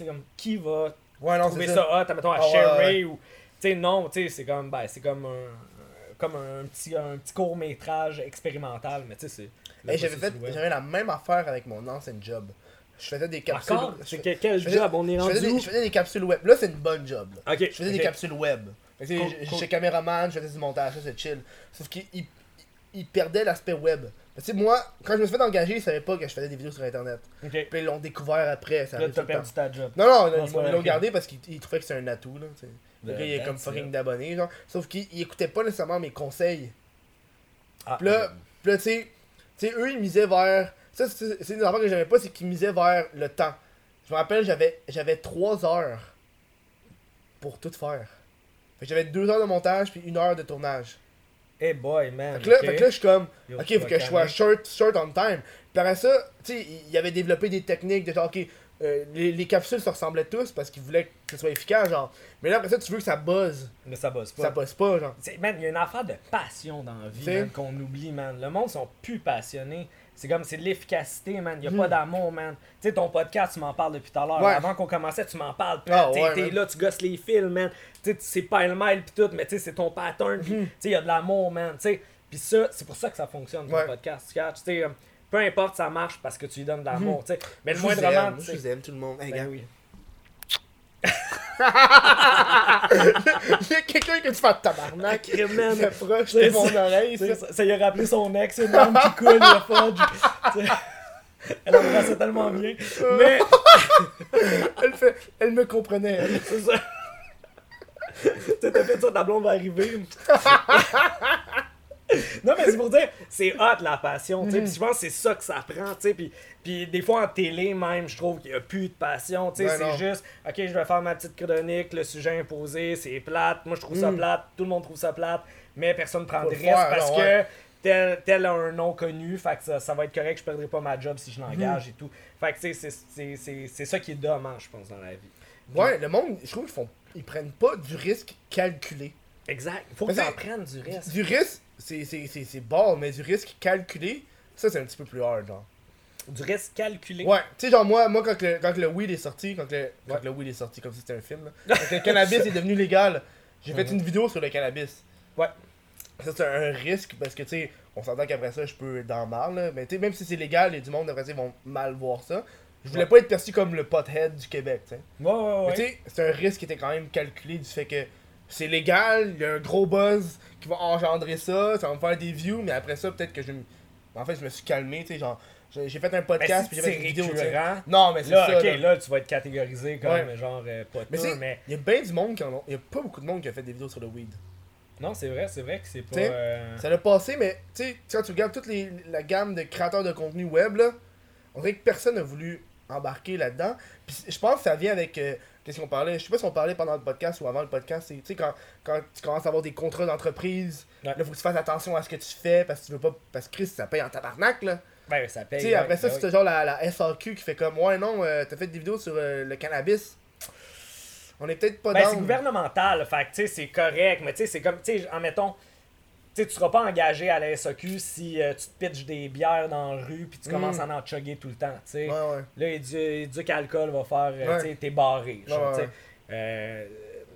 comme, qui va Ouais, non, trouver ça, ça. hot, mettons, à ouais, Sherry ouais. ou. Tu sais, non, tu sais, c'est comme, ben, c'est comme un. Comme un petit, un petit court métrage expérimental, mais tu sais, c'est. Hey, j'avais fait j'avais la même affaire avec mon ancien job. Je faisais des capsules. Encore? je C'est quel je faisais- job On est je rendu faisais, où des, je faisais des capsules web. Là, c'est une bonne job. Je faisais des capsules web. Cool, cool. j'étais caméraman, je faisais du montage, ça c'est chill. Sauf qu'il il, il perdait l'aspect web. Tu sais, moi, quand je me suis fait engager, ils savaient pas que je faisais des vidéos sur internet. Puis ils l'ont découvert après, ça Là, t'as perdu ta job. Non, non, Non, ils c'est ils l'ont gardé parce qu'ils ils trouvaient que c'était un atout, là. Le Ben, gars, il est comme that's fucking d'abonnés, genre. Sauf qu'ils ils écoutaient pas nécessairement mes conseils. Ah, Puis là, puis là, tu sais, eux, ils misaient vers. Ça, c'est c'est une affaire que j'aimais pas, c'est qu'ils misaient vers le temps. Je me rappelle, j'avais j'avais 3 heures pour tout faire. Fait que j'avais 2 heures de montage puis 1 heure de tournage. Hey boy, man. Fait que là, ok. fait que là je suis comme, Yo, ok, faut que je sois short, short on time. Puis après ça, tu sais, il avait développé des techniques de genre, ok, euh, les, les capsules se ressemblaient tous parce qu'ils voulaient que ce soit efficace, genre. Mais là, après ça, tu veux que ça buzz. Mais ça bosse pas. Ça buzz pas, genre. Il y a une affaire de passion dans la vie, man, qu'on oublie, man. Le monde sont plus passionnés. C'est comme, c'est de l'efficacité, man. Il y a pas d'amour, man. Tu sais, ton podcast, tu m'en parles depuis tout à l'heure. Ouais. Avant qu'on commençait, tu m'en parles. Puis Ah, t'es ouais, là, tu gosses les fils, man. Tu sais, c'est pas le mail, puis tout, mais tu sais, c'est ton pattern. puis, Mhm. Tu sais, il y a de l'amour, man. Tu sais, puis ça, c'est pour ça que ça fonctionne, ton podcast. Tu sais, euh, peu importe, ça marche parce que tu lui donnes de l'amour, tu sais. Mais le moindrement, je vous aime, tout le monde. Hey, Ben gars. oui. Il y a quelqu'un qui a dû faire tabarnak. Crime, man. C'est proche C'est de mon ça. oreille, ça. Ça, ça y a rappelé son ex, une âme qui coule, le fudge. Tu sais, Elle embrassait tellement bien. Mais, [laughs] Elle, fait, elle me comprenait, elle. c'est ça. T'as fait ça, ta blonde va arriver. [laughs] non, mais c'est pour dire, c'est hot la passion, tu sais. Puis je pense que c'est ça que ça prend, tu sais. Puis, puis des fois en télé, même, je trouve qu'il n'y a plus de passion, tu sais. Ben c'est non. juste, ok, je vais faire ma petite chronique, le sujet imposé, c'est plate. Moi, je trouve ça Mm. plate, tout le monde trouve ça plate, mais personne ne prend Faut de risque parce que tel, tel a un nom connu, fait que ça, ça va être correct, je perdrai pas ma job si je Mm. l'engage et tout. Fait que tu sais, c'est- c'est- c'est c'est ça qui est dommage, je pense, dans la vie. Ouais, le monde, je trouve qu'ils font. Ils prennent pas du risque calculé. Exact. Faut que Mais tu en prennes du risque. Du risque, c'est bon, mais du risque calculé, ça c'est un petit peu plus hard, genre. Du risque calculé. Ouais, tu sais, genre moi, moi quand, le, quand le weed est sorti, quand le, quand Ouais. le weed est sorti, comme si c'était un film, là, [laughs] quand le cannabis est devenu légal, j'ai fait Mhm. une vidéo sur le cannabis. Ouais. Ça c'est un risque parce que tu sais, on s'entend qu'après ça, je peux être dans mal, là, mais tu sais, même si c'est légal, a du monde après ça, ils vont mal voir ça. Je voulais Ouais. pas être perçu comme le pothead du Québec, tu sais. Ouais, ouais, Mais ouais. tu sais, c'est un risque qui était quand même calculé du fait que c'est légal, il y a un gros buzz qui va engendrer ça, ça va me faire des views, mais après ça, peut-être que je me. En fait, je me suis calmé, tu sais, genre, j'ai fait un Mais podcast, puis j'ai fait une vidéo, Non, mais c'est ça. ok, là. là, tu vas être catégorisé comme Ouais. genre euh, pas Mais il y a bien du monde qui en ont. Il y a pas beaucoup de monde qui a fait des vidéos sur le weed. non, c'est vrai, c'est vrai que c'est pas. Euh, Ça l'a passé, mais tu sais, quand tu regardes toute les, la gamme de créateurs de contenu web, là, on dirait que personne n'a voulu embarquer là-dedans. Puis je pense que ça vient avec. euh, Qu'est-ce qu'on parlait? Je sais pas si on parlait pendant le podcast ou avant le podcast. c'est, Tu sais, quand, quand tu commences à avoir des contrats d'entreprise, Ouais. là, faut que tu fasses attention à ce que tu fais parce que tu veux pas. Parce que Chris, ça paye en tabarnak, là. Ben, ça paye. Tu sais, après ça, ben c'est genre la, la SAQ qui fait comme Ouais, non, euh, t'as fait des vidéos sur euh, le cannabis. On est peut-être pas Ben, dans. c'est gouvernemental, fait tu sais, c'est correct, mais tu sais, c'est comme, tu sais, en mettons, tu tu seras pas engagé à la SAQ si euh, tu te pitches des bières dans la rue puis tu Mm. commences à en chugger tout le temps, tu sais. Ouais, ouais. Là, Édu- Éduc Alcool va faire, euh, Ouais. tu t'es barré, genre, tu. Euh,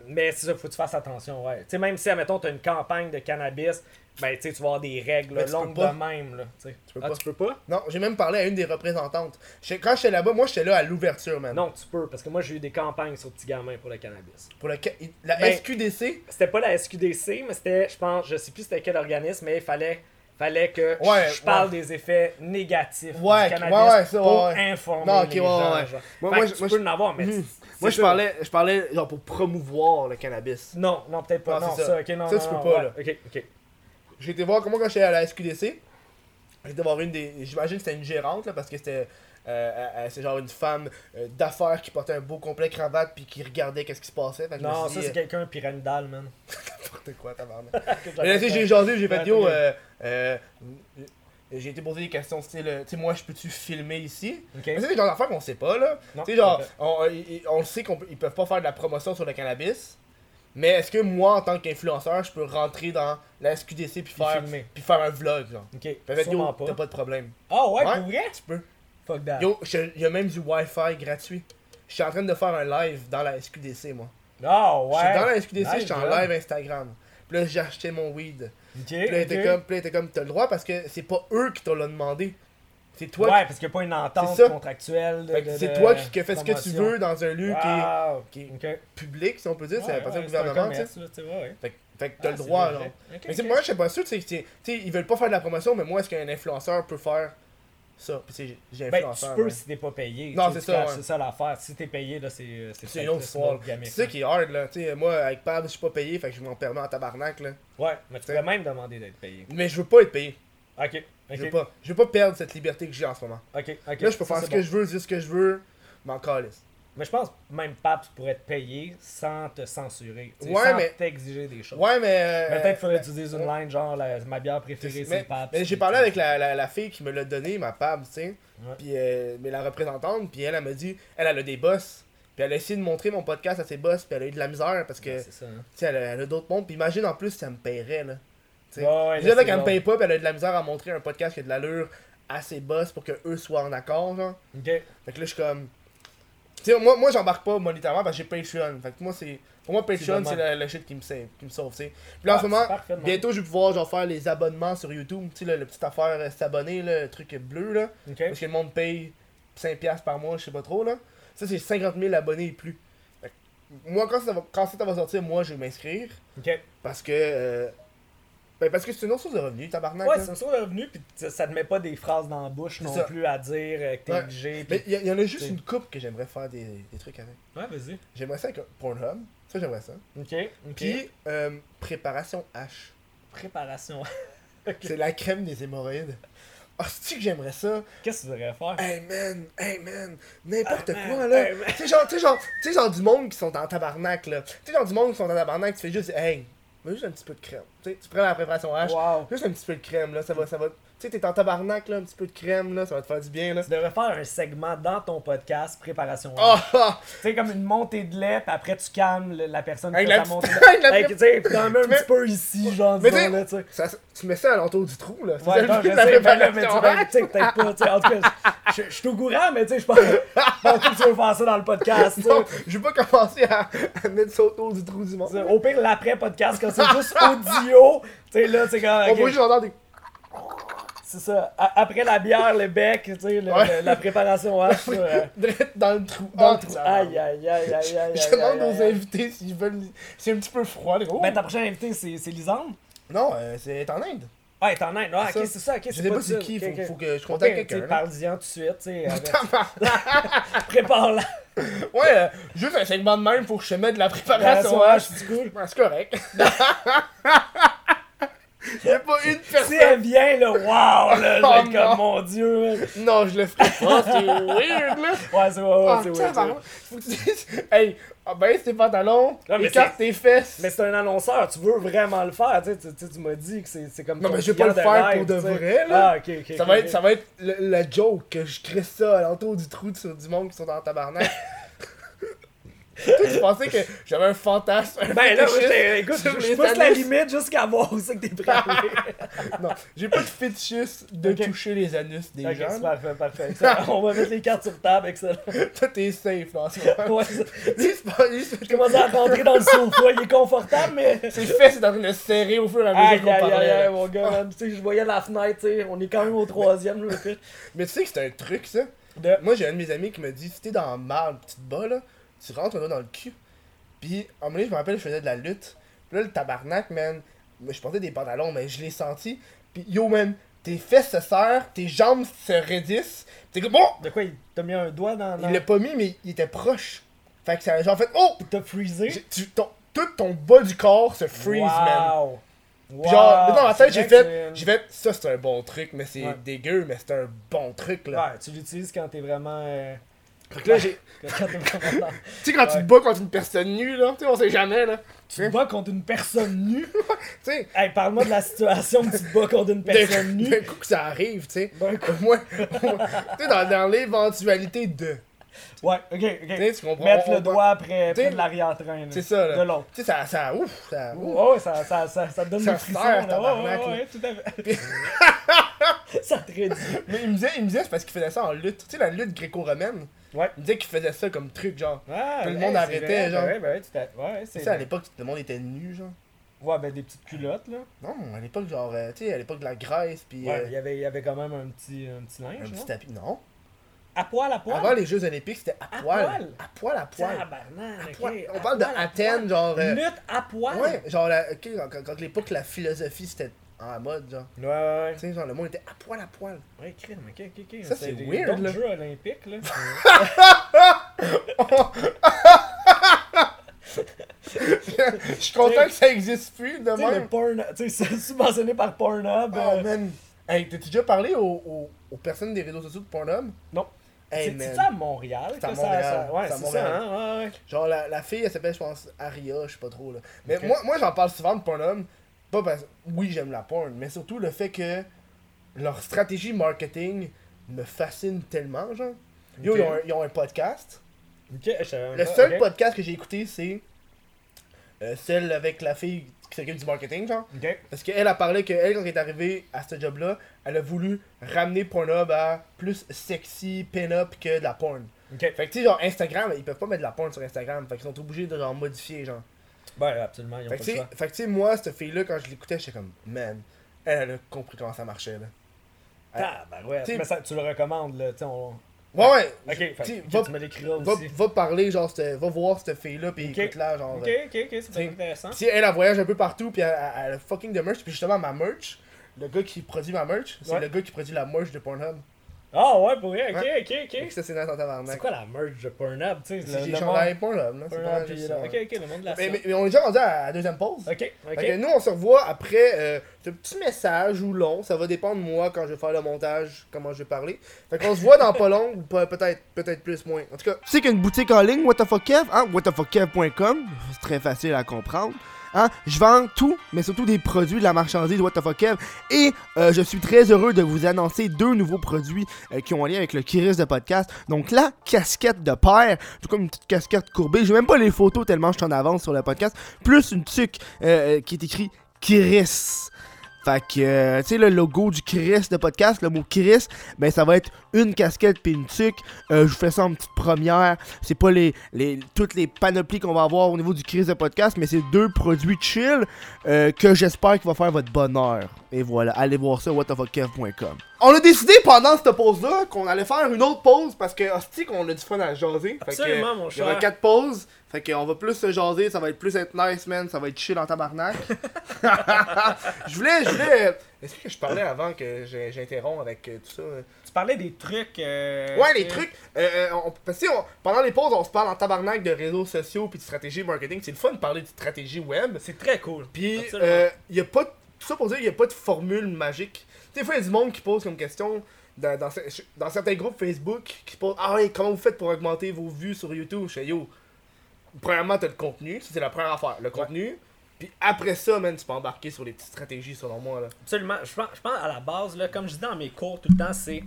mais c'est ça, faut que tu fasses attention, ouais. Tu même si, admettons, t'as une campagne de cannabis, ben, tu sais, tu vas avoir des règles là, longues de même, là, tu sais. Tu peux ah, pas. tu peux pas? Non, j'ai même parlé à une des représentantes. Quand j'étais là-bas, moi j'étais là à l'ouverture, man. Non, tu peux, parce que moi, j'ai eu des campagnes sur Petit Gamin pour le cannabis. Pour le ca- la Ben, SQDC, C'était pas la SQDC, mais c'était, je pense, je sais plus c'était quel organisme, mais il fallait, fallait que je- Ouais, je parle ouais. des effets négatifs Ouais, du cannabis ouais, ça, pour informer Non, les ouais, gens. genre. Moi, moi, tu moi, peux je- en avoir, mais c'est moi je ça. parlais, je parlais genre pour promouvoir le cannabis. Non, non, peut-être pas. Non, Non, c'est ça. ça. ok, non, Ça, non, tu peux non, pas, ouais, là. Ok, ok. J'ai été voir comment quand j'étais à la SQDC. J'ai été voir une des. J'imagine que c'était une gérante là, parce que c'était. euh, euh, euh, c'est genre une femme euh, d'affaires qui portait un beau complet cravate puis qui regardait qu'est-ce qui se passait. Que Non, ça, c'est quelqu'un pyramidal, man. euh, [laughs] n'importe quoi, tabarnak. [laughs] Mais là, j'ai jasé, j'ai fait yo, euh, euh, j'ai été posé des questions style, euh, tu sais, moi je peux-tu filmer ici? Mais c'est des genres d'affaires qu'on sait pas, là. Tu sais, genre, on, ils- on le sait qu'ils peuvent pas faire de la promotion sur le cannabis. Mais est-ce que moi, en tant qu'influenceur, je peux rentrer dans la SQDC puis Puis faire, filmer. puis faire un vlog, genre? Ok. Fait yo, pas. t'as pas de problème. Ah ouais, Ouais. pour vrai? Tu peux. Fuck that. Yo, il y a même du Wi-Fi gratuit. Je suis en train de faire un live dans la SQDC, moi. Ah ouais. Je suis dans la SQDC, je suis en live Instagram. Puis là, j'ai acheté mon weed. Ok, Puis là, il était ok. comme, t'as le droit parce que c'est pas eux qui te l'ont demandé. C'est toi, ouais, parce qu'il n'y a pas une entente contractuelle. c'est toi qui, qui fais ce que tu veux dans un lieu Ah, qui, est, ok. public, si on peut dire. c'est ouais, c'est un gouvernement, là. Fait, que- t'as Ah, le droit. Ok, Mais c'est- ok. moi, je sais pas sûr, tu sais, ils veulent pas faire de la promotion, mais moi, est-ce qu'un influenceur peut faire ça? Puis j'ai Ben, influenceur. tu peux ouais. si t'es pas payé. Non, c'est ça, ouais. C'est ça l'affaire. Si t'es payé, là, c'est c'est C'est une autre histoire. C'est ça là. qui est hard, là. Tu sais, moi, avec Pab, je suis pas payé, fait que je m'en permets en tabarnak, là. Ouais, mais tu T'sais. pourrais même demander d'être payé. Mais je veux pas être payé. Ok, ok. Je veux pas. Je veux pas perdre cette liberté que j'ai en ce moment. Ok, ok. Là, je peux faire ce bon. que je veux, dire ce que je veux, m'en calisse. Mais je pense même Paps pourrait te payer sans te censurer. Ouais, sans mais- t'exiger des choses. Ouais, mais. euh, Mais Peut-être faudrait euh, dises une line genre la- ma bière préférée c'est mais, Paps. mais j'ai parlé avec la, la, la fille qui me l'a donné, ma Pab, tu sais. Ouais. Puis, euh, mais la représentante, puis elle, elle m'a dit, elle, elle a des boss. Puis elle a essayé de montrer mon podcast à ses boss, puis elle a eu de la misère parce que, Ouais, ça. hein. sais, elle, a- elle a d'autres mondes. Puis imagine en plus, ça me paierait, là. Tu sais. Ouais, là, là, c'est qu'elle me paye pas, elle a de la misère à montrer un podcast qui a de l'allure à ses boss pour que eux soient en accord, genre. Fait que là, je suis comme. Tu sais, moi, moi j'embarque pas monétairement parce que j'ai Patreon. Fait que moi, c'est. Pour moi, Patreon, C'est le, le shit qui me sauve, qui me sauve, tu sais. Puis là, en Ah, ce moment, bientôt, je vais pouvoir genre faire les abonnements sur YouTube. Tu sais, le petite affaire euh, s'abonner, le truc bleu, là. Parce que le monde paye 5$ par mois, je sais pas trop, là. Ça, c'est 50 000 abonnés et plus. Fait que moi, quand ça, va, quand ça va sortir, moi, je vais m'inscrire. Parce que. euh, Ben, parce que c'est une autre source de revenus, tabarnak. Ouais, c'est une source de revenu, puis ça te met pas des phrases dans la bouche non ça. plus à dire euh, que t'es Ouais. obligé. Mais il y, y en a juste une coupe que j'aimerais faire des, des trucs avec. Ouais, vas-y. J'aimerais ça avec Pornhub. Ça, j'aimerais ça. Ok. Ok. Puis, euh, préparation H. Préparation. [laughs] C'est la crème des hémorroïdes. Ah, c'est que j'aimerais ça? Qu'est-ce que tu devrais faire? Hey man, hey man, n'importe Ah, quoi man, là. hey, tu sais, genre, tu sais, genre, genre du monde qui sont en tabarnak là. Tu sais, genre du monde qui sont en tabarnak, tu fais juste, hey, mets juste un petit peu de crème. Tu sais, tu prends la préparation H, Wow. juste un petit peu de crème là, ça va, ça va. Tu sais, t'es en tabarnak là, un petit peu de crème là, ça va te faire du bien là. Tu devrais faire un segment dans ton podcast, préparation. Ah ah! Tu sais, comme une montée de lait, puis après tu calmes la personne qui fait la montée de lait. [laughs] Tu sais, t'en mets un [laughs] petit peu ici, genre, Mais disons, là, tu sais. tu mets ça à l'entour du trou là. Ouais, non, je sais, mais tu sais, peut-être pas, tu sais, en tout cas, je suis au courant, mais tu sais, je pense que tu veux faire ça dans le podcast, tu sais. Non, je vais pas commencer à, à mettre ça autour du trou du monde. Au pire, l'après-podcast, quand c'est juste audio, tu sais, là, c'est comme. On va juste entendre des. C'est ça. A- après la bière, le bec, tu sais, le- Ouais. le- la préparation H, ça, euh, [laughs] direct dans le trou. dans Ah, le trou. ça Aïe, aïe, aïe, aïe, aïe. Je demande aux invités s'ils veulent. C'est un petit peu froid, gros. Ben, ta prochaine invitée, c'est Lisande. Non, euh, c'est en Inde. Ah, elle est en Inde. Ah, ok, c'est ça. ok, Je c'est sais pas c'est qui, Ok, faut, faut que je contacte tu sais, quelqu'un. Parle-y-en tout de suite, tu sais. avec- [laughs] Prépare-la. ouais, euh, juste un segment de même pour que je te mette de la préparation. Préparation H. H, c'est cool. [laughs] C'est correct. Y'a pas une Si personne. elle vient, là, wow, là, Oh, non. comme mon dieu. Non, je le ferai pas, c'est weird là. Ouais, c'est ouais, ouais, Ah, c'est weird, faut que tu dises, hey, ah, baisse tes pantalons, Non, écarte tes fesses. Mais c'est un annonceur, tu veux vraiment le faire, tu sais, tu, tu- tu m'as dit que c'est c'est comme Non, mais je vais pas le faire pour de vrai, là. Ah, ok, ok. Ça va, être, ça va être le, le joke que je crée ça à l'entour du trou sur du monde qui sont dans le tabarnak. [laughs] Toi, tu pensais que j'avais un fantasme. un Ben là, écoute, je, pousse la limite jusqu'à voir où c'est que t'es prêt. [laughs] Non, j'ai pas de fétichisme de Ok. toucher les anus des Ok, gens. c'est parfait, parfait. [laughs] On va mettre les cartes sur table, excellent. Toi, t'es safe dans ce moment. Ouais, [laughs] je commence à rentrer dans le sofa, il est confortable, mais. Ses fesses est en train de se serrer au fur et à Aïe, mesure qu'on aïe, aïe, parlait. aïe, là. mon gars. Tu sais, je voyais la fenêtre, tu sais, on est quand même au troisième, là, fait. Mais tu sais que c'est un truc, ça. Moi, j'ai un de mes amis qui me dit si t'es dans le mal, tu te bats, là, tu rentres un doigt dans le cul. Puis, à un moment je me rappelle, je faisais de la lutte. Puis là, le tabarnak, man, je portais des pantalons, mais je l'ai senti. Puis, yo, man, tes fesses se serrent, tes jambes se raidissent. T'es comme, bon! De quoi, il t'a mis un doigt dans. dans... Il l'a pas mis, mais il était proche. Fait que ça genre fait, oh! T'as freezé. Tu- ton- tout ton bas du corps se freeze, man. Wow. Puis genre, dans ma tête, j'ai fait, j'ai fait, ça c'est un bon truc, mais c'est Ouais. dégueu, mais c'est un bon truc, là. Ouais, tu l'utilises quand t'es vraiment. euh, Fait que là, j'ai. Tu sais, quand tu te bats contre une personne nue, là, tu sais, on sait jamais, là. Tu te bats contre une personne nue? [laughs] Tu sais, Hey, parle-moi de la situation que tu te bats contre une d'un personne d'un nue. coup que ça arrive, tu sais. D'un coup. Tu sais, dans, dans l'éventualité de. Ouais, ok, Tu ok. tu comprends? Mettre on- le on- doigt après, après de l'arrière-train. C'est ça, là. De l'autre. Tu sais, ça, ça, ouf, ça, ouf. Ça, ça, ça, ça te donne Ça des frissons. là. tabarnak, Ouais, ouais, tout à fait. [laughs] ça te réduit. Mais il me disait, il me disait, c'est parce qu'il faisait ça en lutte. Tu sais, la lutte gréco-romaine? Ouais. Il me disait qu'il faisait ça comme truc, genre. Ah, Tout le monde arrêtait, vrai, genre. Ouais, ouais, tout à- ouais, Tu c'est sais, à l'époque, tout le monde était nu, genre. Ouais, ben des petites culottes, là. Non, à l'époque, genre, euh, tu sais, à l'époque de la Grèce, puis Ouais, euh, il y avait, il y avait quand même un petit, un petit un linge, petit non? tapis. Non. À poil, à poil? Avant les Jeux Olympiques, c'était à, À poil. poil? À poil, à poil. Tabarnak, À. On À parle de poil, à Athènes, poil. genre. euh, Lutte à poil? Ouais, genre, la, ok, quand, l'époque, la philosophie, c'était en mode, genre. Ouais, ouais, Tu sais, genre, le monde était à poil, à poil. ouais. Crime, ok, ok, ok. Ça, c'est weird, là. jeux olympiques, là. [laughs] Je suis content que ça existe plus, de même. porn... Tu sais, c'est subventionné par Pornhub. Oh, euh, man. Hey, t'as-tu déjà parlé aux, aux, aux personnes des réseaux sociaux de Pornhub? Non. Hey, c'est c'est à Montréal C'est à Montréal, ça, ça... Ouais, c'est ça, hein? Ouais, ouais. Genre, la, la fille, elle s'appelle, je pense, Aria, je sais pas trop, là. Mais moi, moi j'en parle souvent de Pornhub. Pas parce oui, j'aime la porn, mais surtout le fait que leur stratégie marketing me fascine tellement, genre. Yo, ils, ont un, ils ont un podcast. Le seul podcast que j'ai écouté, c'est euh, celle avec la fille qui s'occupe du marketing, genre. Ok. Parce qu'elle a parlé qu'elle, quand elle est arrivée à ce job-là, elle a voulu ramener Pornhub à plus sexy, pin-up que de la porn. Ok. Fait que tu sais, genre Instagram, ils peuvent pas mettre de la porn sur Instagram. Fait qu'ils sont obligés de genre modifier, genre. Ouais, absolument, ils ont Fait pas que le tu choix. sais, fait que, tu sais, moi, cette fille-là, quand je l'écoutais, j'étais comme, man, elle, elle a compris comment ça marchait, là. Ah, ben ouais. T'sais- Mais ça, tu le recommandes, là. Tu sais, on... Ouais, ouais. Ok, fait, va, tu me l'écriras aussi. va parler, genre, va voir cette fille-là, pis Ok. écoute-la, genre. Ok, euh, ok, ok, c'est intéressant. Si elle, elle voyage un peu partout, puis elle, elle- elle a fucking de merch, puis justement, ma merch, le gars qui produit ma merch, c'est Ouais. le gars qui produit la merch de Pornhub. Ah ouais, pour vrai, ok, ok, ok. ça, c'est nice en C'est quoi la merge de Pornhub, tu sais? C'est le- j'ai le chandail monde- Pornhub, là. c'est pas juste ça. Ok, ok, le monde de la Mais, mais- mais on est déjà rendu à la deuxième pause. Ok, ok. que nous, on se revoit après euh, ce petit message ou long. Ça va dépendre de moi quand je vais faire le montage, comment je vais parler. Fait qu'on se voit dans pas long ou peut-être peut-être plus moins. En tout cas, tu sais qu'une boutique en ligne, whatthefuckkev, hein, whatthefuckkev.com, c'est très facile à comprendre. Hein, je vends tout, mais surtout des produits de la marchandise What the Fuck. Et euh, je suis très heureux de vous annoncer deux nouveaux produits euh, qui ont un lien avec le Kiris de podcast. Donc la casquette de père, tout comme une petite casquette courbée. J'ai même pas les photos tellement je suis en avance sur le podcast. Plus une tuque euh, qui est écrit Kiris. Fait que, euh, tu sais, le logo du Chris de podcast, le mot Chris, ben ça va être une casquette puis une tuque. Euh, je vous fais ça en petite première. C'est pas les, les toutes les panoplies qu'on va avoir au niveau du Chris de podcast, mais c'est deux produits chill euh, que j'espère qu'il va faire votre bonheur. Et voilà, allez voir ça, whatthefuckkev.com. On a décidé pendant cette pause-là qu'on allait faire une autre pause parce que, hostie, qu'on a du fun à jaser. Fait que, mon il y aura cher. quatre pauses. Fait qu'on va plus se jaser, ça va être plus être nice, man. Ça va être chill en tabarnak. [laughs] je voulais, je voulais. Est-ce que je parlais avant que j'interromps avec euh, tout ça? Tu parlais des trucs. euh, Ouais, les trucs. euh, euh, on- parce que, on- pendant les pauses, on se parle en tabarnak de réseaux sociaux puis de stratégie marketing. C'est le fun de parler de stratégie web. C'est très cool. Puis, euh, y a pas tout ça pour dire qu'il n'y a pas de formule magique. Tu sais, des fois, il y a du monde qui pose comme question dans, dans, ce- dans certains groupes Facebook qui pose Ah ouais, comment vous faites pour augmenter vos vues sur YouTube Je fais Yo, premièrement, t'as le contenu, ça c'est la première affaire. Le contenu. Puis après ça, man, tu peux embarquer sur les petites stratégies, selon moi. Là. Absolument. Je pense, je pense à la base, là, comme je dis dans mes cours tout le temps, c'est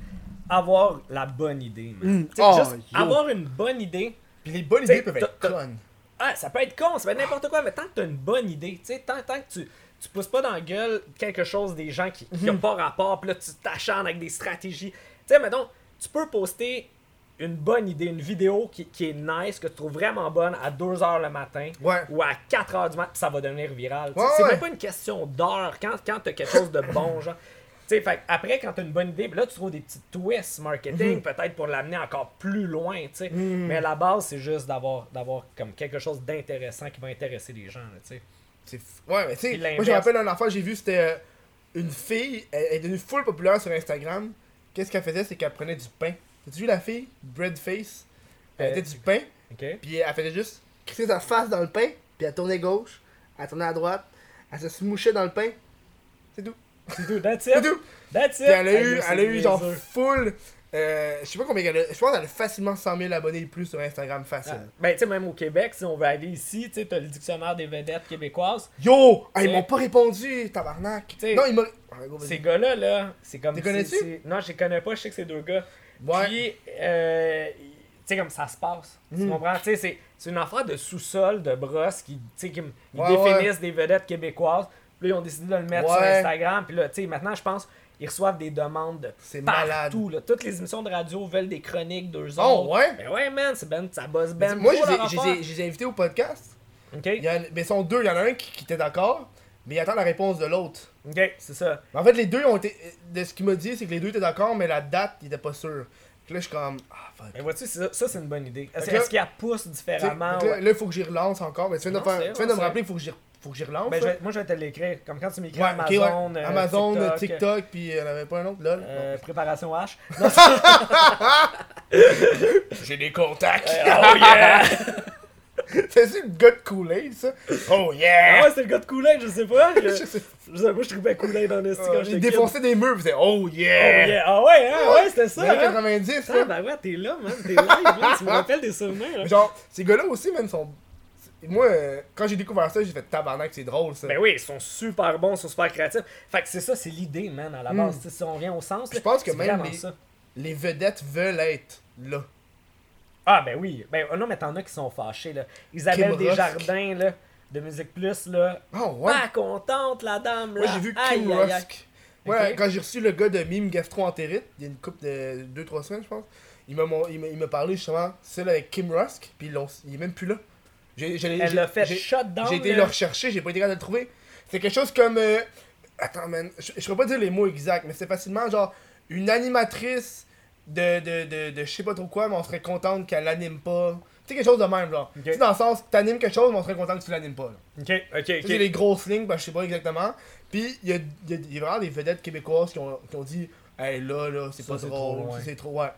avoir la bonne idée. man. Mm. Tu sais, Oh, juste yo. avoir une bonne idée. Puis les bonnes T'sais, idées peuvent être t'as- t'as- connes. Ah, ça peut être con, ça peut être n'importe quoi, mais tant que tu as une bonne idée, tu sais, tant, tant que tu, tu pousses pas dans la gueule quelque chose des gens qui Mhm. n'ont pas rapport, puis là tu t'acharnes avec des stratégies. Tu sais, mettons, tu peux poster une bonne idée, une vidéo qui, qui est nice, que tu trouves vraiment bonne à 2h le matin Ouais. ou à 4h du matin, ça va devenir viral. Ouais, c'est ouais. même pas une question d'heure quand, quand tu as quelque chose de bon, genre. Fait après, quand tu as une bonne idée, là, tu trouves des petits twists marketing, Mhm. peut-être pour l'amener encore plus loin, tu sais. Mais la base, c'est juste d'avoir, d'avoir comme quelque chose d'intéressant qui va intéresser les gens, là, Ouais, mais tu sais, moi je me rappelle un enfant, j'ai vu, c'était euh, une fille, elle, elle est devenue full populaire sur Instagram. Qu'est-ce qu'elle faisait, c'est qu'elle prenait du pain. T'as-tu vu la fille Breadface Elle Euh, mettait du pain, OK? puis elle faisait juste crisser sa face dans le pain, puis elle tournait gauche, elle tournait à droite, elle se smouchait dans le pain. C'est tout. C'est tout, that's C'est it. tout. That's it. Puis elle a eu, elle c'est a eu genre full. Euh, je sais pas combien. Je pense qu'elle a facilement 100 000 abonnés et plus sur Instagram facile. Ah, Ben, tu sais, même au Québec, si on veut aller ici, tu sais, t'as le dictionnaire des vedettes québécoises. Yo! Ah, ils m'ont pas répondu, tabarnak. T'sais, non, ils m'ont. Ah. Ces gars-là, là, c'est comme. T'es connais-tu? Non, je les connais pas, je sais que c'est deux gars. Ouais. Puis, euh, tu sais, comme ça se passe. Tu Mm. comprends? Tu sais, c'est- une affaire de sous-sol, de brosse, qui, tu sais, qui ils Ouais, définissent des vedettes québécoises. Puis là, ils ont décidé de le mettre sur. Instagram. Puis là, tu sais, maintenant, je pense, ils reçoivent des demandes de C'est partout. malade. Là. Toutes les émissions de radio veulent des chroniques, deux Oh, autres. ouais? Ben ouais, man, c'est ben, ça bosse ben Moi, je les ai- invités au podcast. OK? Il y en, mais ils sont deux, il y en a un qui, qui était d'accord. mais il attend la réponse de l'autre. Ok, c'est ça. Mais En fait, les deux ont été. De ce qu'il m'a dit, c'est que les deux étaient d'accord, mais la date, il était pas sûr. Puis là, je suis comme. Ah, fuck. Mais vois-tu, ça, ça, c'est une bonne idée. Est-ce qu'il y a pousse différemment? là, ouais? il faut que j'y relance encore. Mais tu viens de, faire- tu viens de me rappeler qu'il faut que j'y faut que j'y relance. Ben, je là. vais- moi, je vais te l'écrire. Comme quand tu m'écris Ouais, ok, ouais. Amazon, euh, Amazon, TikTok, TikTok, puis il en avait pas un autre, lol. euh, préparation H. [laughs] [laughs] J'ai des contacts. oh yeah! C'est le gars de Kool-Aid, ça? Oh Ah yeah! ouais, c'est le gars de Kool-Aid, je sais pas. Je, sais- sais, moi, je trouvais Kool-Aid dans le style quand Euh, j'étais il défonçait des murs, pis c'est oh Oh yeah! yeah! Ah ouais, hein? Ouais, c'était ça. Dans les hein? 90, Ah, ben ouais, t'es là, man. T'es live, man. Tu me rappelles des souvenirs, là. Genre, ces gars-là aussi, man, sont. Moi, euh, quand j'ai découvert ça, j'ai fait tabarnak, c'est drôle ça. Ben oui, ils sont super bons, ils sont super créatifs. Fait que c'est ça, c'est l'idée, man, à la base. Mm. Sais, Si on revient au sens, Je pense que même les- ça. Les vedettes veulent être là. Ah, ben oui. Ben oh non, mais t'en as qui sont fâchés, là. Isabelle Kim Desjardins, là, de Musique Plus, là. Oh ouais! Pas contente, la dame, là. Moi, j'ai vu Kim aïe. Ouais, quand j'ai reçu le gars de Mime Gastro-Entérite, il y a une couple de 2-3 semaines, je pense, il m'a il m'a parlé justement, celle avec Kim Rusk, puis il est même plus là. Elle l'a fait shut down. J'ai été le rechercher, j'ai pas été capable de le trouver. C'est quelque chose comme. euh, Attends, man, je, je pourrais pas dire les mots exacts, mais c'est facilement genre une animatrice de, de, de, de je sais pas trop quoi, mais on serait contente qu'elle l'anime pas. Tu sais, quelque chose de même, genre. Ok. Tu sais, dans le sens, t'animes quelque chose, mais on serait content que tu l'animes pas. là. Ok, ok, ok. les grosses lignes, ben, je sais pas exactement. Puis, il y a, y a- y a vraiment des vedettes québécoises qui ont, qui ont dit Hey, là, là, c'est pas drôle, c'est trop. Ouais.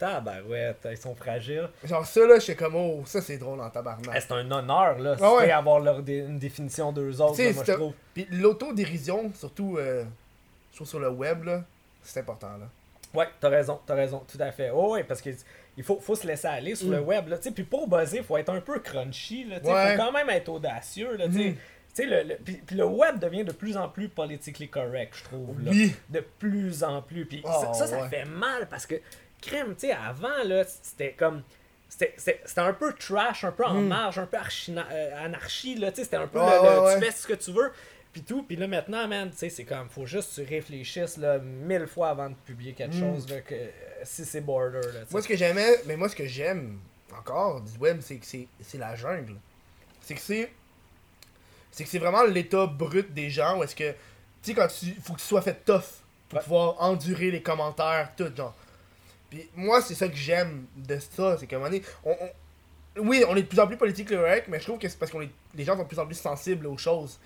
Tabarouette, ils sont fragiles. Genre, ça, là, j'étais comme Oh, ça, c'est drôle en tabarnak. Eh, c'est un honneur, là. Ah ouais. C'est avoir leur dé- une définition d'eux autres, là, moi, je trouve. Puis l'autodérision, surtout, euh, je trouve sur le web, là, c'est important, là. Ouais, t'as raison, t'as raison, tout à fait. Oh, ouais, parce que il faut, faut se laisser aller sur le Mm. web, là. Tu sais, puis pour buzzer, faut être un peu crunchy, là. Tu sais, Ouais. faut quand même être audacieux, là. Tu sais. Mm. Le, le- puis, puis le web devient de plus en plus politically correct, je trouve. Là. Oui. De plus en plus. Puis Oh, ça, ça, ça ouais. fait mal parce que, crème, tu sais, avant, là, c'était comme. C'était un peu trash, un peu en Mm. marge, un peu euh, anarchie, là, tu sais, c'était un peu Ouais, le- le- ouais, tu fais ce que tu veux, puis tout, puis là maintenant, man, tu sais, c'est comme, faut juste que tu réfléchisses, là, mille fois avant de publier quelque Mm. chose, là, que, si c'est border, là, tu sais. Moi, ce que j'aimais, mais moi, ce que j'aime encore du web, c'est que c'est c'est la jungle. C'est que c'est. C'est que c'est vraiment l'état brut des gens où est-ce que. Tu sais, quand tu. Faut que tu sois fait tough pour Ouais. pouvoir endurer les commentaires, tout, genre. Puis moi, c'est ça que j'aime de ça, c'est qu'à un moment donné, on, on- oui, on est de plus en plus politique correct, mais je trouve que c'est parce que les gens sont de plus en plus sensibles aux choses.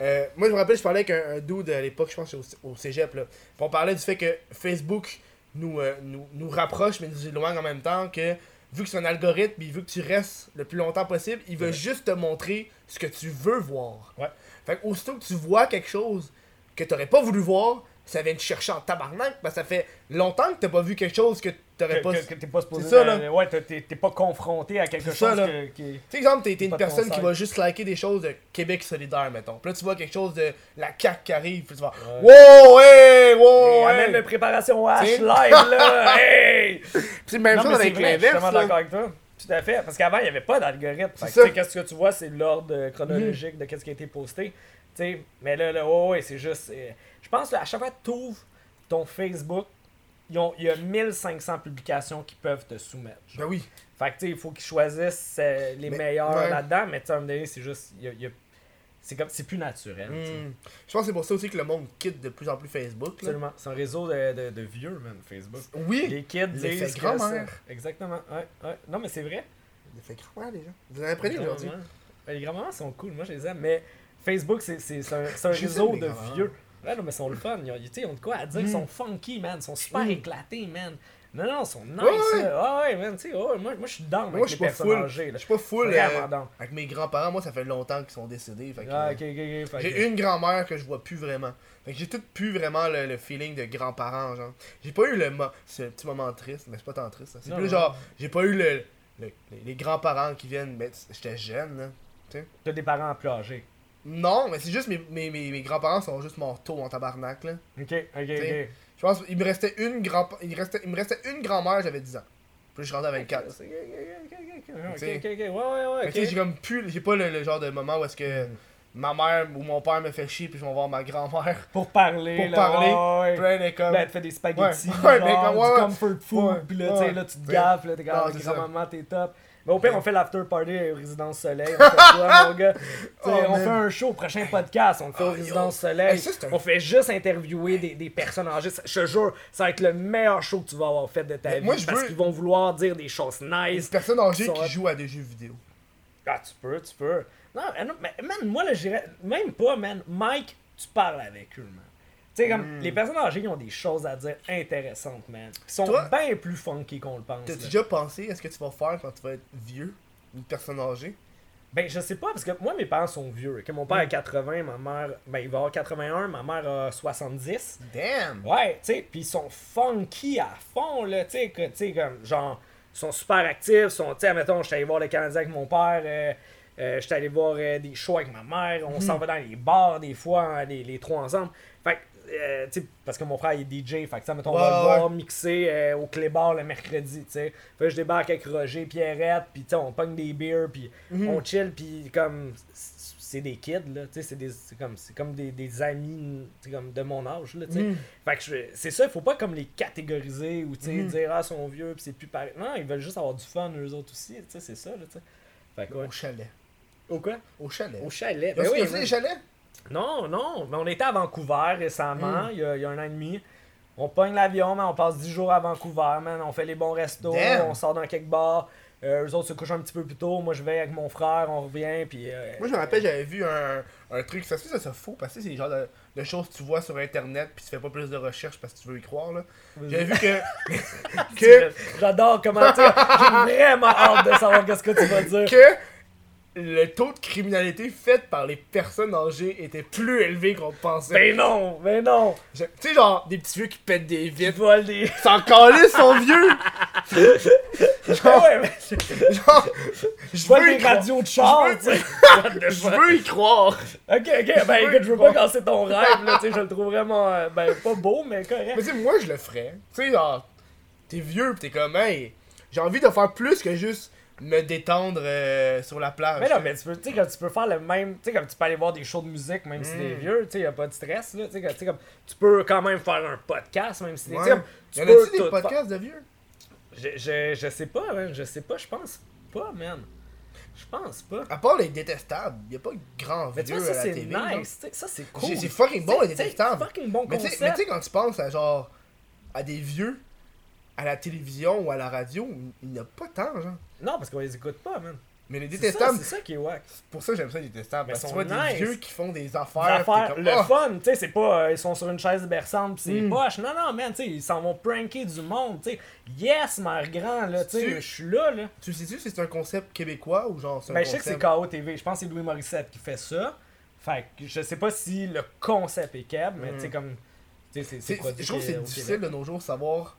Euh, moi, je me rappelle, je parlais avec un, un dude à l'époque, je pense au, au cégep, là. Puis on parlait du fait que Facebook nous, euh, nous, nous rapproche, mais nous éloigne en même temps, que vu que c'est un algorithme, il veut que tu restes le plus longtemps possible, il veut Ouais. juste te montrer ce que tu veux voir. Ouais. Fait que aussitôt que tu vois quelque chose que t'aurais pas voulu voir, ça vient te chercher en tabarnak, parce que ça fait longtemps que t'as pas vu quelque chose que t'aurais pas... que- que t'es pas supposé. C'est ça, là. ouais, t'es- pas confronté à quelque ça, chose là. que- qui. Tu sais, exemple, t'es une personne qui va juste liker des choses de Québec solidaire, mettons. Puis là, tu vois quelque chose de la CAQ qui arrive, puis tu vas Ouais. Wow, hey, wow, Hey, amène le préparation H live, là! [laughs] Hey! Puis c'est même chose avec vrai, je suis l'inverse. d'accord avec toi. Tout à fait. Parce qu'avant, il n'y avait pas d'algorithme. Qu'est-ce que tu vois, c'est l'ordre euh, chronologique de qu'est-ce qui a été posté. Sais, mais là, là oh, ouais, c'est juste. euh, je pense qu'à chaque fois que tu ouvres ton Facebook, il y a 1500 publications qui peuvent te soumettre. genre. Ben oui. Fait que tu sais, il faut qu'ils choisissent euh, les Mais- meilleurs ouais. là-dedans, mais tu sais, à un moment donné, c'est juste. y a- il y a- c'est comme c'est plus naturel. Hmm. Je pense que c'est pour ça aussi que le monde quitte de plus en plus Facebook. Absolument. C'est un réseau de, de, de vieux, man, Facebook. Oui. Les kids L'effet disent que grand-mère. Exactement. Ouais, ouais. Non, mais c'est vrai. Il fait grand les gens. Vous en avez appris aujourd'hui. Ben, les grands-mamans sont cool, moi je les aime, mais Facebook c'est un, un réseau de vieux. Ouais, non, mais ils sont le fun, ils ont, ils ont de quoi à dire, ils Mm. sont funky, man, ils sont super Mm. éclatés, man. Non, non, ils sont nice, Ouais, ouais. Ah ouais, man, tu sais, moi, moi je suis down Moi, avec je les suis pas personnes âgées, Je suis pas full. Euh, avec mes grands-parents, moi, ça fait longtemps qu'ils sont décédés. Fait Ah, euh, J'ai une grand-mère que je vois plus vraiment. Fait que j'ai tout plus vraiment le, le feeling de grands-parents, genre. J'ai pas eu le ce petit moment triste, mais c'est pas tant triste. C'est plus genre, j'ai pas eu le, le- les, les grands-parents qui viennent, mais j'étais jeune, là. T'as des parents plus âgés. Non, mais c'est juste mes, mes, mes, mes grands-parents sont juste mortaux en tabarnak, là. Ok, ok, ok. T'sais, Je pense qu'il me restait une grand il me restait, il me restait une grand-mère, j'avais 10 ans. Puis je suis rendu à 24. Ok, ok, ok, ok, ok, ok, ok, ouais, ouais, ouais, Fait que, tu sais, ok. j'ai comme plus, j'ai pas le, le genre de moment où est-ce que ma mère ou mon père me fait chier puis je vais voir ma grand-mère. [laughs] Pour parler, Pour là, parler, ouais, ouais. Puis elle comme. Là, elle te fait des spaghettis, Ouais, [laughs] genre, comme- ouais, du comfort food, pis là, tu sais, là, tu te gaffes, là, t'es comme, grand-maman, t'es top. Mais au pire, on fait l'after party au Résidence Soleil. On fait quoi, mon gars? [laughs] Oh, on fait un show, prochain podcast, on le fait au Oh, yo. Résidence Soleil. Hey, ça, c'est un- On fait juste interviewer des, des personnes âgées. Je te jure, ça va être le meilleur show que tu vas avoir fait de ta Mais vie. moi, je parce veux- qu'ils vont vouloir dire des choses nice. personne âgée Sont- qui joue à des jeux vidéo. Ah, tu peux, tu peux. Non, mais non, mais man, moi, là, j'irais. Même pas, man. Mike, tu parles avec eux, man. Tu sais, comme, Hmm. les personnes âgées, ils ont des choses à dire intéressantes, man. Ils sont bien plus funky qu'on le pense. Là. déjà pensé à ce que tu vas faire quand tu vas être vieux? Une personne âgée? Ben, je sais pas, parce que moi, mes parents sont vieux. Que mon père a 80, ma mère. Ben, il va avoir 81, ma mère a 70. Damn! Ouais, tu sais, pis ils sont funky à fond, là, tu sais, comme, genre, ils sont super actifs, sont, tu sais, mettons, j'étais allé voir le Canadien avec mon père, euh, euh, j'étais allé voir euh, des shows avec ma mère, on s'en va dans les bars, des fois, hein, les, les trois ensemble. Fait que, euh, parce que mon frère il est DJ, fait que, sais, mettons, on va le voir mixer euh, au Clébar le mercredi, tu sais. Fait que je débarque avec Roger, Pierrette, sais, on pogne des beers, pis on chill, pis comme, c'est des kids, là, tu sais, c'est des- c'est comme, c'est comme des, des amis, comme de mon âge, là, tu sais. Mm. Fait que je- c'est ça, il faut pas comme les catégoriser ou tu sais, Mhm. dire ah ils sont vieux puis c'est plus pareil. Non, ils veulent juste avoir du fun eux autres aussi, tu sais, c'est ça là, tu sais. Fait que ouais. Au chalet. Au quoi? Au chalet. Au chalet. Ben oui, oui, les chalets? Non, non, mais on était à Vancouver récemment, Mm. il y, a, il y a un an et demi. On pogne l'avion, man, on passe 10 jours à Vancouver, man, on fait les bons restos, Damn. on sort dans quelques bars. Euh, eux autres se couchent un petit peu plus tôt, moi je vais avec mon frère, on revient puis euh, Moi, je me rappelle, j'avais vu un, un truc. Ça se fait, ça, c'est faux. Parce que c'est le genre de, de choses que tu vois sur Internet. Puis tu fais pas plus de recherches parce que tu veux y croire. là. J'avais vu que. [laughs] que, J'adore comment tu J'ai vraiment hâte de savoir qu'est-ce que tu vas dire. [laughs] que le taux de criminalité fait par les personnes âgées était plus élevé qu'on pensait. Ben non, ben non. Tu sais, genre, des petits vieux qui pètent des vitres. volent des. Encore là, son vieux! [laughs] Ah ouais, mais Genre, je y des radios de char, [laughs] Je tu veux- sais. Je veux y croire. Ok, ok, ben écoute, je veux pas casser ton rêve, là, tu sais, je le trouve vraiment, euh, ben, pas beau, mais Mais correct. tu sais, moi, je le ferais. Tu sais, genre, t'es vieux pis t'es comme, hey, j'ai envie de faire plus que juste me détendre euh, sur la plage. Mais non, mais tu peux, tu sais, comme tu peux faire le même, tu sais, comme tu peux aller voir des shows de musique, même si t'es Mm. vieux, tu sais, y a pas de stress, là, tu sais, comme- tu peux quand même faire un podcast, même si t'es, Ouais. tu Y peux a-tu des podcasts de vieux? Je, je, je sais pas, man, je sais pas, je pense pas, man. Je pense pas. À part les détestables, y a pas grand Mais tu vieux vois, ça à la c'est TV. nice, ça c'est cool. C'est- fucking bon, les détestables. fucking bon Mais tu sais, concept. mais tu sais, quand tu penses à genre, à des vieux, à la télévision ou à la radio, il n'y a pas tant, genre. Non, parce qu'on les écoute pas, man. Mais les détestables, C'est ça qui est wack. c'est pour ça que j'aime ça les détestables. Mais Parce que tu vois des nice. vieux qui font des Des affaires. affaires, comme, le ah! fun, tu sais, c'est pas euh, ils sont sur une chaise berçante pis c'est Mm. poche. Non, non, man, tu sais, ils s'en vont pranker du monde, tu sais. Yes, mère grand, là, tu sais, je suis là, là. Tu sais-tu si c'est un concept québécois ou genre Ben, je sais que c'est. KO TV, je pense que c'est Louis Morissette qui fait ça. Fait que je sais pas si le concept est keb, mais Mm. tu sais, comme. Tu sais, c'est- Je trouve que c'est difficile de nos jours de savoir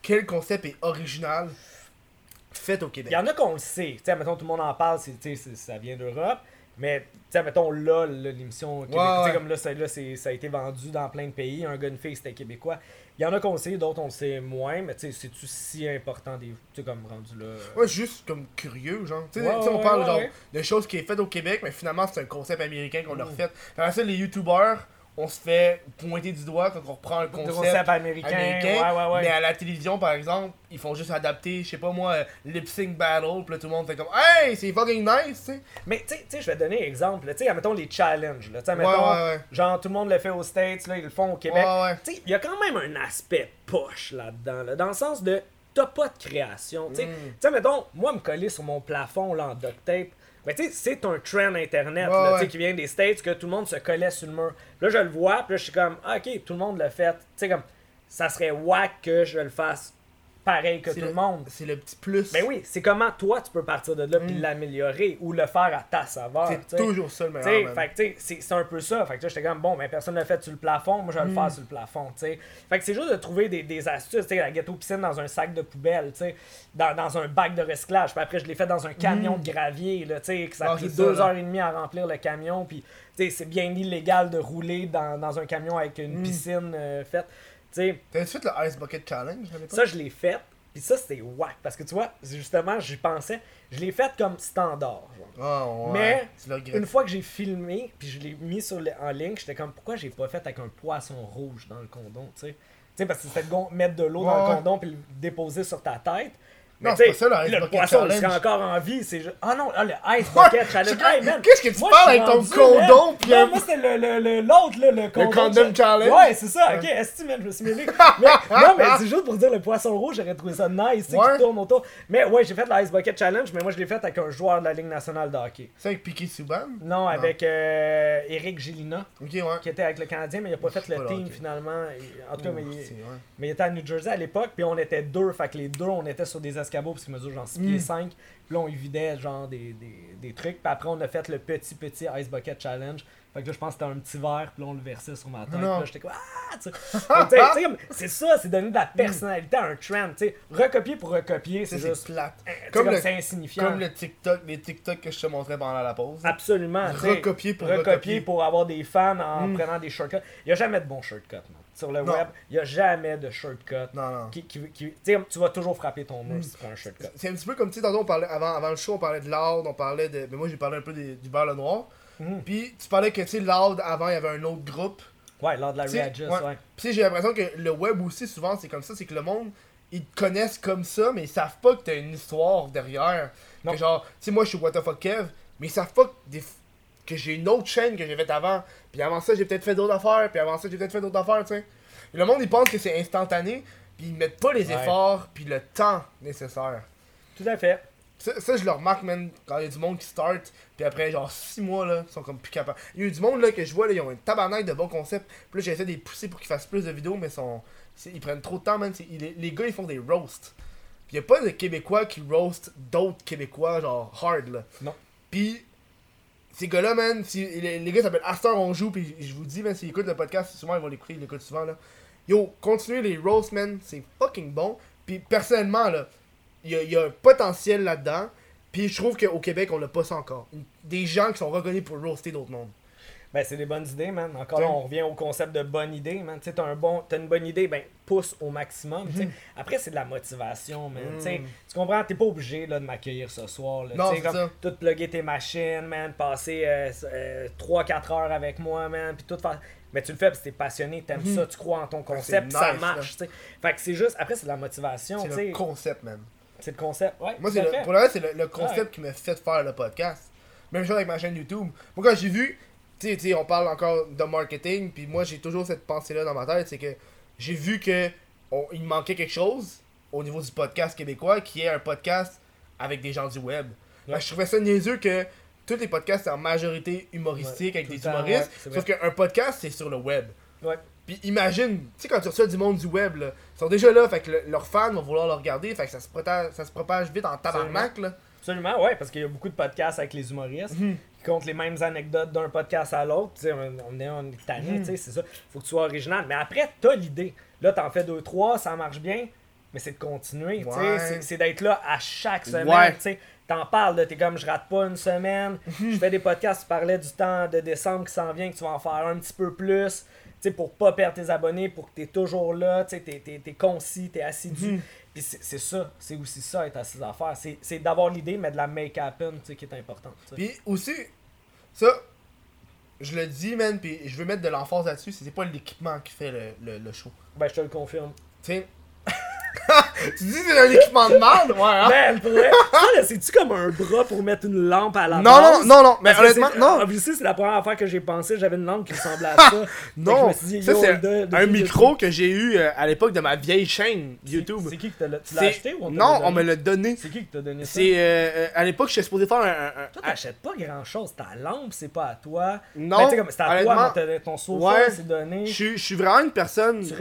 quel concept est original fait au Québec. Il y en a qu'on le sait. Tu sais, mettons, tout le monde en parle, c'est, ça vient d'Europe. Mais, tu sais, mettons, là, l'émission québécoise, Ouais, comme là, ça, là ça a été vendu dans plein de pays. Un gars, une fille, c'était québécois. Il y en a qu'on le sait, d'autres, on le sait moins. Mais, tu sais, c'est-tu si important, des, tu sais, comme rendu là? euh, Ouais, juste comme curieux, genre. Tu sais, Ouais, on parle genre de choses qui est faites au Québec, mais finalement c'est un concept américain qu'on a Mm. refait. Ça, les youtubeurs, on se fait pointer du doigt quand on reprend un concept, concept américain. américain. Ouais, ouais, ouais. Mais à la télévision, par exemple, ils font juste adapter, je sais pas moi, euh, lip sync battle, puis là tout le monde fait comme Hey, c'est fucking nice, tu sais. Mais tu sais- je vais te donner un exemple. Tu sais, mettons les challenges. Là. Tu sais, genre tout le monde le fait aux States, là, ils le font au Québec. Tu sais, il y a quand même un aspect poche là-dedans. là, dans le sens de, t'as pas de création. Tu sais, Mm. Tu sais, mettons, moi me coller sur mon plafond là, en duct tape. Ben, tu sais, c'est un trend internet Ouais, là, tu ouais. sais, qui vient des States que tout le monde se collait sur le mur. Puis là, je le vois, puis là, je suis comme, ah, ok, tout le monde le fait. Tu sais, comme, ça serait whack que je le fasse pareil que tout le monde. C'est le petit plus. Ben oui, c'est comment toi tu peux partir de là puis Mm. l'améliorer ou le faire à ta saveur. C'est toujours ça le meilleur. c'est un peu ça. Fait que j'étais comme, bon, ben personne ne l'a fait sur le plafond, moi je vais le Mm. faire sur le plafond, tu sais. Fait que c'est juste de trouver des, des astuces, tu sais, la gâteau piscine dans un sac de poubelle, tu sais, dans, dans un bac de recyclage. Puis après, je l'ai fait dans un camion Mm. de gravier, là, tu sais, que ça a Ah, pris ça, deux heures et demie à remplir le camion. Puis, c'est bien illégal de rouler dans, dans un camion avec une Mm. piscine euh, faite. Tu sais, T'as-tu fait le Ice Bucket Challenge à ça, je l'ai fait. Puis ça, c'était whack. Parce que tu vois, justement, j'y pensais. Je l'ai fait comme standard. genre. Ah, ouais. Mais. Une fois que j'ai filmé, puis je l'ai mis sur le- en ligne, j'étais comme, pourquoi j'ai pas fait avec un poisson rouge dans le condom, tu sais? Tu sais, parce que c'était de mettre de l'eau dans le condom puis le déposer sur ta tête. Mais Non, c'est pas ça, le Ice le poisson, il serait encore en vie. C'est juste... Ah non, ah, le Ice Bucket Challenge. Hey, Qu'est-ce que tu moi, parles avec ton condom Non, un- moi, c'était le, le, le- l'autre, là, le condom. condom challenge? Ouais, c'est ça. Ok, est-ce que man, je me suis mêlé. Mais, non, mais [laughs] c'est juste pour dire le poisson rouge, j'aurais trouvé ça nice, tu sais, Ouais. qui tourne autour. Mais ouais, j'ai fait le Ice Bucket Challenge, mais moi, je l'ai fait avec un joueur de la Ligue nationale de hockey. C'est avec Piqué Souban? Non, avec euh, Eric Gélina, Ok, ouais. qui était avec le Canadien, mais il a pas fait le team ok. finalement. En tout cas, mais, il- C'est- ouais. mais il était à New Jersey à l'époque, puis on était deux, fait que les deux, on était sur des escabeaux, parce qu'il mesure genre 6 Mm. pieds 5, puis là, on évidait genre des, des, des trucs, puis après, on a fait le petit, petit Ice Bucket Challenge. Fait que là, je pense que c'était un petit verre, puis là, on le versait sur ma tête. Puis là, j'étais comme, ah, comme, c'est ça, c'est donner de la personnalité à un trend, tu sais. Recopier pour recopier, c'est juste. plate. tu sais, Comme c'est insignifiant. Comme le TikTok, les TikTok que je te montrais pendant la pause. Absolument. Recopier pour recopier recopier. pour avoir des fans en Mm. prenant des shortcuts. Il n'y a jamais de bons shortcuts, man. Sur le Non. web, il n'y a jamais de shortcut. Non, non. Qui, qui, qui- tu vas toujours frapper ton mur si tu prends un shortcut. C'est un petit peu comme, tu sais, on parlait, avant, avant le show, on parlait de Loud, on parlait de. Mais moi, j'ai parlé un peu des- du Verre le Noir. Mhm. Puis, tu parlais que, tu sais, Loud, avant, il y avait un autre groupe. Ouais, lors de la Readjust, ouais. ouais. Puis, j'ai l'impression que le web aussi, souvent, c'est comme ça, c'est que le monde, ils te connaissent comme ça, mais ils savent pas que t'as une histoire derrière. Non. Que genre, tu sais, moi, je suis fuck Kev, mais ils savent pas que, des que j'ai une autre chaîne que j'ai faite avant. Puis avant ça, j'ai peut-être fait d'autres affaires, puis avant ça, j'ai peut-être fait d'autres affaires, tu sais. Et le monde, ils pensent que c'est instantané, puis ils mettent pas les Ouais. efforts, puis le temps nécessaire. Tout à fait. Ça, ça, je le remarque, man, quand il y a du monde qui start, puis après, genre, 6 mois, là, ils sont comme plus capables. Il y a eu du monde, là, que je vois, là, ils ont une tabarnak de bons concepts, puis là, j'essaie de les pousser pour qu'ils fassent plus de vidéos, mais ils sont... ils prennent trop de temps, man. Ils- les, gars, ils font des roasts. Puis il y a pas de Québécois qui roast d'autres Québécois, genre, hard, là. Non. Puis, ces gars-là, man, les, les gars s'appellent Astor On Joue, puis je vous dis, man, s'ils écoutent le podcast, souvent, ils vont l'écouter, ils l'écoutent souvent, là. Yo, continuez les roasts, man, c'est fucking bon. Puis, personnellement, là, il y a, il y a un potentiel là-dedans. Puis je trouve qu'au Québec, on l'a pas ça encore. Des gens qui sont reconnus pour roaster d'autres mondes. Ben, c'est des bonnes idées, man. Encore là, on revient au concept de bonne idée, man. Tu sais, t'as un bon, t'as une bonne idée, ben, pousse au maximum. sais. Après, c'est de la motivation, man. Tu sais, Mhm. Tu comprends? T'es pas obligé là, de m'accueillir ce soir. Là. Non, comme ça. Tout plugger tes machines, man. Passer euh, 3-4 heures avec moi, man. Puis tout faire. Mais tu le fais parce que t'es passionné, t'aimes Mhm. ça, tu crois en ton c'est concept, ça marche. Fait que c'est juste. Après, c'est de la motivation. C'est le concept, man. C'est le concept. Ouais, Moi, le, pour le reste, c'est le, le concept Ouais. qui m'a fait faire le podcast. Même chose avec ma chaîne YouTube. Moi, quand j'ai vu, tu sais, on parle encore de marketing, puis moi, j'ai toujours cette pensée-là dans ma tête, c'est que j'ai vu que on- il manquait quelque chose au niveau du podcast québécois, qui est un podcast avec des gens du web. Ouais. je trouvais ça niaiseux que tous les podcasts c'est en majorité humoristique Ouais, avec des temps, humoristes, ouais, sauf qu'un podcast, c'est sur le web. Puis imagine, tu sais, quand tu reçois du monde du web, là, ils sont déjà là, fait que le- leurs fans vont vouloir le regarder, fait que ça se, ça se propage vite en tabarnak, là. Absolument, ouais, parce qu'il y a beaucoup de podcasts avec les humoristes Mhm. Comptent les mêmes anecdotes d'un podcast à l'autre. Tu on, est, on est tanné, tu sais, c'est ça. Faut que tu sois original. Mais après, t'as l'idée. Là, t'en fais deux, trois, ça marche bien. Mais c'est de continuer, tu. Ouais. C'est- d'être là à chaque semaine, Ouais. tu. T'en parles, t'es comme, je rate pas une semaine. Mhm. Je fais des podcasts, tu parlais du temps de décembre qui s'en vient, que tu vas en faire un petit peu plus. Tu sais, pour pas perdre tes abonnés, pour que t'es toujours là, tu t'es concis, t'es assidu. Mhm. Puis c'est, c'est ça, c'est aussi ça, être à ses affaires. C'est, d'avoir l'idée, mais de la make happen, tu sais, qui est important. tu sais. Puis aussi, ça, je le dis, man, puis je veux mettre de l'emphase là-dessus, c'est pas l'équipement qui fait le, le, le show. Ben, je te le confirme. Tu sais. [laughs] tu dis que c'est un équipement de merde, ouais, hein? Ben, pour vrai, ça, là, c'est-tu comme un bras pour mettre une lampe à la Non, base? non, non, non, mais Parce que honnêtement, non. C'est la première affaire que j'ai pensé, j'avais une lampe qui ressemblait à ça. [laughs] Que Non, dit, ça c'est un micro que j'ai eu euh, à l'époque de ma vieille chaîne YouTube. C'est qui l'a, tu l'as acheté ou on Non, on me l'a donné. C'est qui qui t'a donné ça? C'est euh, euh, à l'époque, j'étais supposé faire un. Toi, t'achètes pas grand chose. Ta lampe, c'est pas à toi. Non, Ben, c'est à toi, ton sofa, c'est donné. je suis- vraiment une personne. Tu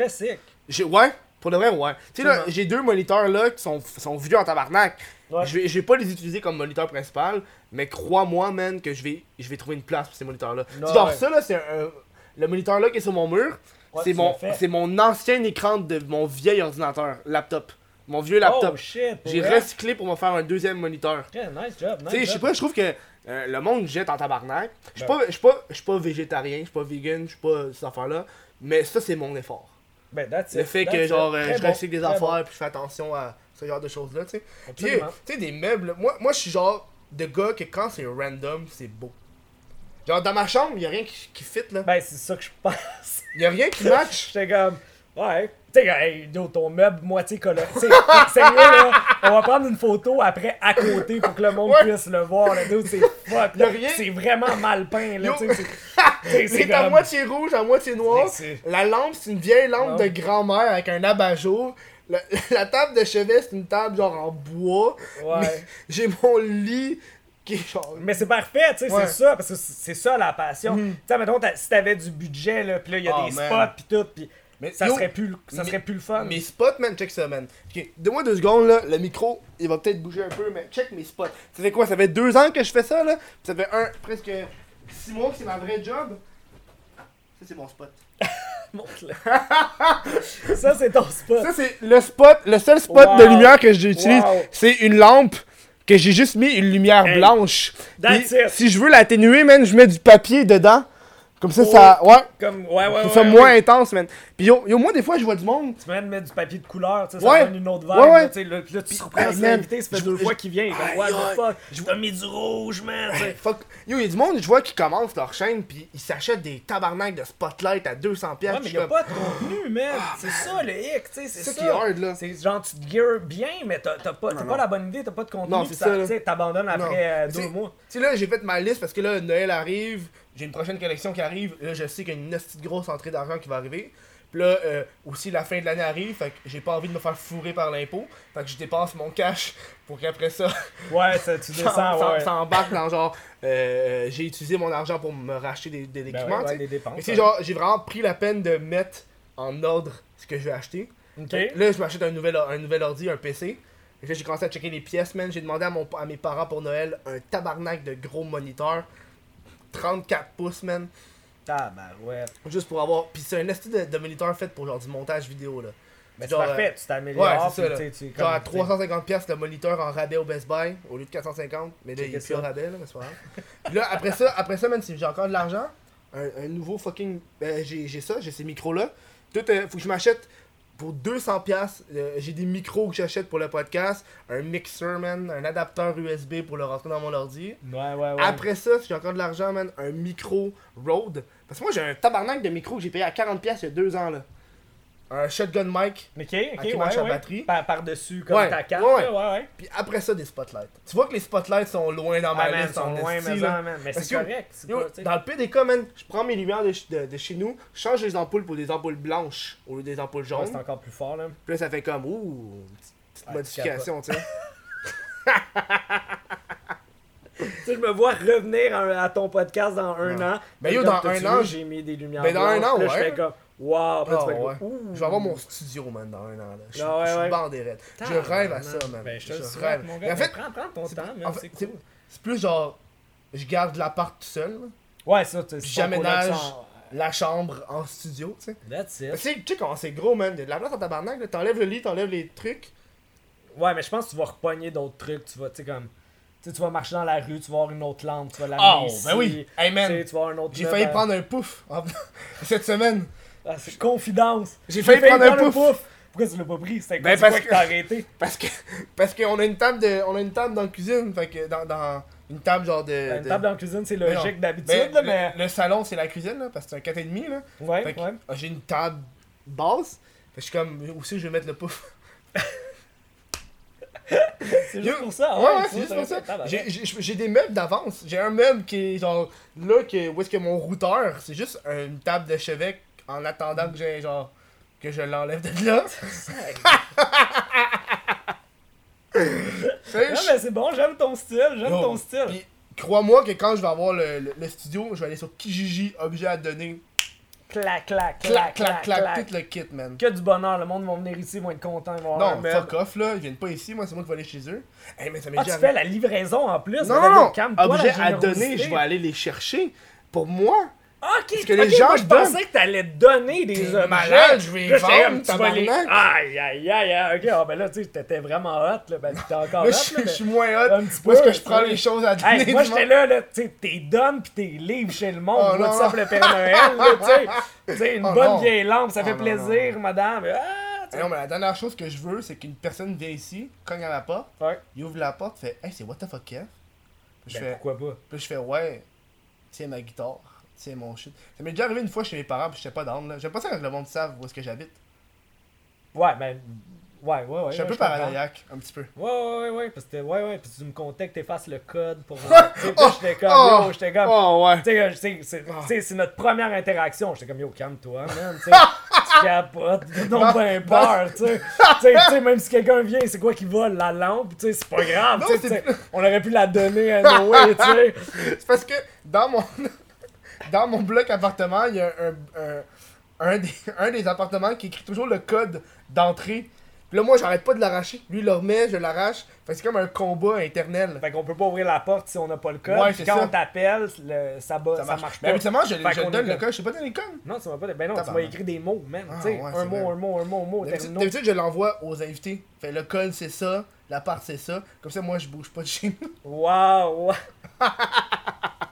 j'ai- Ouais, pour de vrai, ouais. Tu sais, là, j'ai deux moniteurs là qui sont, sont vieux en tabarnak. Ouais. Je, vais, je vais pas les utiliser comme moniteur principal, mais crois-moi, man, que je vais, je vais trouver une place pour ces moniteurs-là. Ouais. ça là, c'est un. Le moniteur là qui est sur mon mur, Ouais, c'est tu mon, c'est mon ancien écran de mon vieil ordinateur, laptop. Mon vieux laptop. Oh J'ai recyclé pour me faire un deuxième moniteur. Yeah, nice job, nice Tu sais, je sais pas, je trouve que euh, le monde jette en tabarnak. Je suis Ben. pas, pas, je suis pas végétarien, je suis pas vegan, je suis pas cette affaire-là. Mais ça, c'est mon effort. Ben, that's Le it, fait that's que, genre, euh, je bon, recycle des affaires, bon. puis je fais attention à ce genre de choses-là, tu sais. Puis, tu sais, des meubles, moi, moi je suis genre de gars que quand c'est random, c'est beau. Genre, dans ma chambre, y a rien qui, qui fit, là. Ben, c'est ça que je pense. Y a rien qui match. [laughs] J'étais comme, Ouais. Tu sais, hey, ton meuble moitié coloré. Sérieux, [laughs] là, on va prendre une photo après à côté pour que le monde Ouais. puisse le voir. [laughs] Là, c'est fuck. C'est vraiment mal peint. Là, c'est- [laughs] à moitié rouge, à moitié noir. La lampe, c'est une vieille lampe Ouais. de grand-mère avec un abat-jour. La, la table de chevet, c'est une table genre en bois. Ouais. J'ai mon lit qui est genre. Mais c'est parfait, tu sais, Ouais. c'est ça, parce que c'est ça la passion. Mhm. Tu sais, mettons, si t'avais du budget, là, pis là, il y a Oh, des man. spots, pis tout, pis Mais ça, yo, serait plus, le- ça mais- serait plus le fun. Mes spots, man, check ça, man. Ok, Donne-moi deux secondes, là. Le micro, il va peut-être bouger un peu, mais check mes spots. Ça fait quoi? Ça fait deux ans que je fais ça, là? Ça fait un, presque six mois que c'est ma vraie job. Ça, c'est mon spot. [laughs] Montre-le. [laughs] ça, c'est ton spot. Ça, c'est le spot, le seul spot Wow. de lumière que j'utilise. Wow. C'est une lampe que j'ai juste mis une lumière Hey, blanche. that's Puis, it. Si je veux l'atténuer, man, je mets du papier dedans. Comme ça, Oh. ça. Ouais. Comme, ouais, ouais, Ça ouais. ouais. moins intense, man. Puis yo, yo, moi, des fois, je vois du monde. Tu peux même mettre du papier de couleur, tu sais, ça Ouais. donne une autre vibe. Ouais, ouais. Là, tu sais, là, tu Puis, surprends man, l'invité, ça fait je- deux fois qu'il vient. il comme, Aïe, what the aïe. fuck, je t'ai mis du rouge, man. Fuck. Yo, y a du monde, je vois, qui commencent leur chaîne, puis ils s'achètent des tabarnaks de spotlight à 200$. piastres, Ouais, mais y a pas de contenu, man. c'est ça le hic, tu sais, c'est C'est ça. qui est hard, là. C'est genre, tu te gears bien, mais t'as t'as pas, la bonne idée, t'as pas de contenu, c'est tu sais, t'abandonnes après euh, deux C'est- mois. Tu sais, là, j'ai fait ma liste parce que là, Noël arrive, j'ai une prochaine collection qui arrive. Là, je sais qu'il y a une petite grosse entrée d'argent qui va arriver. Puis là, euh, aussi, la fin de l'année arrive, fait que j'ai pas envie de me faire fourrer par l'impôt. Fait que je dépense mon cash pour qu'après ça, Ouais, ça, tu [laughs] descends, ça- ouais. ça embarque dans genre, euh, j'ai utilisé mon argent pour me racheter des, des Ben équipements, ouais, ouais, des dépenses. Mais genre, j'ai vraiment pris la peine de mettre en ordre ce que je vais acheter. Là, je m'achète un nouvel, un nouvel ordi, un PC. Et là, j'ai commencé à checker les pièces, man. J'ai demandé à, mon, à mes parents pour Noël un tabarnak de gros moniteurs. 34 pouces, man. Ah, ben ouais. Juste pour avoir. Puis c'est un esti de, de moniteur fait pour genre du montage vidéo, là. Mais c'est parfait, tu t'améliores. ouais, c'est ça, là. Genre à comme- 350$ piastres le moniteur en rabais au Best Buy au lieu de 450$. Mais là, il est plus ça. rabais, là, mais c'est pas grave. Puis là, après ça, après ça, man, si j'ai encore de l'argent, un, un nouveau fucking. ben, j'ai j'ai ça, j'ai ces micros-là. Tout, euh, faut que je m'achète pour 200$. piastres, euh, j'ai des micros que j'achète pour le podcast, un mixer, man, un adapteur USB pour le rentrer dans mon ordi. Ouais, ouais, ouais. Après ça, si j'ai encore de l'argent, man, un micro Rode. Parce que moi, j'ai un tabarnak de micro que j'ai payé à 40$ piastres il y a deux ans, là. Un shotgun mic. Ok, ok, qui ouais, marche à ouais. batterie. Par- Par-dessus, comme Ouais, ta carte, ouais. Puis après ça, des spotlights. Tu vois que les spotlights sont loin dans ma Ah, liste ils sont loin, mais. Mais c'est correct. Yo, pas, dans le cas, man, je prends mes lumières de, de- de chez nous, je change les ampoules pour des ampoules blanches au lieu des ampoules jaunes. C'est encore plus fort, là. Puis là, ça fait comme, ouh, une petite, Ah, modification, tu sais. [laughs] [laughs] Tu sais, je me vois revenir à, à ton podcast dans un an. Ben, yo, comme dans un an, j'ai mis des lumières ben, dans un an, ouais. Wow, Ah, ouais. Je vais avoir mon studio, man, dans un an, là. Je suis Ah, ouais, je suis ouais. bandé raide. Je rêve à ça, man. Ben, je te le je souhaite, rêve. mon Mais gars. en fait, prends, prends ton c'est- temps, man, en fait, c'est c'est- cool. c'est plus genre, je garde l'appart tout seul, là. Ouais, ça, tu sais, j'aménage la chambre en studio, tu sais. That's it. Tu sais, tu sais comment c'est gros, man. Il y a de la place en tabarnak. T'enlèves le lit, t'enlèves les trucs. Ouais, mais je pense que tu vas repogner d'autres trucs. Tu vas, tu sais, comme. Tu sais, tu vas marcher dans la rue, tu vas avoir une autre lampe, tu vas l'amener Oh, ici. ben oui. Hey, Tu man. sais, tu vas avoir un autre J'ai meuble failli prendre un pouf [laughs] cette semaine. Ah, c'est confidence. J'ai failli prendre un pouf. Pourquoi tu l'as pas pris? C'était Ben, parce que que- t'as arrêté? [laughs] Parce que parce qu'on a une table de on a une table dans la cuisine, fait que dans, dans une table genre de, Ben, Une de- table dans la cuisine, c'est logique d'habitude, Ben, le- mais. le, salon c'est la cuisine là parce que c'est un 4,5 là. Ouais, Fait que, ouais. ah, j'ai une table basse. Fait que je suis comme aussi je vais mettre le pouf? [laughs] C'est juste pour ça. Ouais, ouais, c'est juste pour ça. tabarnak. J'ai- J'ai j'ai des meubles d'avance. J'ai un meuble qui est genre là que où est-ce que mon routeur, c'est juste une table de chevet en attendant que j'ai genre que je l'enlève de là. [laughs] Non, mais c'est bon, j'aime ton style, j'aime Yo, ton style. Puis, crois-moi que quand je vais avoir le, le- le studio, je vais aller sur Kijiji, objet à donner. Clac, clac, Clac, clac, clac, tout le kit, man. Que du bonheur, le monde va venir ici, ils vont être contents, ils vont Non, fuck off, là. Ils viennent pas ici, moi, c'est moi qui vais aller chez eux. Hey, mais ça m'est Ah, tu fais la livraison en plus? Non, non, non. Objet à donner, je vais aller les chercher. Pour moi. Ok, Parce que les gens moi, je donnent. pensais que t'allais donner des T'es objets. malade, je vais les Là, j'étais vendre, comme, tu vas les- tabarnak. Aïe, aïe, aïe, aïe, ok, ah, ben là, tu sais, t'étais vraiment hot, là, ben t'es encore Là, hot, je là, je suis moins hot. un petit Où est-ce peu, que je prends tu sais. les choses à donner Hey, moi, du j'étais monde? là, là, tu sais, t'es donnes pis t'es livres chez le monde. Oh, What's non. up, le Père Noël, là, tu sais. [laughs] Tu sais, une Oh, bonne non. vieille lampe, ça Oh, fait non, plaisir, madame. Ah, tu Ah sais. Non, mais la dernière chose que je veux, c'est qu'une personne vient ici, cogne à la porte, Ouais. il ouvre la porte, fait Hey, c'est what the fuck, Kev? Puis je Ben, fais pourquoi pas? Puis je fais ouais, tiens ma guitare, tiens mon shit. Ça m'est déjà arrivé une fois chez mes parents, puis j'étais pas down là. J'aime pas ça quand le monde savent où est-ce que j'habite. Ouais, ben. Ouais, ouais, ouais. Je suis un ouais, peu paranoïaque, un petit peu. Ouais, ouais, ouais, ouais, parce que, ouais, ouais, puis tu me comptais que t'effaces le code pour. [laughs] tu sais, là, j'étais comme, Oh! yo, j'étais comme. Oh, ouais. Tu sais, je- c'est- c'est Ah. tu sais, c'est notre première interaction. J'étais comme, yo, calme-toi, man. Tu [laughs] capotes, donc bien peur, tu sais. Tu sais, même si quelqu'un vient, c'est quoi qui vole La lampe, tu sais, c'est pas grave. Non, tu sais, c'est- tu sais, On aurait pu la donner à Noé, tu sais. [laughs] C'est parce que dans mon dans mon bloc appartement, il y a un, un, un des, un des appartements qui écrit toujours le code d'entrée. Puis là, moi, j'arrête pas de l'arracher. Lui, il le remet, je l'arrache. Fait que c'est comme un combat éternel. Fait qu'on peut pas ouvrir la porte si on n'a pas le code. Ouais, Puis quand ça. on t'appelle, le- ça, bat- ça marche, Mais pas. habituellement, je, donne le code. Je sais pas donner le code. Non, tu m'as pas. Ben non, tu m'as écrit des mots, man. Ah, ouais, un mot, un mot, un mot, un mot, D'habitude, je l'envoie aux invités. Fait le code, c'est ça. L'appart, c'est ça. Comme ça, moi, je bouge pas de chez nous. Waouh! [laughs]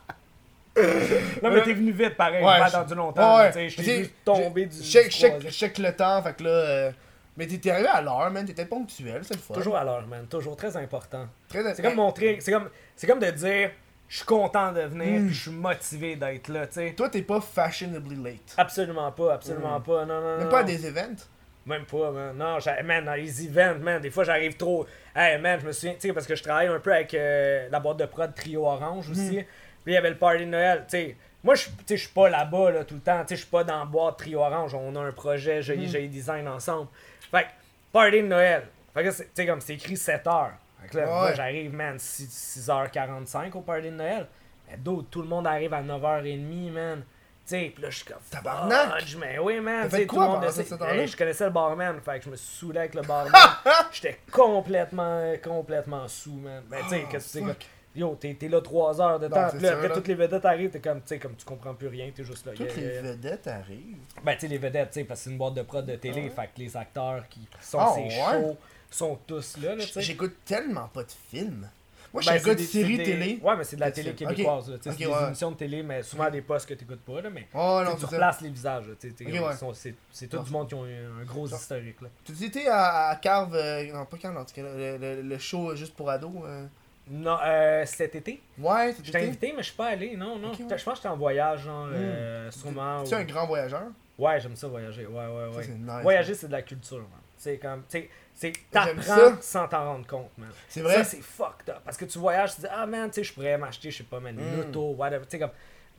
non, mais t'es venu vite, pareil. Ouais, j'ai pas attendu longtemps. Ouais, tu sais, je t'ai je- du. Check, du check, check le temps. Fait que là. euh, Mais t'es arrivé à l'heure, man. T'étais ponctuel, le fun. Toujours à l'heure, man. Toujours très important. Très- C'est comme montrer. C'est comme, c'est comme de dire je suis content de venir, Mm. puis je suis motivé d'être là, tu sais. Toi, t'es pas fashionably late. Absolument pas, absolument pas. Non, non, Même non. pas à des events? Même pas, man. Non, man, dans les events, man, des fois j'arrive trop. Hey, man, je me souviens, tu sais, parce que je travaille un peu avec euh, la boîte de prod Trio Orange aussi. Hmm. Puis il y avait le party de Noël, tu sais. Moi, je je suis pas là-bas là, tout le temps. Je suis pas dans la boîte Trio Orange. On a un projet. Joli Joli Design ensemble. Fait que, party de Noël. Fait que, c'est- tu sais, comme c'est écrit 7 heures. Fait que là, Ouais. moi, j'arrive, man, 6, 6h45 au party de Noël. Mais d'autres, tout le monde arrive à 9h30, man. Tu sais, pis là, je suis comme. Tabarnak! mais oui, man. Fait tout quoi le monde essaie- cette? Hey, Je connaissais le barman, fait que je me saoulé avec le barman. [laughs] J'étais complètement, complètement sous, man. Ben, tu sais, Oh, qu'est-ce que c'est. Yo, t'es t'es là 3 heures de Non, là, après, là. toutes les vedettes arrivent, t'es comme, tu sais, comme tu comprends plus rien, t'es juste là. Toutes Yeah, les yeah. vedettes arrivent. Ben, tu sais, les vedettes, tu sais, parce que c'est une boîte de prod de télé, fait que les acteurs qui sont Ah, ces ouais? shows sont tous là, là, tu sais. J'écoute tellement pas de films. Moi, je Ben, suis un gars de des- télé. Ouais, mais c'est de la télé films. Québécoise, là, tu sais, Ok, c'est des émissions de télé, mais souvent des postes que t'écoutes pas, là, mais. Oh non, tu replaces les visages, là, tu sais, t'es- Ok, ils ouais. sont- c'est c'est tout Non, du monde qui ont un gros historique, là. Tu étais à, à Carve. euh, non, pas Carve, en tout cas. Le, le- le show juste pour ados. euh. Non, euh, cet été, Ouais, je tu t'ai invité, mais je suis pas allé, non, non. Ouais. Je pense que j'étais en voyage, genre, euh, sûrement. Tu es ou- un grand voyageur? Ouais, j'aime ça voyager, ouais, ouais, Ça, ouais. c'est nice. Voyager, c'est de la culture, man. C'est comme, tu sais, c'est t'apprends sans t'en rendre compte, man. C'est vrai? Ça, c'est fucked up. Parce que tu voyages, tu dis, ah man, tu sais, je pourrais m'acheter, je sais pas, man, une Mm. auto, whatever. Tu sais, comme,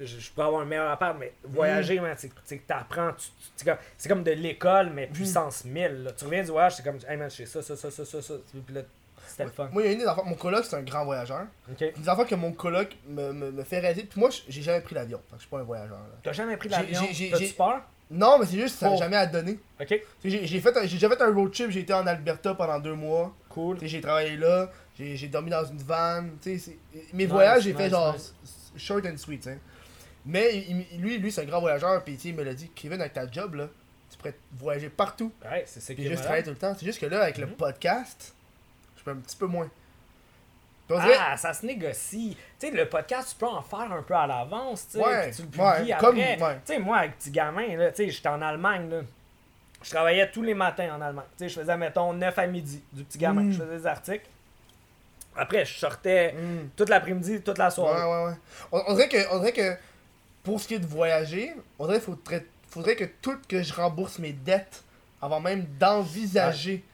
je, je pourrais avoir un meilleur appart, mais voyager, man, c'est c'est que t'apprends, tu, tu- c'est comme, c'est comme de l'école, mais puissance 1000. là. Tu reviens du voyage, c'est comme, hey man, je sais ça, ça, ça, ça, ça, ça. Puis là, c'était le fun. Moi, il y a une des enfants. Mon coloc, c'est un grand voyageur. Ok. Des enfants que mon coloc me, me, me fait rêver. Puis moi, j'ai jamais pris l'avion. Fait que je suis pas un voyageur. là. T'as jamais pris l'avion? T'as-tu peur? Non, mais c'est juste, ça n'a Oh. jamais à donner. Ok. J'ai déjà fait un road trip. J'ai été en Alberta pendant deux mois. Cool. J'ai travaillé là. J'ai dormi dans une van. Mes Nice, voyages, j'ai nice, fait genre nice. short and sweet. Mais il- lui, lui c'est un grand voyageur. Puis il me l'a dit Kevin, avec ta job, là, tu pourrais voyager partout. Ouais, c'est ça qui Puis est juste travailler tout le temps. C'est juste que là, avec le Mhm. podcast, un petit peu moins. Ah, ça se négocie. Tu sais, le podcast, tu peux en faire un peu à l'avance, tu sais, Ouais, tu le publies ouais, après. comme- Tu ouais. sais, moi, avec petit gamin, là, tu sais, j'étais en Allemagne, là. Je travaillais tous les matins en Allemagne. Tu sais, je faisais, mettons, 9 à midi, du petit gamin. Mm. Je faisais des articles. Après, je sortais Hmm. toute l'après-midi, toute la Ouais, soirée. ouais, ouais. On, on dirait que, on dirait que pour ce qui est de voyager, on dirait qu'il faudrait, faudrait que tout que je rembourse mes dettes avant même d'envisager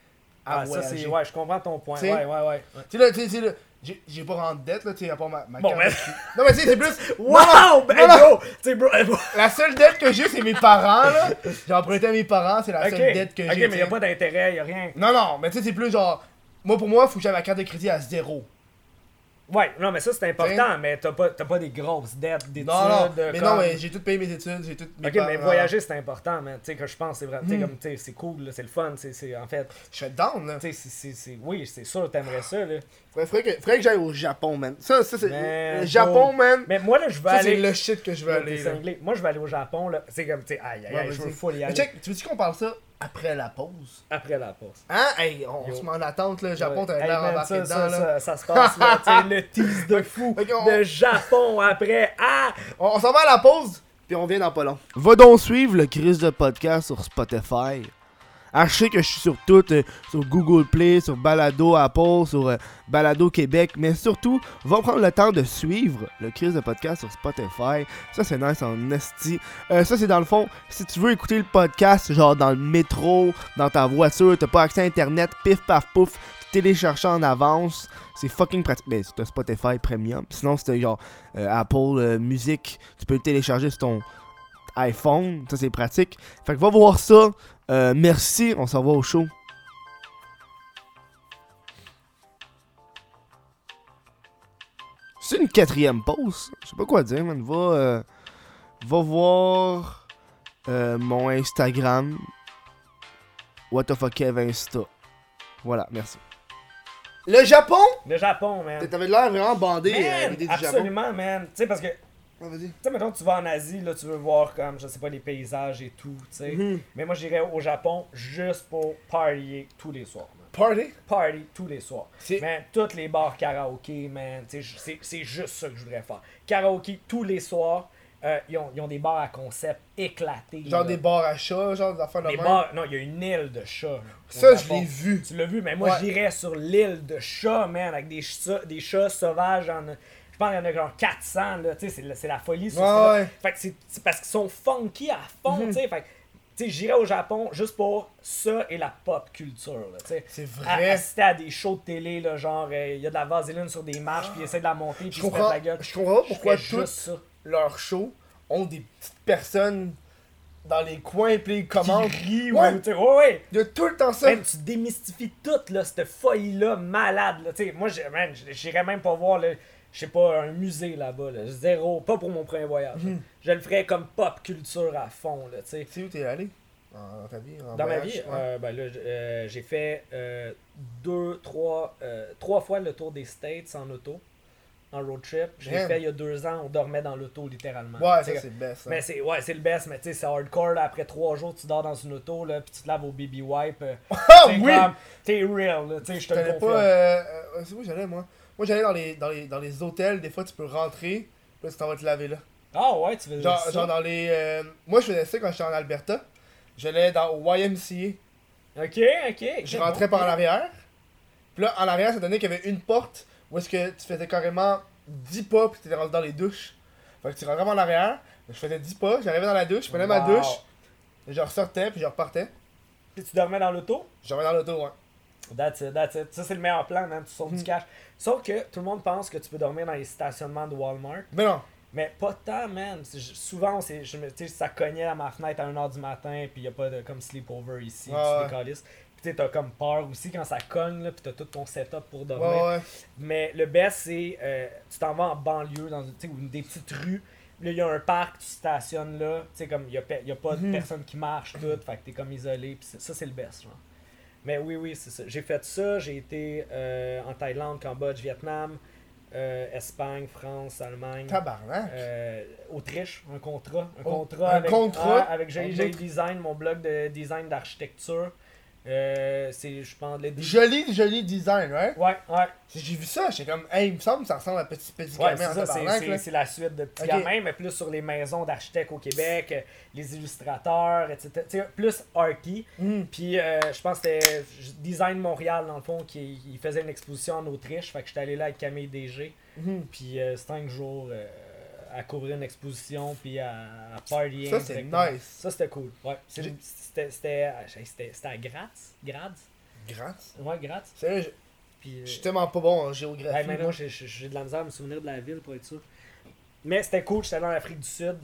à Ah, ça, c'est... Ouais, je comprends ton point. Ouais, ouais, ouais. Tu sais, là, tu sais, là, j'ai j'ai pas rendu de dette, là, tu sais, à part ma, ma Bon, carte crédit. Non, mais tu sais, c'est plus. [laughs] Wow! Non, Ben, non, bro! Tu sais, bro, bro. La seule dette que j'ai, c'est mes parents, là. J'ai emprunté à mes parents, c'est la Ok, seule dette que ok, j'ai. mais tu y a pas d'intérêt, y a rien. Non, non, mais tu sais, c'est plus genre. Moi, pour moi, faut que j'aie ma carte de crédit à zéro. Ouais, non, mais ça, c'est important, mais t'as pas, t'as pas des grosses dettes d'études. Non, non, mais comme- non, mais j'ai tout payé mes études, j'ai tout. mes Ok, mais voyager c'est important, man. Tu sais, que je pense, c'est vrai. Tu sais, Mm. comme, tu sais, c'est cool, c'est le fun, c'est, en fait. Je suis down, là. Tu sais, oui, c'est sûr, t'aimerais ça, là. Faudrait, faudrait que, faudrait que j'aille au Japon, man. Ça, ça c'est. Japon, bro. man. Mais moi, là, je veux Ça, c'est aller. le shit que je veux aller. là. Moi, je veux aller au Japon, là. C'est comme, tu sais, aïe, aïe, Ouais, aïe, je veux full y Mais aller. check, tu veux-tu qu'on parle ça? Après la pause? Après la pause. Hein? Hey, on Yo. se met en attente, là. Japon, t'as l'air embarqué ça, dedans, ça, là. ça, ça se passe, là. Le [laughs] tease de fou. On- De Japon après. Ah! On, on s'en va à la pause, puis on vient dans pas long. Va donc suivre le Chris de podcast sur Spotify. Sais que je suis sur tout, euh, sur Google Play, sur Balado Apple, sur euh, Balado Québec, mais surtout, va prendre le temps de suivre le Chris de podcast sur Spotify. Ça, c'est nice en esti. Euh, ça, c'est dans le fond, si tu veux écouter le podcast, genre dans le métro, dans ta voiture, t'as pas accès à Internet, pif paf pouf, ça en avance. C'est fucking pratique. Mais c'est Spotify Premium. Sinon, c'est genre Apple Music. Tu peux le télécharger sur ton iPhone. Ça, c'est pratique. Fait que va voir ça. Euh, merci. On s'en va au show. C'est une quatrième pause. Je sais pas quoi dire, man. Va, euh, va voir euh, mon Instagram. What the fuck Insta. Voilà, merci. Le Japon? Le Japon, man. T'avais l'air vraiment bandé Man, euh, à l'idée du Japon. absolument, man. Tu sais, parce que, tu sais, mettons, tu vas en Asie, là, tu veux voir, comme, je sais pas, les paysages et tout, tu sais. Mhm. Mais moi, j'irais au Japon juste pour partier tous les soirs, man. Party? Party tous les soirs. Man, tous les bars karaoké, man. C'est juste ça que je voudrais faire. Karaoké tous les soirs. Euh, ils, ont, ils ont des bars à concept éclatés. Genre là. des bars à chat, genre des affaires de Des bars. Non, il y a une île de chats. là, Ça, je l'ai vu. Tu l'as vu, mais moi Ouais. j'irais sur l'île de chats, man, avec des chats, des chats sauvages. En, pense qu'il y en a genre 400, là, tu sais, c'est la- folie sur Ouais, ça. ouais. Fait que c'est parce qu'ils sont funky à fond, Mhm. tu sais. Fait que, tu sais, j'irais au Japon juste pour ça et la pop culture, là, tu sais. C'est À- vrai. Assister à des shows de télé, là, genre, euh, il y a de la vaseline sur des marches, puis ils essaient de la monter, puis Je ils se la gueule. je comprends pas pourquoi tous leurs shows ont des petites personnes dans les coins puis ils Qui commandent. rient, Ouais. ouais, ouais. Il y a tout le temps ça. Man, tu démystifies toute là, cette folie-là malade. Là. Tu sais, moi, j'irais même pas voir, là, je sais pas, un musée là-bas. Là. Zéro, pas pour mon premier voyage. Mhm. Je le ferais comme pop culture à fond. Là, tu sais. C'est où t'es allé? En- dans ta vie en Dans ma vie, Ouais. euh, ben là, euh, j'ai fait euh, deux, trois, euh, trois fois le tour des States en auto, en road trip. Je l'ai Damn. fait il y a deux ans, on dormait dans l'auto littéralement. Ouais, ça c'est best. hein. mais c'est ouais, c'est le best, mais tu sais, c'est hardcore. là. après trois jours, tu dors dans une auto, là, puis tu te laves au baby wipe. [laughs] Ah oui! T'es real, tu sais, je te le confirme. pas. C'est où j'allais moi? Moi j'allais dans les, dans, les, dans les hôtels, des fois tu peux rentrer, puis là tu t'en vas te laver là. Ah ouais, tu veux Genre, ça? genre dans les. euh, moi je faisais ça quand j'étais en Alberta. J'allais dans au YMCA. Ok, ok. Je rentrais par l'arrière. Puis là, en arrière, ça donnait qu'il y avait une porte où est-ce que tu faisais carrément 10 pas puis tu étais rendu dans les douches. Fait que tu rentrais vraiment en arrière. Je faisais 10 pas, j'arrivais dans la douche, je prenais ma douche, et je ressortais puis je repartais. Puis tu dormais dans l'auto? Je revenais dans l'auto, ouais. That's it, that's it. Ça, c'est le meilleur plan, man. Tu sauves du cash. Sauf que tout le monde pense que tu peux dormir dans les stationnements de Walmart. Mais non. Mais pas tant, man. Souvent, c'est, je ça cognait à ma fenêtre à 1h du matin, puis y a pas de comme sleepover ici, Ouais, tu. Puis t'as comme peur aussi quand ça cogne, là, puis t'as tout ton setup pour dormir. Ouais, ouais. Mais le best, c'est euh, tu t'en vas en banlieue, dans une, des petites rues. Là, il y a un parc, tu stationnes là. Tu sais, comme il n'y a, y a pas de Mhm. personne qui marche, tout. Fait que t'es comme isolé. Puis c'est- ça, c'est le best, genre. Mais oui, oui, c'est ça. J'ai fait ça. J'ai été euh, en Thaïlande, Cambodge, Vietnam, euh, Espagne, France, Allemagne. Tabarnak. Euh, Autriche, un contrat. Un Oh, contrat un avec, contrat? avec autre- Design, mon blog de design d'architecture. Euh, c'est, je pense, le Joli, joli design, right? Ouais, ouais. J'ai vu ça, j'étais comme, hey, il me semble que ça ressemble à Petit Petit Ouais, Gamin c'est c'est- c'est la suite de Petit Ok. Gamin, mais plus sur les maisons d'architectes au Québec, euh, les illustrateurs, etc. Plus arty. Mhm. Puis euh, je pense que c'était Design Montréal, dans le fond, qui il faisait une exposition en Autriche. Fait que j'étais allé là avec Camille DG. Mhm. Puis euh, cinq jours à couvrir une exposition, puis à, à partying. Ça, c'est directement. nice. Ça, c'était cool. Ouais. J'ai- C'était à Graz. Graz? Grâce. Ouais, Graz. Sérieux, je- Puis, euh, je suis tellement pas bon en géographie. Mais moi, j'ai- de la misère à me souvenir de la ville pour être sûr. Mais c'était cool, j'étais allé en Afrique du Sud.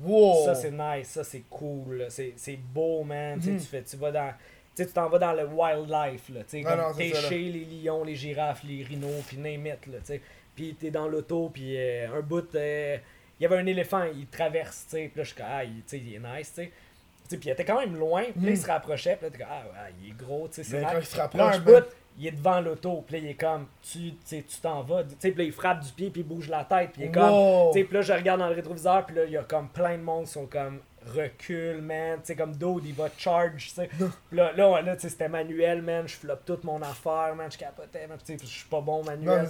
Wow. Ça, c'est nice, ça, c'est cool. C'est beau, man. Mhm. Tu fais- tu vas dans. Tu t'en vas dans le wildlife, là. Tu Ah t'es chez les lions, les girafes, les rhinos, puis name it, là. Tu sais. Puis t'es dans l'auto, puis euh, un bout. euh, Il y avait un éléphant, il traverse, tu sais. Puis là, je suis comme, ah, il, il est nice, tu sais. Puis il était quand même loin, puis là, il se rapprochait, puis là, t'es comme, ah, ouais, il est gros, tu sais, c'est quand il se là, rapproche, un man. bout, il est devant l'auto, puis là, il est comme, tu tu sais, tu t'en vas, tu sais, puis là, il frappe du pied, puis il bouge la tête, puis il est comme, Wow. tu sais, puis là, je regarde dans le rétroviseur, puis là, il y a comme plein de monde qui sont comme recul, man. Tu sais, comme Dode, il va charge, tu sais. Là, là, là, tu sais, c'était manuel, man. Je floppe toute mon affaire, man. Je capotais, man. Tu sais, je suis pas bon manuel.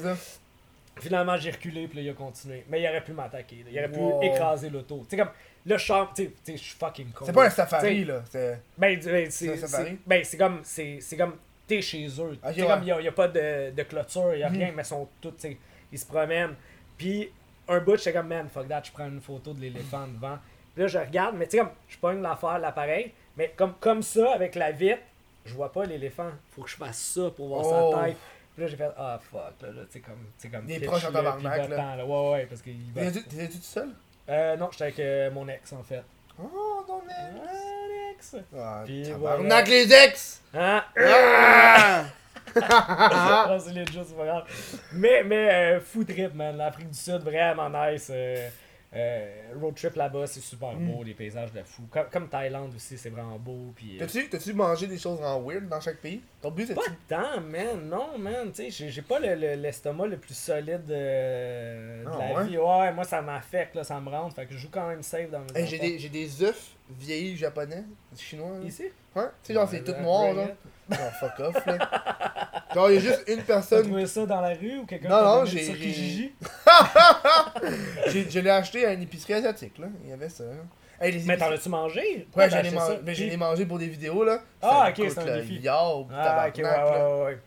Finalement, j'ai reculé, puis là, il a continué. Mais il aurait pu m'attaquer. là. Il aurait Wow. pu écraser l'auto. Tu sais, comme, le char, tu sais, tu sais, je suis fucking con. C'est pas un safari, là. C'est. Ben, du- ben, c'est C'est un safari? c'est- ben, c'est comme, c'est c'est comme, t'es chez eux. Ok, Tu sais, ouais. comme, il n'y a, pas de, de clôture, il n'y a Mhm. rien, mais ils sont tous, tu sais, ils se promènent. Puis, un bout, j'étais comme, man, fuck that, je prends une photo de l'éléphant devant. Puis là, je regarde, mais tu sais, comme, je pogne l'affaire, l'appareil, mais comme, comme ça, avec la vitre, je vois pas l'éléphant. Faut que je fasse ça pour voir Oh. sa tête. Puis là, j'ai fait, ah, fuck, là, là tu sais, comme, tu sais, comme, Il est pitch, proche en tabarnak, là. Ouais, ouais, parce qu'il. T'étais-tu tout seul? Euh, non, j'étais avec euh, mon ex, en fait. Oh, ton ex. Mon ex! Ah, Puis tabarnak, les ex! Hein? Ah! [laughs] Ah, c'est legit, c'est pas grave. Mais, mais euh, fou trip, man. L'Afrique du Sud, vraiment nice. euh, euh, road trip là-bas, c'est super Mm. beau, les paysages de fou. Comme, comme Thaïlande aussi, c'est vraiment beau. Puis, euh, T'as-tu mangé des choses en weird dans chaque pays? Ton but, c'est pas tant, man. Non, man. Tu sais, j'ai- pas le- le- l'estomac le, plus solide euh, de Ah, la ouais? vie. Ouais, moi, ça m'affecte, là, ça me rentre. Fait que je joue quand même safe dans mes Hey, j'ai des, des œufs vieillis japonais, chinois. Là. Ici? Ouais, tu sais, genre, c'est tout noir, bring genre. Non, fuck off, là. Genre, il y a juste une T'as personne. trouvé ça dans la rue ou quelqu'un Non, non, j'ai- sur [laughs] j'ai- Je l'ai acheté à une épicerie asiatique, là. Il y avait ça. Hey, Mais t'en as-tu mangé? Ouais, T'as j'en ai, man- ai mangé pour des vidéos, là. Ah, ok, c'est un défi. yard, Ah, ok, ouais, ouais, ouais.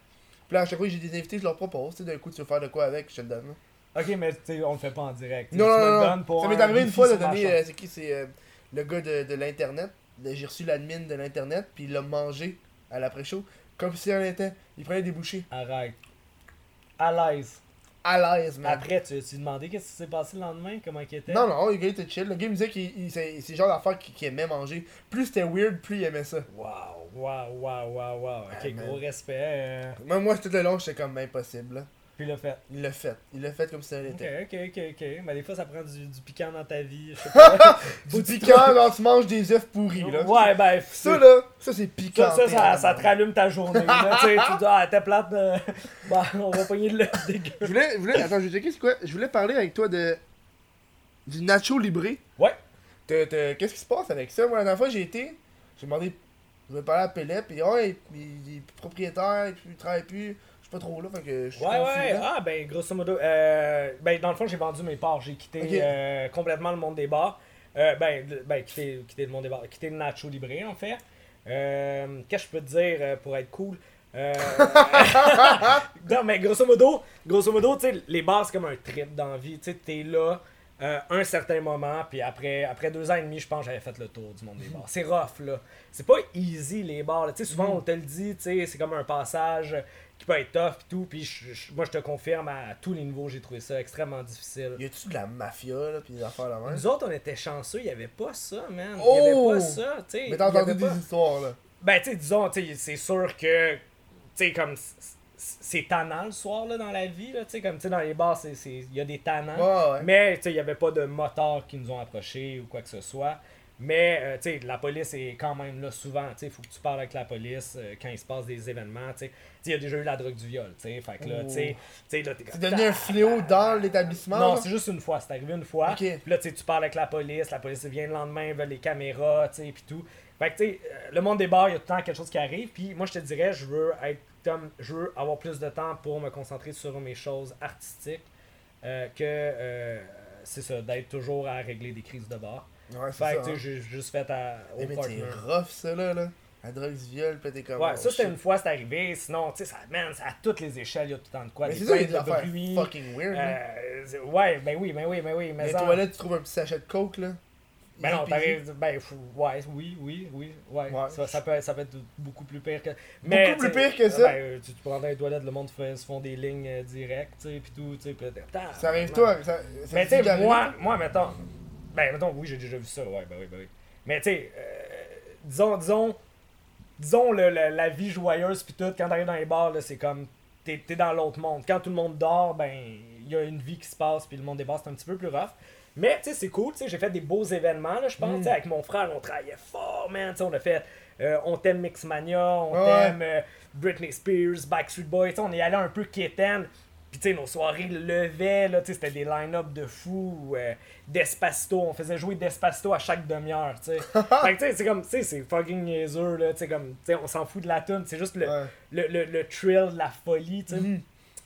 Puis là, à chaque fois que j'ai des invités, je leur propose. Tu sais, d'un coup, tu veux faire de quoi avec, je te le donne. là. Ok, mais tu sais, on le fait pas en direct. Non, non, non, Ça m'est arrivé une fois de donner. euh, c'est qui C'est euh, le gars de, de l'Internet. J'ai reçu l'admin de l'Internet, puis il l'a mangé à l'après-show. Comme si rien n'était. Il prenait des bouchées. Arrête. À l'aise. À l'aise, man. Après, tu tu demandé qu'est-ce qui s'est passé le lendemain, comment il était? Non, non, le gars était chill. Le gars me disait il- c'est le genre d'affaire qu'il aimait manger. Plus c'était weird, plus il aimait ça. Waouh, waouh, waouh, waouh, waouh. Ok, Ah, man. gros respect. euh, Même moi, tout le long, j'étais comme impossible. Là. Puis le fait. Il l'a fait. Il l'a fait comme si ça Ok, l'était. ok, ok, ok. Mais des fois, ça prend du, du piquant dans ta vie. Je sais [laughs] pas. Du piquant, quand tu manges des œufs pourris. Là. Ouais, ben. Ça, là, ça, c'est piquant. Ça, ça, ça, ça te rallume ta journée. là, [laughs] tu sais, tu dis, ah, t'es plate. euh, [laughs] Bah, on va pogner de l'œuf dégueu. Je voulais, je voulais, attends, je vais checker c'est quoi? Je voulais parler avec toi de. Du Nacho Libré. Ouais. Qu'est-ce qui se passe avec ça? Moi, la dernière fois, j'ai été. J'ai demandé. Je voulais parler à Pellet, puis ouais, il, il est propriétaire, puis il travaille plus. Je sais pas trop là, fait que je suis Ouais, confus, ouais, là. ah, ben, grosso modo, euh, ben, dans le fond, j'ai vendu mes parts. J'ai quitté Ok. euh, complètement le monde des bars. Euh, ben, de- ben, quitté, quitté le monde des bars, quitté le Nacho Libre, en fait. Euh, Qu'est-ce que je peux te dire euh, pour être cool? Euh, [laughs] [laughs] non, mais grosso modo, grosso modo, tu sais, les bars, c'est comme un trip dans la vie. Tu sais, t'es là euh, un certain moment, puis après, après deux ans et demi, je pense que j'avais fait le tour du monde des bars. C'est rough, là. C'est pas easy, les bars. là. Tu sais, souvent, on te le dit, tu sais, c'est comme un passage qui peut être tough et tout. Puis je- je- moi, je te confirme, à tous les niveaux, j'ai trouvé ça extrêmement difficile. Y a-tu de la mafia, là, pis des affaires là même? Nous autres, on était chanceux, il y avait pas ça, man. Il y Oh! avait pas ça, tu sais. Mais t'as entendu pas- des histoires, là. ben, tu sais, disons, tu sais, c'est sûr que, tu sais, comme, c'est tannant le soir, là, dans la vie, là, tu sais, comme, tu sais, dans les bars, il y a des tannants. Ouais, ouais. Mais, tu sais, il n'y avait pas de motards qui nous ont approchés ou quoi que ce soit. Mais, euh, tu sais, la police est quand même là souvent, il faut que tu parles avec la police euh, quand il se passe des événements, il y a déjà eu la drogue du viol, tu sais, fait que là, là, t'es comme... devenu un fléau dans l'établissement, Non, c'est juste une fois, c'est arrivé une fois. Puis là, tu parles avec la police, la police vient le lendemain, veut les caméras, puis tout. Fait que, tu sais, euh, le monde des bars, il y a tout le temps quelque chose qui arrive. Puis moi, je te dirais, je veux être comme, je veux avoir plus de temps pour me concentrer sur mes choses artistiques euh, que, euh, c'est ça, d'être toujours à régler des crises de bar. Ouais, Fait ça. que, tu sais, hein. j'ai juste fait à, au Eh, mais c'est rough, ça, là, là. La drogue du viol, pis t'es comme... Ouais, oh, ça c'était une fois, c'est arrivé. Sinon, tu sais, ça, man, à toutes les échelles, il y a tout le temps de quoi. Mais c'est ça, il y a de bruit. fucking weird, là. Euh, ouais, ben oui, ben oui, ben oui. Mais Les ça- toilettes, tu trouves un petit sachet de coke, là. Ben non, t'arrives. Ben, ouais, oui, oui, oui, ouais. Ouais. Ça, ça peut, ça peut être beaucoup plus pire que. Mais, Beaucoup plus tu pire que ça? Ben, euh, tu te prends dans les toilettes, le monde fait, se font des lignes euh, directes, tu sais, pis tout, tu sais, pis Ça arrive toi, ça, ça Mais tu sais, moi, moi, mettons. Ben, mettons, oui, j'ai déjà vu ça, ouais, ben oui, ben oui. Mais tu sais, euh, disons, disons, disons le- le- la vie joyeuse pis tout, quand t'arrives dans les bars, là, c'est comme. T'es t'es dans l'autre monde. Quand tout le monde dort, ben, il y a une vie qui se passe, puis le monde des bars, c'est un petit peu plus rough. Mais, tu sais, c'est cool, tu sais, j'ai fait des beaux événements, là, je pense, Mm. avec mon frère, on travaillait fort, man, tu sais, on a fait, euh, on t'aime Mixmania, on Ouais. t'aime euh, Britney Spears, Backstreet Boys, on est allé un peu quétaine, puis tu sais, nos soirées levaient, là, tu sais, c'était des line-up de fous, euh, Despacito, on faisait jouer Despacito à chaque demi-heure, tu sais. fait que, tu sais, c'est comme, tu sais, c'est fucking niaiseux, là, tu sais, comme, tu sais, on s'en fout de la tune, c'est juste le, Ouais. le, le, le thrill, la folie, tu sais. Mhm.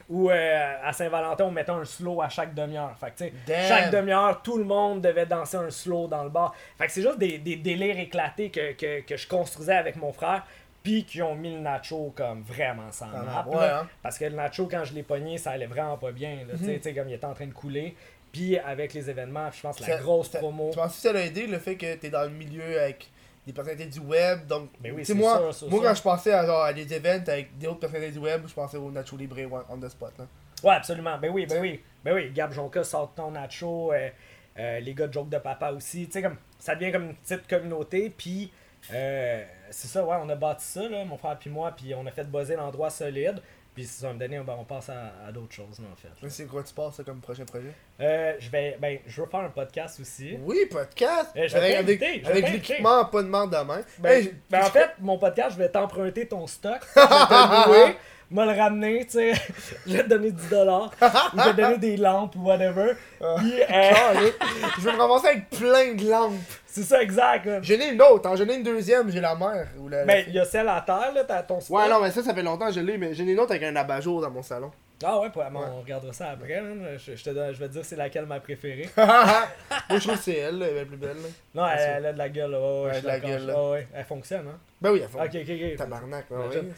Où euh, à Saint-Valentin, on mettait un slow à chaque demi-heure. Fait que, tu sais, Damn. chaque demi-heure, tout le monde devait danser un slow dans le bar. Fait que c'est juste des, des délires éclatés que, que, que je construisais avec mon frère, puis qui ont mis le nacho comme vraiment sans Ah, map, ouais, là. hein. Parce que le nacho, quand je l'ai pogné, ça allait vraiment pas bien. là. Sais, comme il était en train de couler. Puis avec les événements, je pense la grosse ça- promo. Tu penses que ça l'a aidé le fait que t'es dans le milieu avec des personnalités du web, donc oui, c'est moi, c'est moi quand je pensais à, genre, à des events avec des autres personnalités du web, je pensais au Nacho Libre on the spot. Là. Ouais, absolument. Ben oui, ben oui. Ben oui, Gab Jonka sort ton nacho, euh, euh, les gars de Joke de Papa aussi. Tu sais, comme, ça devient comme une petite communauté, puis euh, c'est ça, ouais, on a bâti ça, là, mon frère puis moi, puis on a fait buzzer l'endroit solide, puis ça va me donner, ben, on passe à, à d'autres choses, en fait. Mais c'est quoi tu penses ça, comme prochain projet? Euh, je vais, ben, je veux faire un podcast aussi. Oui, podcast Eh, je vais Avec, l'équipement pas de main. Ben, Hey, ben, en fait, mon podcast, je vais t'emprunter ton stock. [laughs] Je vais te le louer, me le ramener, tu sais. [laughs] Je vais te donner 10$. dollars, ou je vais te donner des lampes ou whatever. Puis, euh, Ah, [laughs] je vais me ramasser avec plein de lampes. c'est ça, exact. J'en ai une autre, hein, j'en ai une deuxième, j'ai la mère. Ou la, la Ben, il y a celle à terre, là, t'as ton. Ouais, non, mais ça, ça fait longtemps que je l'ai, mais j'en ai une autre avec un abat-jour dans mon salon. Ah ouais, on regardera ça après. man. Je, je te donne- je vais te dire c'est laquelle ma préférée. [laughs] Moi, je trouve que c'est elle, elle est la plus belle. là. Non, elle, elle a de la gueule, là. Ouais, Ouais, je suis de la gueule, là. Ah ouais, elle fonctionne, hein. Ben oui, elle fait Ok, ok, ok. tabarnak. ouais.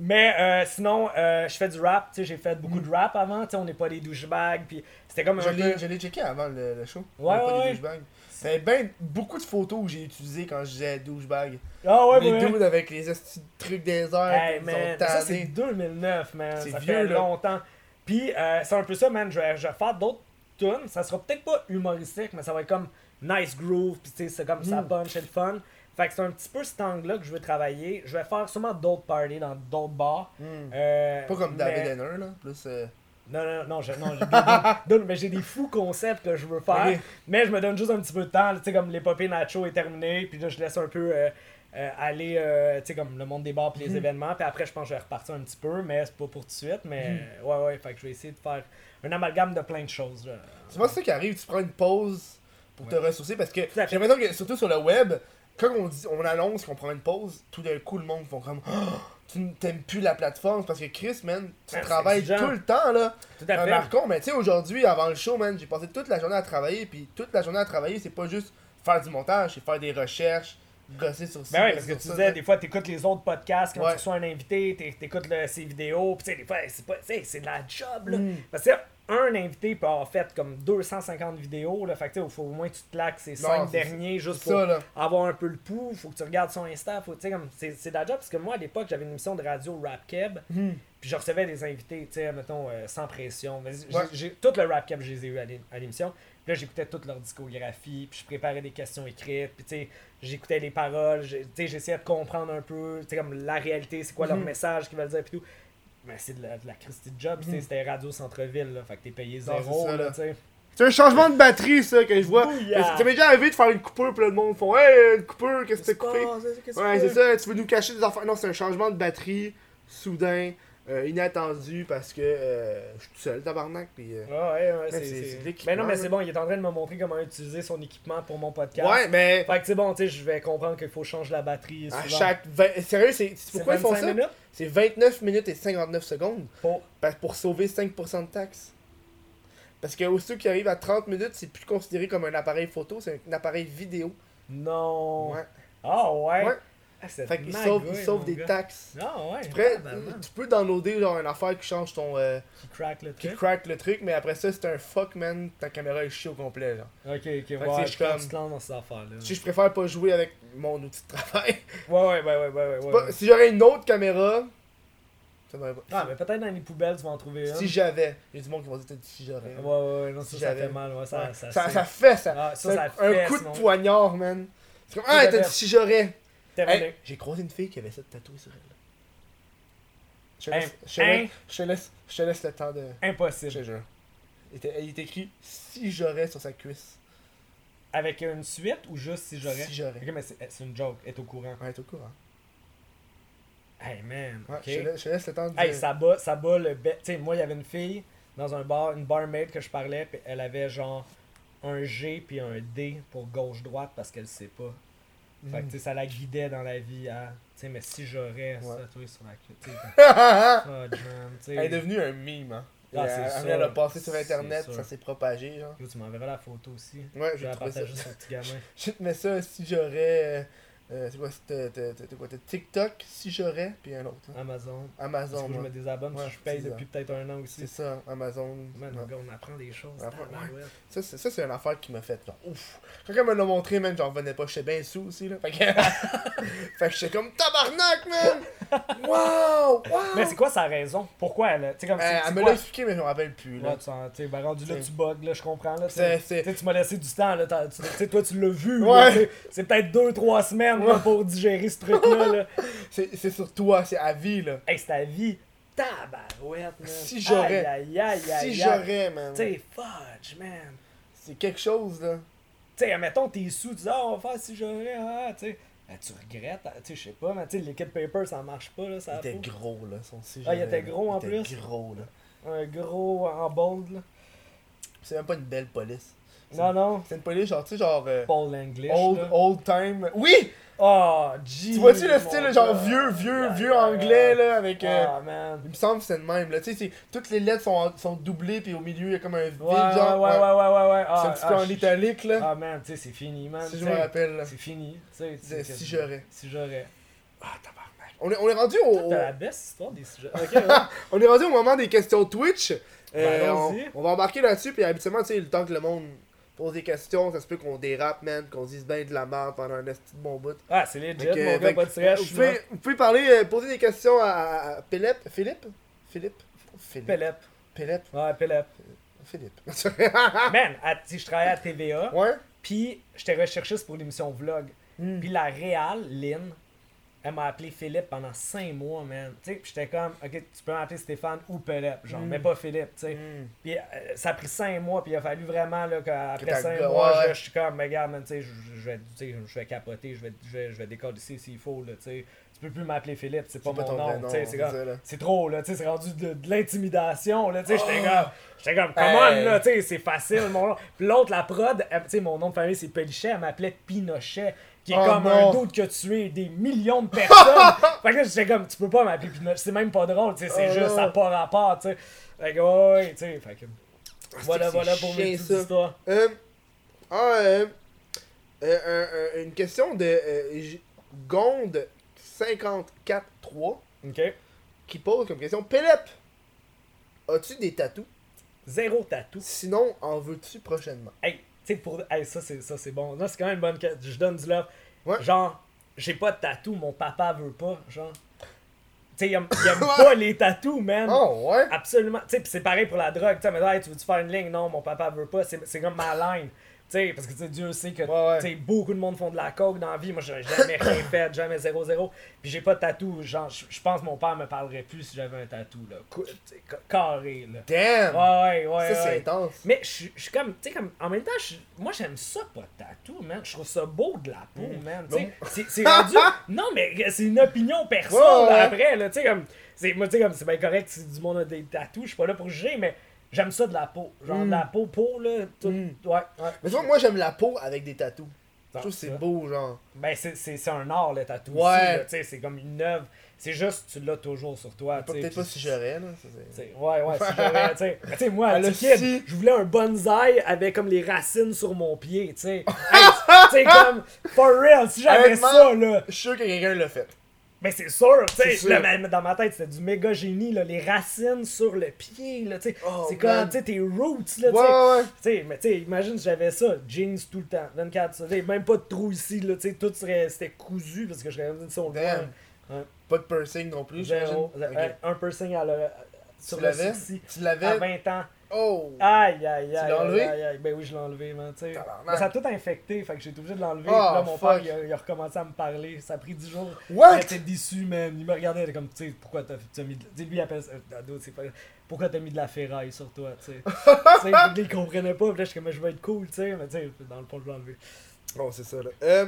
Mais euh, sinon, euh, je fais du rap, tu sais, j'ai fait beaucoup de rap avant, tu sais, on n'est pas des douchebags, puis c'était comme Je un peu... je l'ai checké avant le, le show. Ouais, On a pas ouais, des ouais. douchebags. Avait ben beaucoup de photos que j'ai utilisées quand je disais douchebag. Ah ouais, les ouais. dudes avec les trucs des airs, Hey, man, sont ça c'est tannés. 2009, man. C'est Ça vieux, fait là. longtemps. Puis euh, c'est un peu ça, man. Je vais, je vais faire d'autres tunes. Ça sera peut-être pas humoristique, mais ça va être comme nice groove. Puis tu sais, c'est comme ça Mm. punch et le fun. Fait que c'est un petit peu cet angle-là que je veux travailler. Je vais faire sûrement d'autres parties dans d'autres bars. Hmm. Euh, Pas comme mais- David Henner, là. Plus. euh, Non, non, non, je- non j'ai des- d'autres- mais j'ai des fous concepts que je veux faire. Mais je me donne juste un petit peu de temps. Tu sais, comme l'épopée Nacho est terminée. Puis là, je laisse un peu euh, euh, aller, euh, tu sais, comme le monde des bars puis les événements. Puis après, je pense que je vais repartir un petit peu. Mais c'est pas pour tout de suite. Mais euh, ouais, ouais. Fait que je vais essayer de faire un amalgame de plein de choses. C'est pas ça qui arrive, tu prends une pause pour te ressourcer parce que j'ai l'impression que surtout sur le web, quand on dit on annonce qu'on prend une pause, tout d'un coup le monde font comme Oh, tu n'aimes plus la plateforme parce que Chris man, tu Ouais, travailles tout le temps là. Tout à Un fait. marcon, mais tu sais aujourd'hui avant le show man, j'ai passé toute la journée à travailler puis toute la journée à travailler, c'est pas juste faire du montage, c'est faire des recherches, gosser sur ci, Ben gosser parce que tu ça, disais, des fois, t'écoutes les autres podcasts quand Ouais. tu reçois un invité, t'é- t'écoutes ses vidéos, pis tu sais, des fois, c'est pas, c'est de la job, là. Mm. Parce que un invité peut avoir fait comme 250 vidéos, là, fait que il faut au moins que tu te claques ces Non, 5 c'est- derniers juste pour ça avoir un peu le pouls, faut que tu regardes son Insta, faut, tu sais, comme, c'est, c'est de la job, parce que moi, à l'époque, j'avais une émission de radio Rap Keb, Hmm. puis je recevais des invités, tu sais, mettons, euh, sans pression. Mais j'ai- Ouais. j'ai, tout le Rap Keb, je les ai eu à l'émission. Puis là, j'écoutais toute leur discographie, puis je préparais des questions écrites, puis tu sais, j'écoutais les paroles, tu sais, j'essayais de comprendre un peu, tu sais, comme la réalité, c'est quoi leur Mhm. message qu'ils veulent dire, puis tout. Mais c'est de la, de la Christie job, tu sais, Mhm. c'était Radio Centre-Ville, là, fait que t'es payé zéro, ça, là, là. tu sais. C'est un changement de batterie ça que je vois. Ça m'est déjà arrivé de faire une coupure puis là, le monde font Hey une coupure, qu'est-ce que t'as coupé? Ouais, c'est ça, tu veux nous cacher des affaires. Non, c'est un changement de batterie, soudain, euh, inattendu, parce que euh, je suis tout seul, tabarnak. Puis, euh, Ouais, ouais, ouais, c'est, Mais non, mais c'est bon, il est en train de me montrer comment utiliser son équipement pour mon podcast. Ouais, mais Fait que c'est bon, tu sais, je vais comprendre qu'il faut changer la batterie. à souvent. chaque. Sérieux, c'est pourquoi ils font 25 ça? minutes? C'est 29 minutes et 59 secondes pour. pour sauver 5% de taxes. Parce que aussitôt qui arrive à 30 minutes, c'est plus considéré comme un appareil photo, c'est un appareil vidéo. Non. Ouais. Ah ouais. Ouais. Ah, Fait qu'ils sauvent, ils sauvent mon des gars. taxes. Ah ouais. Tu peux downloader genre une affaire qui change ton. euh, Qui crack le qui truc. crack le truc, mais après ça, c'est un fuck man, ta caméra est chiée au complet là. Ok, ok, que ouais, je comme... comme- tu te lances dans cette affaire-là. Si je préfère pas jouer avec mon outil de travail. [laughs] Ouais, ouais, ouais, ouais, ouais, ouais, ouais, Pas- ouais. Si j'aurais une autre caméra, ça m'aurait pas. Ah, mais peut-être dans les poubelles, tu vas en trouver une. Si j'avais, il y a du monde qui va dire si j'aurais. Ouais, ouais, ouais, non, Si ça, ça j'avais. fait mal, ouais, ça, ça, ça, fait ça. Ah, ça, ça un fait, coup de poignard, man. C'est comme, ah, t'as fait. dit si j'aurais. Terminé. Hey, J'ai croisé une fille qui avait ça tatoué sur elle. Je te laisse, je te laisse, je te laisse, je te laisse le temps de. Je Impossible. te jure. Il était- il est écrit si j'aurais sur sa cuisse. Avec une suite ou juste si j'aurais Si j'aurais. Ok, mais c'est une joke, est au courant. Ouais, t'es au courant. Hey man, Ouais, je, te laisse, je te laisse le temps de. Hey, ça bat, ça bat le. Tu sais, moi, il y avait une fille dans un bar, une barmaid que je parlais, puis elle avait genre un G puis un D pour gauche-droite parce qu'elle sait pas. Fait que, tu sais, ça la guidait dans la vie à. Sais, mais si j'aurais Ouais. tatoué sur la queue. [laughs] Man. Elle est devenue un meme, hein. Ah, elle, c'est elle- sûr. elle a passé sur internet, ça s'est propagé, genre. Yo, tu m'enverras la photo aussi. Ouais, Je vais la ça. partager sur petit gamin. [laughs] Je te mets ça si j'aurais. Euh, c'est quoi, c'était quoi, TikTok si j'aurais, puis un autre. hein? Amazon. Amazon. Parce que je ouais. me désabonne, Ouais, je paye depuis peut-être un an aussi. C'est ça, Amazon. Man, ouais. gars, on apprend des choses. Apprend-. Ça, c'est, ça, c'est une affaire qui m'a fait genre ouf. Quand elle me l'a montré, man, j'en revenais pas. J'étais bien sous aussi, là. Fait que, [laughs] fait que j'étais comme tabarnak, man! Wow! Wow! Mais c'est quoi sa raison? Pourquoi elle. Tu sais, comme Euh, elle me l'a expliqué, mais je me rappelle plus, là. Tu ben, rendu là, tu bugs, là, je comprends, là. Tu c'est- sais, tu m'as laissé du temps, là. Tu sais, toi, tu l'as vu, Ouais. C'est peut-être deux, trois semaines, là, Ouais. pour digérer ce truc-là, là. [laughs] C'est, c'est sur toi, c'est à vie, là. Hey, c'est ta vie. Tabarouette, man. Si j'aurais- Aïe, aïe, aïe, aïe, Si j'aurais, man. Tu sais, fudge, man. C'est quelque chose, là. Tu sais, admettons, t'es sous, tu dis, ah, on va faire si j'aurais, ah, tu sais. Ben, tu regrettes, tu sais, je sais pas, mais tu sais, le liquid paper, ça marche pas, là, ça Il était gros, là. Son si Ah, il était là. gros, en Il était plus? gros, là. Un gros en bold, là. C'est même pas une belle police. Non, non. C'est une police, genre, tu sais, genre. euh, Paul English, old, là. old time. Oui! Oh, jeez. Tu vois-tu le style, genre vieux, vieux, vieux anglais, là, avec. euh, Ah, man. Il me semble que c'est le même, là. Tu sais, toutes les lettres sont, sont doublées, puis au milieu, il y a comme un vide, Ouais, genre. ouais, ouais, ouais, ouais, ouais. C'est Ah, un petit ah, peu en je- italique, là. Ah, man, tu sais, c'est fini, man. si je me rappelle, là. C'est fini, tu sais. tu C'est sais, si j'aurais. Si j'aurais. Ah, tabarnak. On est, on est rendu au. T'as la best histoire des sujets. Ok, [laughs] ouais. On est rendu au moment des questions Twitch. Euh, Ben, on, on va embarquer là-dessus, puis habituellement, tu sais, le temps que le monde pose des questions, ça se peut qu'on dérape, man, qu'on dise ben de la merde pendant un esti de bon bout. Ah, c'est legit, que, mon gars, pas de stress. vous, pouvez, vous pouvez parler, euh, poser des questions à, à- Philippe. Philippe? Philippe? Philippe. Pelep. Philippe. Ouais, Pelep. Philippe. [laughs] Man, à- je travaillais à TVA, ouais? puis j'étais recherchiste pour l'émission Vlog. Hmm. Puis la réal, Lynn, elle m'a appelé Philippe pendant 5 mois, man. Tu sais, puis j'étais comme, ok, tu peux m'appeler Stéphane ou Pelep, genre, Mm. mais pas Philippe, tu sais. Hmm. Puis euh, ça a pris 5 mois, puis il a fallu vraiment, là, qu'après t'as 5 le- mois, je, je suis comme, mais regarde, man, tu sais, je, je vais, tu sais, je vais capoter, je vais, je vais, je vais décoller s'il faut, là, tu sais. Tu peux plus m'appeler Philippe, c'est pas pas mon nom, tu sais, c'est trop, là, tu sais, c'est rendu de, de l'intimidation, là, tu sais, j'étais Oh. comme, j'étais comme, comment, Hey. là, tu sais, c'est facile, mon nom. Puis l'autre, la prod, tu sais, mon nom de famille, c'est Pelichet, elle m'appelait Pinochet, qui est Oh comme non. un doute qui a tué des millions de personnes. [laughs] fait que là, j'étais comme, tu peux pas m'appeler c'est même pas drôle, tu sais, c'est Oh juste, non. ça n'a pas rapport, tu sais. Fait que, ouais, tu sais, fait que, voilà, c'est voilà pour mes petites histoires. Euh, ah, euh, euh, un- un- une question de euh, Gonde 54.3 Ok. qui pose comme question Pelep, as-tu des tatous? Zéro tatou. Sinon, en veux-tu prochainement? Hey, tu sais, pour. Hey, ça, c'est, ça, c'est bon. Là, c'est quand même une bonne question. Je donne du love. Ouais. Genre, j'ai pas de tatou, mon papa veut pas. Genre. Tu sais, il aime, il aime Ouais. [laughs] pas les tatous, man. Oh, ouais Absolument. Tu sais, c'est pareil pour la drogue. Tu sais, mais hey, tu veux-tu faire une ligne? Non, mon papa veut pas. C'est, c'est comme ma line. Sais, parce que Dieu sait que Ouais, ouais. beaucoup de monde font de la coke dans la vie. Moi, j'ai jamais [coughs] rien fait, jamais 0-0. Puis j'ai pas de tatou. Genre, je pense que mon père me parlerait plus si j'avais un tatou, là. Carré, là. Damn Ouais, ouais, ouais. Ça, c'est intense. Mais je suis- comme, tu sais, comme, en même temps, moi j'aime ça, pas de tatou, man. Je trouve ça beau de la peau, Mm. man. Tu c'est- rendu. [laughs] non, mais c'est une opinion perso, Ouais, ouais. là, après, là, tu sais, comme, c'est, moi, tu sais, comme, c'est bien correct si du monde a des tatous, je suis pas là pour juger, mais j'aime ça de la peau. Genre, Mm. de la peau, peau, là, tout. Mm. Ouais, ouais. Mais tu vois, moi, j'aime la peau avec des tatous. Je Non, trouve que c'est beau, genre. Ben, c'est, un art, le tatou. Ouais. tu sais, c'est comme une œuvre. C'est juste, tu l'as toujours sur toi. Peut-être pas si j'aurais, là. ouais, ouais, si j'aurais, [laughs] tu sais. Tu moi, a kid, je voulais un bonsaï avec comme les racines sur mon pied, tu sais. Hey, tu sais, comme, [laughs] for real, si j'avais ça, là. Je suis sûr que quelqu'un l'a fait. Mais c'est sûr, tu sais, dans ma tête, c'était du méga génie, là, les racines sur le pied, là, tu sais. Oh, c'est comme, tu sais, tes roots, là, Ouais, tu sais. ouais, mais tu sais, imagine si j'avais ça, jeans tout le temps, 24, tu sais, même pas de trou ici, là, tu sais, tout serait, c'était cousu parce que je serais sur le Damn. coin. Ouais. Pas de piercing non plus, j'imagine. Euh, Ok. Un piercing à le, sur Tu le sourcil. Tu À l'avais 20 ans. Oh Aïe, aïe, aïe. l'as enlevé? aïe, aïe. Ben oui, je l'ai enlevé, man, tu sais. Tabarnak. Mais ça a tout infecté, fait que j'ai été obligé de l'enlever. Oh, là, mon fuck. père, il a, il a recommencé à me parler. Ça a pris 10 jours. What? Il était déçu, man. Il me regardait, il était comme, tu sais, pourquoi t'as mis de... Tu lui, il appelle ça. euh, c'est pas... Pourquoi t'as mis de la ferraille sur toi, tu sais? [laughs] tu sais, il comprenait pas. Puis là, je suis comme, je vais être cool, tu sais. Mais tu sais, dans le fond, je l'ai enlevé. Bon, c'est ça, là. Euh,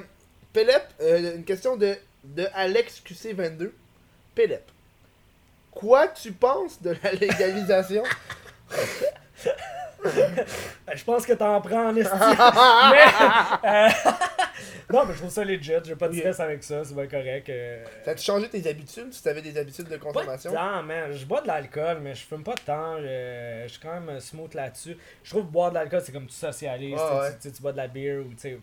Pelep, euh, une question de, de Alex QC22. Pelep. Quoi tu penses de la [laughs] légalisation Ben, je pense que t'en prends en esti. [laughs] mais, euh, [laughs] Non, mais je trouve ça legit, j'ai pas de stress avec ça, c'est bien correct. euh. T'as-tu changé tes habitudes? Si t'avais des habitudes de Pas de consommation? temps, man. Je bois de l'alcool, mais je fume pas de temps. Je, je suis quand même smooth là-dessus. Je trouve que boire de l'alcool, c'est comme tu socialises. Ah, tu ouais. tu, tu tu bois de la beer ou, tu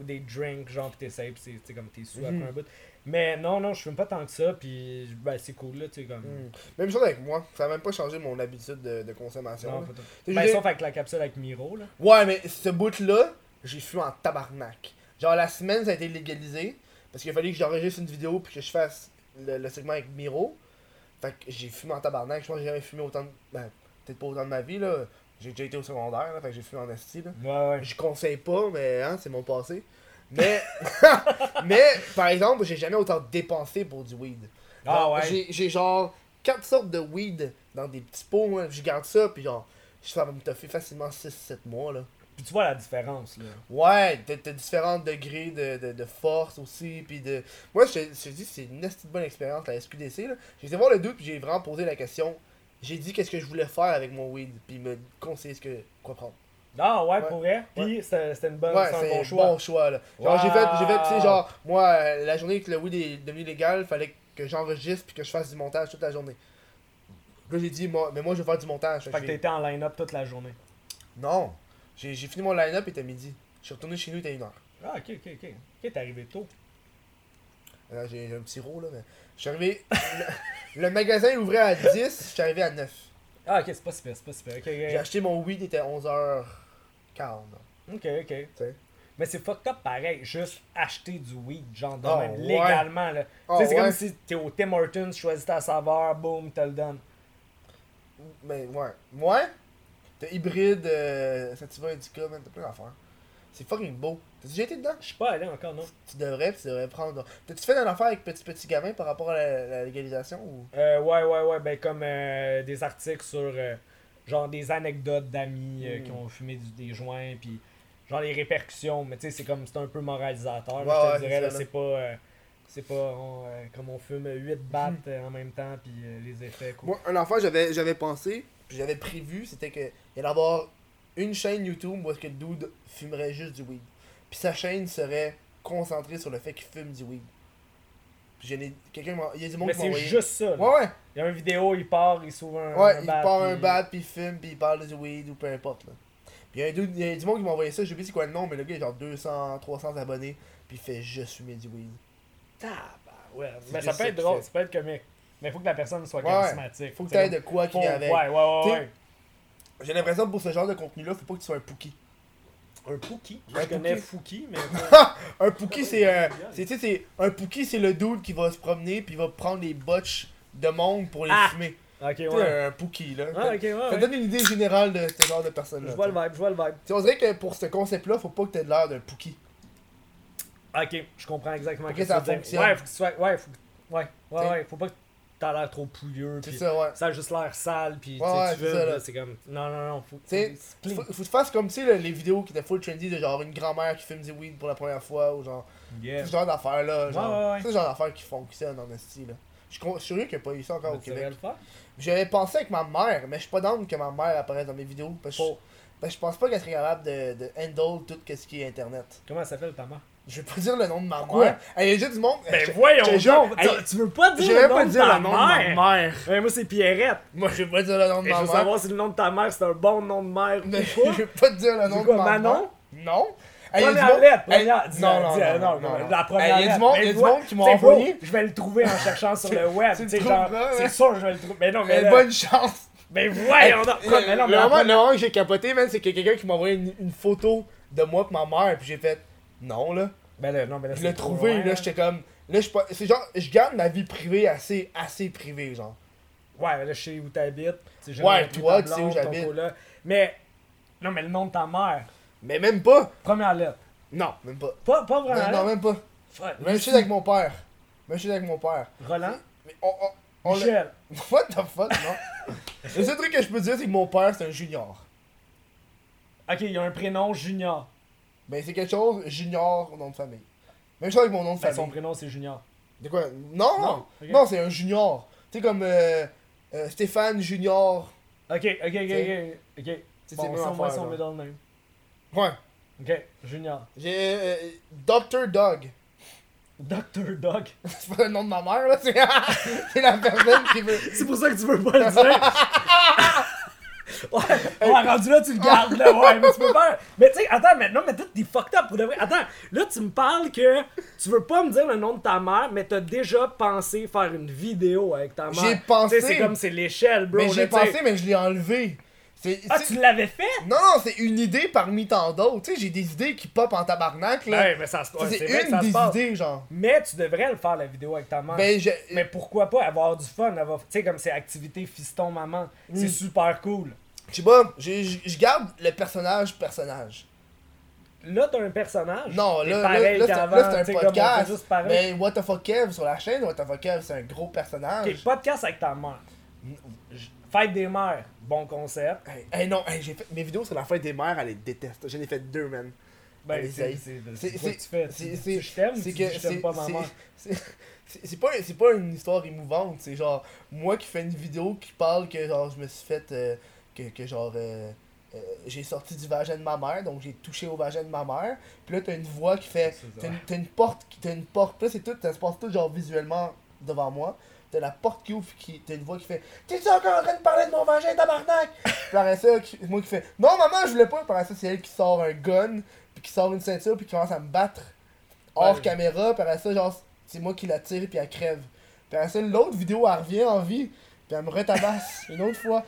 des drinks, genre, pis t'essayes, pis c'est tu comme t'es sous Mhm. après un bout. Mais non, non, je fume pas tant que ça, pis ben, c'est cool, là, tu sais, comme. Hmm. Même chose avec moi, ça a même pas changé mon habitude de, de consommation. Non, là. pas tant. T'sais, Ben, sauf avec la capsule avec Miro, là. Ouais, mais ce bout-là, j'ai fumé en tabarnak. Genre, la semaine, ça a été légalisé. Parce qu'il fallu que j'enregistre une vidéo puis que je fasse le, le segment avec Miro. Fait que j'ai fumé en tabarnak. Je pense que j'ai jamais fumé autant de. Ben, peut-être pas autant de ma vie, là. J'ai déjà été au secondaire, là. Fait que j'ai fumé en esti, là. Ouais, ouais. Je conseille pas, mais hein, c'est mon passé. Mais, [laughs] mais par exemple, j'ai jamais autant dépensé pour du weed. Ah ouais. J'ai, j'ai genre quatre sortes de weed dans des petits pots, moi. Je garde ça, puis genre, ça va me toffer facilement 6-7 mois, là. Pis tu vois la différence, là. Ouais, t'as, différents degrés de, de, de force aussi, puis de... Moi, je te dis, c'est une bonne expérience, la SQDC, là. J'ai été voir le doute, puis j'ai vraiment posé la question. J'ai dit qu'est-ce que je voulais faire avec mon weed, puis il me conseillé ce que... quoi prendre. Ah ouais, Ouais. pour vrai. Pis c'était c'était une bonne, Ouais, c'est un bon choix. bon choix, là. Genre, j'ai fait, j'ai fait, tu sais, genre, moi, euh, la journée que le weed est devenu légal, fallait que j'enregistre puis que je fasse du montage toute la journée. Là, j'ai dit, moi, mais moi, je vais faire du montage. Fait que t'étais en line-up toute la journée. Non, j'ai fini mon line-up, il était midi. Je suis retourné chez nous, il était une heure. Ah, ok, ok, ok. Ok, t'es arrivé tôt. J'ai un petit rôle, là, mais... Je suis arrivé... le, le magasin ouvrait à 10, je suis arrivé à 9. Ah, ok, c'est pas super, c'est pas super. Ok, J'ai acheté mon weed, il était 11h40. Ok, ok. Mais c'est fucked up pareil, juste acheter du weed, genre de Oh, même, ouais. légalement là. Oh, tu sais, c'est ouais. comme si t'es au Tim Hortons, tu choisis ta saveur, boum, te le donne. Mais ouais. Ouais. T'as hybride, euh, sativa indica, man, t'as plein d'affaires. C'est fucking beau. T'as déjà été dedans? Je suis pas allé encore, non. Tu devrais, puis tu devrais prendre. T'as-tu fait une affaire avec Petit Petit Gamin par rapport à la, la légalisation ou? Euh, ouais, ouais, ouais, ben comme euh, des articles sur euh, genre des anecdotes d'amis euh, Mm. qui ont fumé du- des joints, puis genre les répercussions, mais tu sais, c'est comme, c'est un peu moralisateur, là, Ouais, je te dirais, c'est là, c'est pas. euh, c'est pas on, euh, comme on fume 8 battes euh, en même temps, puis euh, les effets, quoi. Moi, un enfant, j'avais, j'avais pensé, puis j'avais prévu, c'était que il allait avoir une chaîne YouTube où est-ce que le dude fumerait juste du weed. Puis sa chaîne serait concentrée sur le fait qu'il fume du weed. Puis ai. Quelqu'un m'a. Il y a du monde Mais qui m'a c'est envoyé. juste ça, là. Ouais, ouais. Il y a une vidéo, il part, il s'ouvre un, Ouais, un il bat, part un bat, puis il fume, puis il parle de weed ou peu importe. Là. Puis il y, a un dude- il y a du monde qui m'a envoyé ça, j'ai oublié c'est quoi le nom, mais le gars il a genre 200, 300 abonnés, puis il fait juste fumer du weed. Ouais, C'est mais ça peut être qu'il drôle, ça peut être comique. Mais faut que la personne soit Ouais, charismatique. Faut que t'aies de quoi qui faut- vient avec. Ouais, ouais, ouais. Ouais. J'ai l'impression que pour ce genre de contenu-là, faut pas que tu sois un pookie. Un Pookie. Un Je connais. Fouki, mais. [laughs] Un pookie, c'est un. C'est, sais, c'est. Un pookie, c'est le dude qui va se promener, puis il va prendre les botches de monde pour les Ah! fumer. ok, ouais. un pookie, là. Ah, ouais. Ça ouais. donne une idée générale de ce genre de personne-là. Je vois le vibe, je vois le vibe. T'sais, on dirait que pour ce concept-là, faut pas que t'aies de l'air d'un pookie. Ok, je comprends exactement Pour que ça fonctionne. Ouais, faut que tu sois. Ouais, faut, ouais, ouais, ouais. Faut pas que t'as l'air trop pouilleux. C'est Puis ça, ouais. ça a juste l'air sale. Puis tu Ouais, tu veux. là, là. C'est comme. Non, non, non. Faut. Faut- Faut, faut que tu fasses comme, tu sais, là, les vidéos qui étaient full trendy de genre une grand-mère qui fume du weed pour la première fois, ou genre. Yeah. Ce genre d'affaires-là. Ouais, Genre, ouais, ouais. C'est ce genre d'affaires qui fonctionnent en esti, là. Je suis sûr qu'il n'y a pas eu ça encore au Tu devrais Québec. J'avais pensé avec ma mère, mais je suis pas down que ma mère apparaisse dans mes vidéos. Parce que je, parce que je pense pas qu'elle serait capable de, de handle tout ce qui est internet. Comment elle s'appelle ta mère? Je vais pas dire le nom de ma mère. Elle est juste du monde. Ben je- voyons je donc, hey, tu- veux pas Je dire le pas nom de dire le nom de ma mère? Ouais, moi c'est Pierrette. Moi, je vais pas dire le nom de Et je ma veux mère. savoir si le nom de ta mère c'est un bon nom de mère Mais ou pas. je vais pas te dire le nom C'est de quoi, ma Manon? mère. Non. Hey, y a Première monde- lettre, Hey, première. dis- non, non, dis- non, non, non, non. La première Hey, y a du monde- y a du monde qui m'a envoyé. Je vais le trouver en cherchant sur le [laughs] web. C'est sûr, je vais le trouver. Mais non, mais bonne chance. Mais voyons donc. Mais non, mais le moment, que j'ai capoté, man, c'est y a quelqu'un qui m'a envoyé une, une photo de moi et ma mère, puis j'ai fait non, là. Ben là, non, mais là, Je l'ai trouvé, loin, là, j'étais comme. Là, je pas- c'est genre, je garde ma vie privée assez, assez privée, genre. Ouais, mais là, je sais où t'habites. Ouais, toi, tu sais où j'habite. Mais. Non, mais le nom de ta mère. Mais même pas. Première lettre. Non, même pas. Pas, pas Non, vraiment. non, lettre. même pas. Fuck. Même chose avec mon père. Même chose avec mon père. Roland? Mais on, on, on l'a- Michel. [laughs] What the fuck, non? Le seul truc que je peux dire, c'est que mon père, c'est un junior. Ok, il y a un prénom Junior. Ben, c'est quelque chose, junior, nom de famille. Même chose avec mon nom de Ben, son famille. prénom c'est Junior. De quoi? Non, non, Non, c'est un junior. Tu sais, comme euh, euh, Stéphane Junior. Ok, ok, ok, ok. T'sais? Ok. c'est Bon, même c'est au moins affaire, son middle name. Ouais. Ok, Junior. J'ai euh, Dr. Dog. Dr. Dog. C'est pas le nom de ma mère, là. C'est [laughs] c'est la personne qui veut. C'est pour ça que tu veux pas le dire. [laughs] [laughs] ouais, ouais, rendu là, tu le gardes, là, ouais, mais tu peux pas. Mais tu sais, attends, maintenant, mais toi, t'es fucked up pour de vrai. Attends, là, tu me parles que tu veux pas me dire le nom de ta mère, mais t'as déjà pensé faire une vidéo avec ta mère. J'ai pensé. Tu sais, c'est comme c'est l'échelle, bro. Mais là, j'ai pensé, mais je l'ai enlevé. C'est, Ah, c'est- tu l'avais fait? Non, non, c'est une idée parmi tant d'autres. Tu sais, j'ai des idées qui pop en tabarnak, là. Ouais, mais ça se c'est une ça se des passe. idées, genre. Mais tu devrais le faire, la vidéo avec ta mère. Ben, je. Mais pourquoi pas avoir du fun, avoir, tu sais, comme c'est activité fiston-maman. C'est Mm. super cool. Je sais pas, je garde le personnage personnage. Là, t'as un personnage? Non, là, là, pareil là, là, c'est un comme podcast. Mais What the fuck Kev sur la chaîne, What the fuck Kev, c'est un gros personnage. Ok, podcast avec ta mère. Fête des mères, bon concept. Hey, hey, non, hey, j'ai fait mes vidéos sur la fête des mères, elle les déteste. J'en ai fait deux, man. Ben, c'est quoi que tu fais? c'est- je t'aime ou c'est que je t'aime pas ma [laughs] c'est- pas c'est pas une histoire émouvante c'est genre moi qui fais une vidéo qui parle que genre je me suis fait euh, que, que genre euh, euh, j'ai sorti du vagin de ma mère donc j'ai touché au vagin de ma mère. Puis là t'as une voix qui fait t'as une, t'as une porte qui t'as une porte puis là c'est tout ça se passe tout genre visuellement devant moi. T'as la porte qui ouvre qui t'as une voix qui fait t'es-tu encore en train de parler de mon vagin tabarnak? Puis après ça qui- moi qui fait non maman je voulais pas. Puis ça c'est elle qui sort un gun puis qui sort une ceinture puis qui commence à me battre hors Ouais. caméra. Puis ça genre c'est moi qui la tire puis elle crève. Puis après ça l'autre vidéo elle revient en vie puis elle me retabasse une autre fois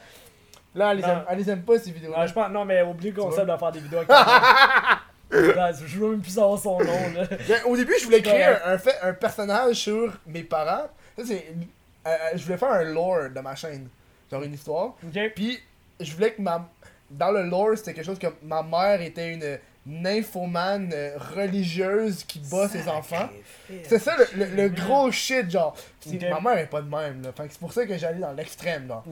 là elle les, Non. aime, elle les aime pas ces vidéos là je pense, non, mais oublie le concept de faire des vidéos avec [laughs] Je veux même plus savoir son nom, là. au début je voulais créer un, un fait, un personnage sur mes parents ça c'est euh, euh, je voulais faire un lore de ma chaîne genre une histoire? Puis je voulais que ma. Dans le lore, c'était quelque chose que ma mère était une nymphomane religieuse qui bat ses enfants. C'est ça le, le- le gros shit, genre. Ma mère est pas de même, là. Fait que c'est pour ça que j'allais dans l'extrême, genre.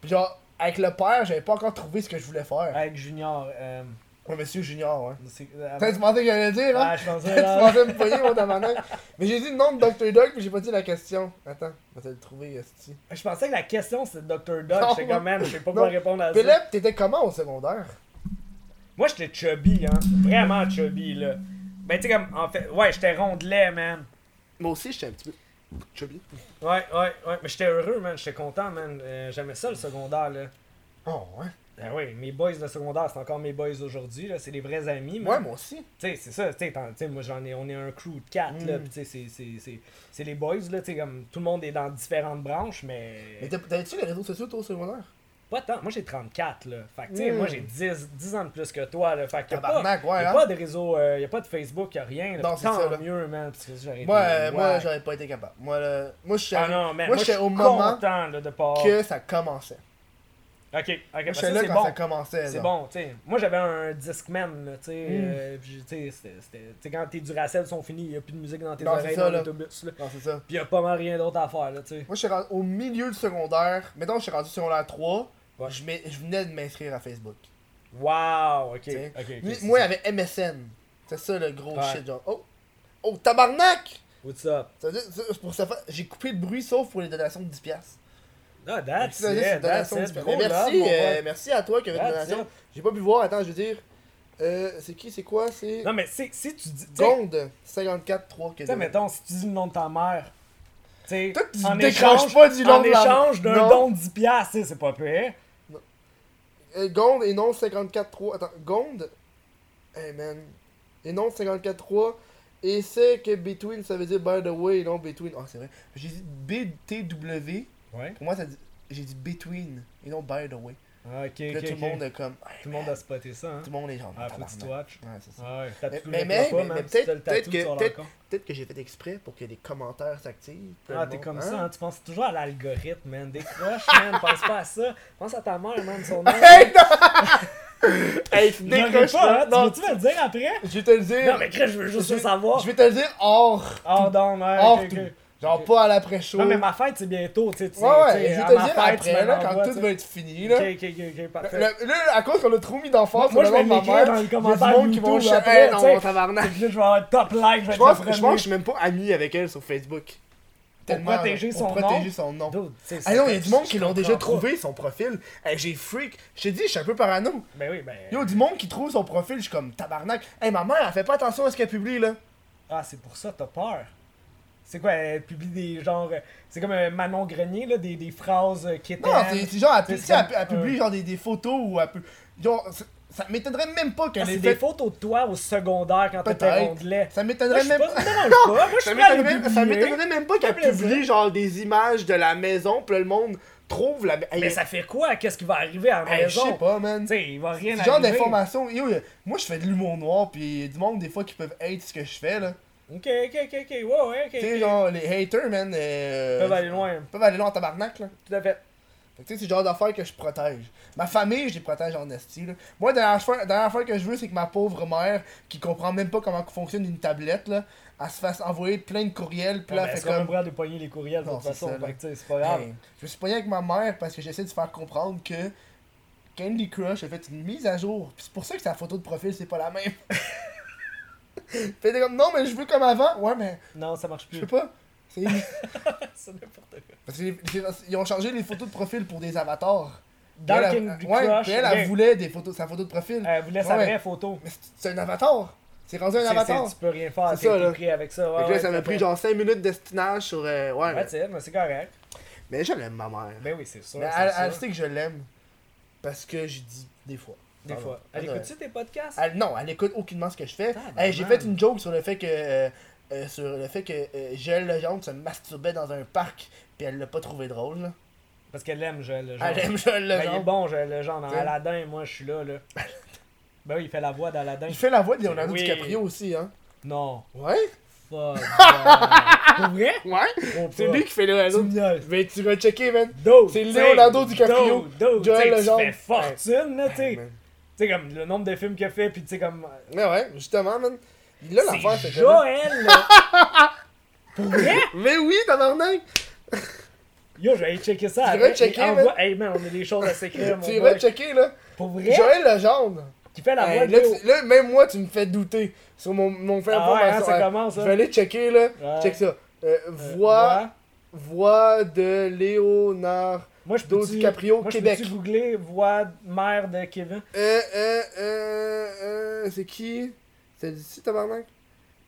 Puis genre, avec le père, j'avais pas encore trouvé ce que je voulais faire. Avec Junior. Euh, Ouais, monsieur Junior, ouais. c'est- euh, T'as tu pensais que j'allais dire, hein? Ah, je pensais. tu pensais me poigner, mon tabarnak. Mais j'ai dit le nom de Dr. Dog, puis j'ai pas dit la question. Attends, on va te le trouver, esti. Je pensais que la question c'était Dr. Dog. J'étais comme, man, je sais pas [laughs] quoi répondre à ça. Philippe, t'étais comment au secondaire? Moi, j'étais chubby, hein. Vraiment chubby, là. Ben, tu sais, comme, en fait, ouais, j'étais rondelet, man. Moi aussi, j'étais un petit peu chubby. Ouais, ouais, ouais. Mais j'étais heureux, man. J'étais content, man. Euh, J'aimais ça, le secondaire, là. Oh, ouais. Ben oui, mes boys de secondaire, c'est encore mes boys aujourd'hui, là. C'est des vrais amis, man. Ouais, moi aussi. Tu sais, c'est ça, tu sais, moi j'en ai, on est un crew de 4, là, Mm. pis tu sais, c'est- les boys, là, tu sais, comme tout le monde est dans différentes branches, mais. Mais t'avais-tu les réseaux sociaux, toi, au secondaire? Pas tant, moi j'ai 34, là. Fait que, tu sais, Mm. moi j'ai 10, 10 ans de plus que toi, là. Fait que, y a pas, Tabarnak, ouais, y a hein? pas de réseau, euh, y a pas de Facebook, y a rien, là. Non, c'est ça, là. mieux, man, parce que j'aurais Moi, j'aurais pas été capable. Moi, moi je suis Ah non, man, moi, je suis au moment content, là, de pas. que ça commençait. Ok, ok, j'étais ça, là c'est quand bon. ça commençait. C'est bon, tu sais. Moi, j'avais un Discman, là, tu sais. Mm. euh, puis, tu sais, quand tes Duracell sont finis, y a plus de musique dans tes Non, oreilles ça, dans l'autobus, là. Non, c'est ça. Pis y a pas mal rien d'autre à faire, là, tu sais. Moi, je suis rendu au milieu du secondaire. Mettons, je suis rendu secondaire 3. Ouais. Je, mets- je venais de m'inscrire à Facebook. Wow, ok. Lui- moi, il y avait MSN. C'est ça le gros Ouais. shit, genre. Oh! Oh, tabarnak! What's up? Ça veut dire, c'est pour ça, j'ai coupé le bruit sauf pour les donations de 10$. piastres. Ah, that's Ça veut dire, c'est it, une that's donation de it. 10$. Gros Mais merci, euh, merci à toi qui avait une donation. J'ai pas pu voir, attends, je veux dire. Euh, c'est qui, c'est quoi? C'est. Non, mais si, tu dis. Gonde 54 que tu sais, mettons, si tu dis le nom de ta mère. Tu sais, Toi, tu en échange, pas du nom en échange d'un Non. don de 10$, piastres, tu sais, c'est pas pire. Euh, Gonde et non 54.3. Attends, Gonde. Hey man. Et non 54.3. Et c'est que between ça veut dire by the way et non between. Ah, c'est vrai. J'ai dit BTW. Ouais. Pour moi, ça dit. J'ai dit between et non by the way. Ah, ok, Puis ok. là, tout le ok. monde est comme. hey, Tout le monde a spoté ça, hein. Tout le monde est genre. Ah, faut que tu watch. Ouais, c'est ça. Ah ouais, Mais- tout mais- le mais- pas, mais- si peut-être- peut-être que- corps. Peut-être que j'ai fait exprès pour que les commentaires s'activent. Ah, t'es comme hein? ça, hein, tu penses toujours à l'algorithme, man. Décroche, man, [laughs] pense pas à ça. Pense à ta mère, man, son nom. Hey, non! [laughs] hey, décroches pas, hein. Non, Tu me le dire après? je vais te le dire. Non, mais Chris, je veux juste le savoir. Je vais te le dire hors. Non, ouais, hors tout. Genre pas à l'après-chaud. Non, mais ma fête, c'est bientôt, tu sais. Ouais, ouais, je vais te dire après, là, quand tout va être fini, là. Ok, ok, parfait. Le- là, à cause qu'on a trop mis d'emphase Moi, sur je le vais mère, dans les il y a du commentaires monde qui vont après, non, tabarnak. Je vais avoir top like, je pense, que je suis même pas ami avec elle sur Facebook. tellement. protéger pour son protéger nom. son nom. Dude, Ah non, il y a du monde qui l'ont déjà pas. trouvé son profil. Hey, j'ai freak. Je t'ai dit, je suis un peu parano. Ben oui, ben. Yo, du monde qui trouve son profil, je suis comme tabarnak. Hey, ma mère, elle fait pas attention à ce qu'elle publie là. Ah, c'est pour ça, t'as peur. C'est quoi, elle publie des genres. euh, C'est comme un Manon Grenier, là, des, des phrases euh, qui étaient. Non, c'est genre, elle, elle- publie genre des, des photos ou elle pu- genre, ça- m'étonnerait même pas Ah, qu'elle c'est ait des fait. photos de toi au secondaire quand t'étais rondelet. Ça m'étonnerait même pas- pas. [laughs] Non, pas. Moi, je Ça m'étonnerait ça publier. m'étonnerait même pas qu'elle publie genre des images de la maison, puis là, le monde trouve la. Hey, Mais ça fait quoi? Qu'est-ce qui va arriver à la hey, je maison? sais pas, man. Tu sais, il va rien Ce genre arriver. d'informations. Yo, y a- moi, je fais de l'humour noir, puis y a du monde des fois qui peuvent hate ce que je fais là. Ok, ok, ok, ok. Ouais, ouais, ok. Tu sais, genre, les haters, man. euh, peuvent aller loin. peuvent aller loin en tabarnak là. Tout à fait. Fait que, tu sais, c'est le genre d'affaires que je protège. Ma famille, je les protège en esti, là. Moi, la dernière affaire, dernière affaire que je veux, c'est que ma pauvre mère, qui comprend même pas comment fonctionne une tablette, là, elle se fasse envoyer plein de courriels, puis là, Ouais, elle fait comme prêt de pogner les courriels de toute façon? ça, là. fait que, tu sais, c'est pas grave. Hey, je me suis pogné avec ma mère parce que j'essaie de faire comprendre que Candy Crush a fait une mise à jour. Puis c'est pour ça que sa photo de profil, c'est pas la même. [laughs] [laughs] fait comme, non, mais je veux comme avant. Ouais, mais Non, ça marche je plus. peux pas. [laughs] C'est... n'importe quoi. Parce qu'ils ont changé les photos de profil pour des avatars. Dans Puis elle, Candy elle- ouais, Crush, elle, voulait des photos, sa photo de profil. Elle voulait sa Ouais. vraie photo. Mais c'est- un avatar. C'est rendu un avatar. Tu peux rien faire. C'est ça, pris avec ça. Ouais, là, ça m'a pris genre 5 minutes d'estinage sur. euh, ouais, mais, mais c'est correct. mais je l'aime, ma mère. Ben oui, c'est sûr. Mais elle, sûr. elle sait que je l'aime. Parce que je dis des fois. Des fois. Elle Ah, écoute-tu tes podcasts? Elle- non, elle écoute aucunement ce que je fais. Hey, J'ai fait une joke sur le fait que. euh, euh, sur le fait que euh, Joël Legendre se masturbait dans un parc, puis elle l'a pas trouvé drôle. Là. Parce qu'elle aime Joël Legendre. Elle aime Joël Ben, il est Legendre. bon, Joël Legendre. Dans T'sais. Aladdin, moi, je suis là, là. [laughs] ben oui, il fait la voix d'Aladdin. Il fait la voix de Leonardo Oui. DiCaprio aussi, hein. Non. Ouais? Fuck. [laughs] Pour vrai? Ouais? Oh, C'est pas. lui qui fait Tu Leonardo. me niaises. Mais tu vas checker, man. C'est t'sais, Leonardo DiCaprio, dude, dude, Joël t'sais, tu Legendre. fais fortune, là, tu sais. Tu sais, comme le nombre de films qu'il a fait, puis tu sais, comme. Mais ouais, justement, man. Là, l'affaire, C'est Joël, là. [laughs] Pour vrai? Mais oui, tabarnak! Yo, je vais aller checker ça. Tu après. checker, man. Hey, man, on a des choses à s'écrire, mon Tu boy. checker, là. Pour vrai? Joël Legendre. Qui fait la voix de là, là, même moi, tu me fais douter sur mon, mon fait Ah ouais, hein, ça commence, Je hein. vais aller checker, là. Check ça. Euh, Euh, voix, voix de Léonard. Moi, je peux DiCaprio, moi, je Québec. peux-tu googler voix mère de Kevin? Euh, euh, euh, euh, c'est qui? C'est d'ici, tabarnak?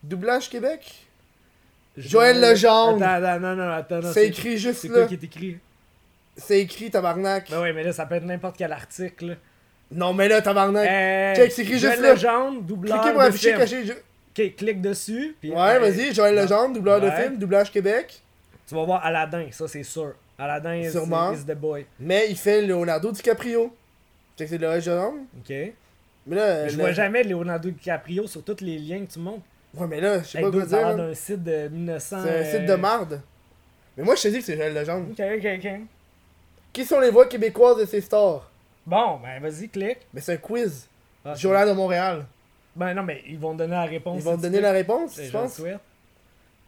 Doublage Québec? Joël Legendre. Attends, attends, non, non, attends. non, C'est écrit juste C'est là. quoi qui est écrit? C'est écrit, tabarnak. Ben ouais, mais là, ça peut être n'importe quel article. là. Non, mais là, tabarnak. Euh, Check, c'est écrit Joël juste là. Legendre, doubleur Cliquez pour de afficher film. caché. je- Ok, clique dessus. Puis, Ouais, euh, vas-y, Joël. Legendre, doubleur de film, doublage Québec. Tu vas voir Aladdin, ça c'est sûr. Aladdin is, Sûrement. is the boy. Mais il fait Leonardo DiCaprio. Check, c'est le Legendre. Ok. Mais là, Mais je vois jamais Leonardo DiCaprio sur tous les liens que tu montres. Ouais, mais là, je sais pas quoi dire. d'un site de 1900. C'est un site de euh, marde. Mais moi, je te dis que c'est Joël Legendre. Ok, ok, ok. Qui sont les voix québécoises de ces stars? Bon, ben vas-y, clique. Mais c'est un quiz. Ah, Journal de Montréal. Ben non, mais ils vont te donner la réponse. Ils vont si tu donner la réponse, Eh, je le pense.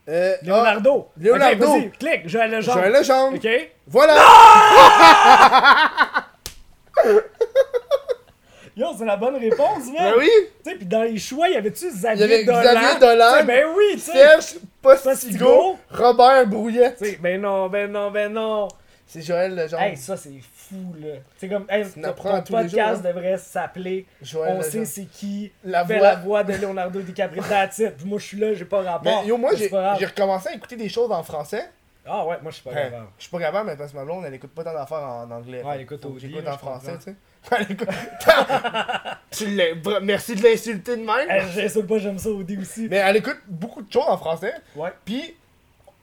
Euh, Leonardo. ah, Leonardo. Ok, vas-y, clique, Joël ah, Legendre. Joël Legendre. Ok. Voilà! [laughs] Yo, c'est la bonne réponse, man. Ben oui! Tu sais, puis dans les choix, y avait-tu y Xavier avait Dolan? Xavier Dolan, sais, Ben oui, tu sais. Serge Postigo, Postigo. Robert Brouillette. Sais, Ben non, ben non, ben non. C'est Joël Legendre. Hey, ça, c'est fou, là. C'est comme, hey, ton, ton podcast jours, hein. devrait s'appeler Joël On sait c'est qui La fait voix. la voix de Leonardo DiCaprio. [laughs] Puis moi, je suis là, j'ai pas rapport. Mais yo, moi, j'ai grave. recommencé à écouter des choses en français. Ah ouais, moi, je suis pas Ouais. grave. Je suis pas capable, mais parce que ma blonde, elle écoute pas tant d'affaires en anglais. Ouais, elle écoute au J'écoute en français, tu sais. [laughs] [laughs] Tu Merci de l'insulter de même. Hey, J'insulte pas, j'aime ça au aussi. Mais elle écoute beaucoup de choses en français. Ouais. Puis,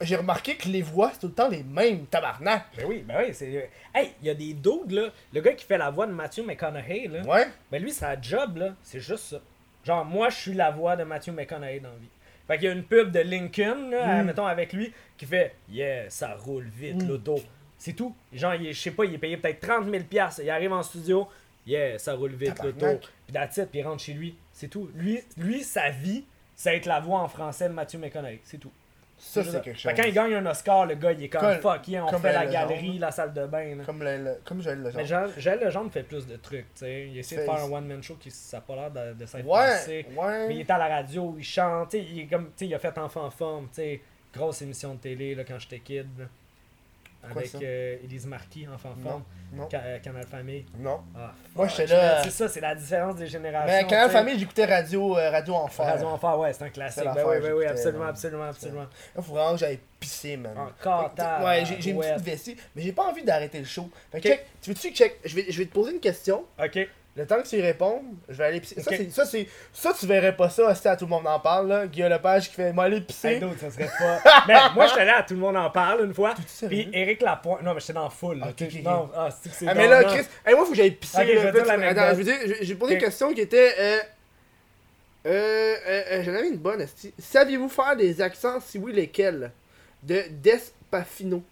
j'ai remarqué que les voix, c'est tout le temps les mêmes, tabarnak. Ben oui, ben oui, c'est. Hey, il y a des dudes, là. Le gars qui fait la voix de Matthew McConaughey, là. Ouais. Ben lui, sa job, là, c'est juste ça. Genre, moi, je suis la voix de Matthew McConaughey dans la vie. Fait qu'il y a une pub de Lincoln, là, Mm. mettons, avec lui, qui fait Yeah, ça roule vite, Mm. l'auto. C'est tout. Genre, je sais pas, il est payé peut-être 30 000 piastres. Il arrive en studio, Yeah, ça roule vite, l'auto. Puis that's it, puis il rentre chez lui. C'est tout. Lui, lui, sa vie, c'est être la voix en français de Matthew McConaughey. C'est tout. Ça, c'est quelque chose. quand il gagne un Oscar, le gars, il est comme, Comme- fuck, yeah, on comme fait la le galerie, la salle de bain. là. Comme, le, le- comme Joël Legendre. Mais Joël Joël Legendre fait plus de trucs, tu sais. Il essaie de faire un one-man show qui ça a pas l'air de, de s'être Ouais, passé. ouais. Mais il est à la radio, il chante, tu sais, il est comme, tu sais, il a fait Enfant en forme, tu sais. Grosse émission de télé là, quand j'étais kid. là. Avec euh, Élise Marquis, forme. non. Ca- euh, Canal Famille. Non. Ah, Moi, j'étais là, C'est ça, c'est la différence des générations. Mais Canal tu sais. Famille, j'écoutais Radio, euh, Radio Enfer. Radio Enfer, ouais, c'est un classique. Ben l'affaire, oui, ben oui, j'écoutais, absolument, absolument, absolument. Là, faut vraiment que j'aille pisser, man. Encore Fait que, Ouais, j'ai une petite vessie, mais j'ai pas envie d'arrêter le show. Fait que Ok. check, tu veux-tu que check? Je vais, je vais te poser une question. Ok. Le temps que tu y répondes, je vais aller pisser. Ça, c'est, ça, ça, tu verrais pas ça, si à tout le monde en parle, là. Guillaume Lepage qui fait, moi, aller pisser. Hey, ça serait pas. [laughs] mais moi, j'étais là, tout le monde en parle une fois. Puis Eric Lapointe. Non, mais j'étais dans la foule. là, ok. Non, ah, c'est Ah, mais là. Chris, hey, moi, faut que j'aille pisser. Je vais dire. Attends, je veux dire, j'ai- posé une question qui était. Euh, euh, euh, euh, J'en avais une bonne. Saviez-vous faire des accents, si oui, lesquels? De Despafino.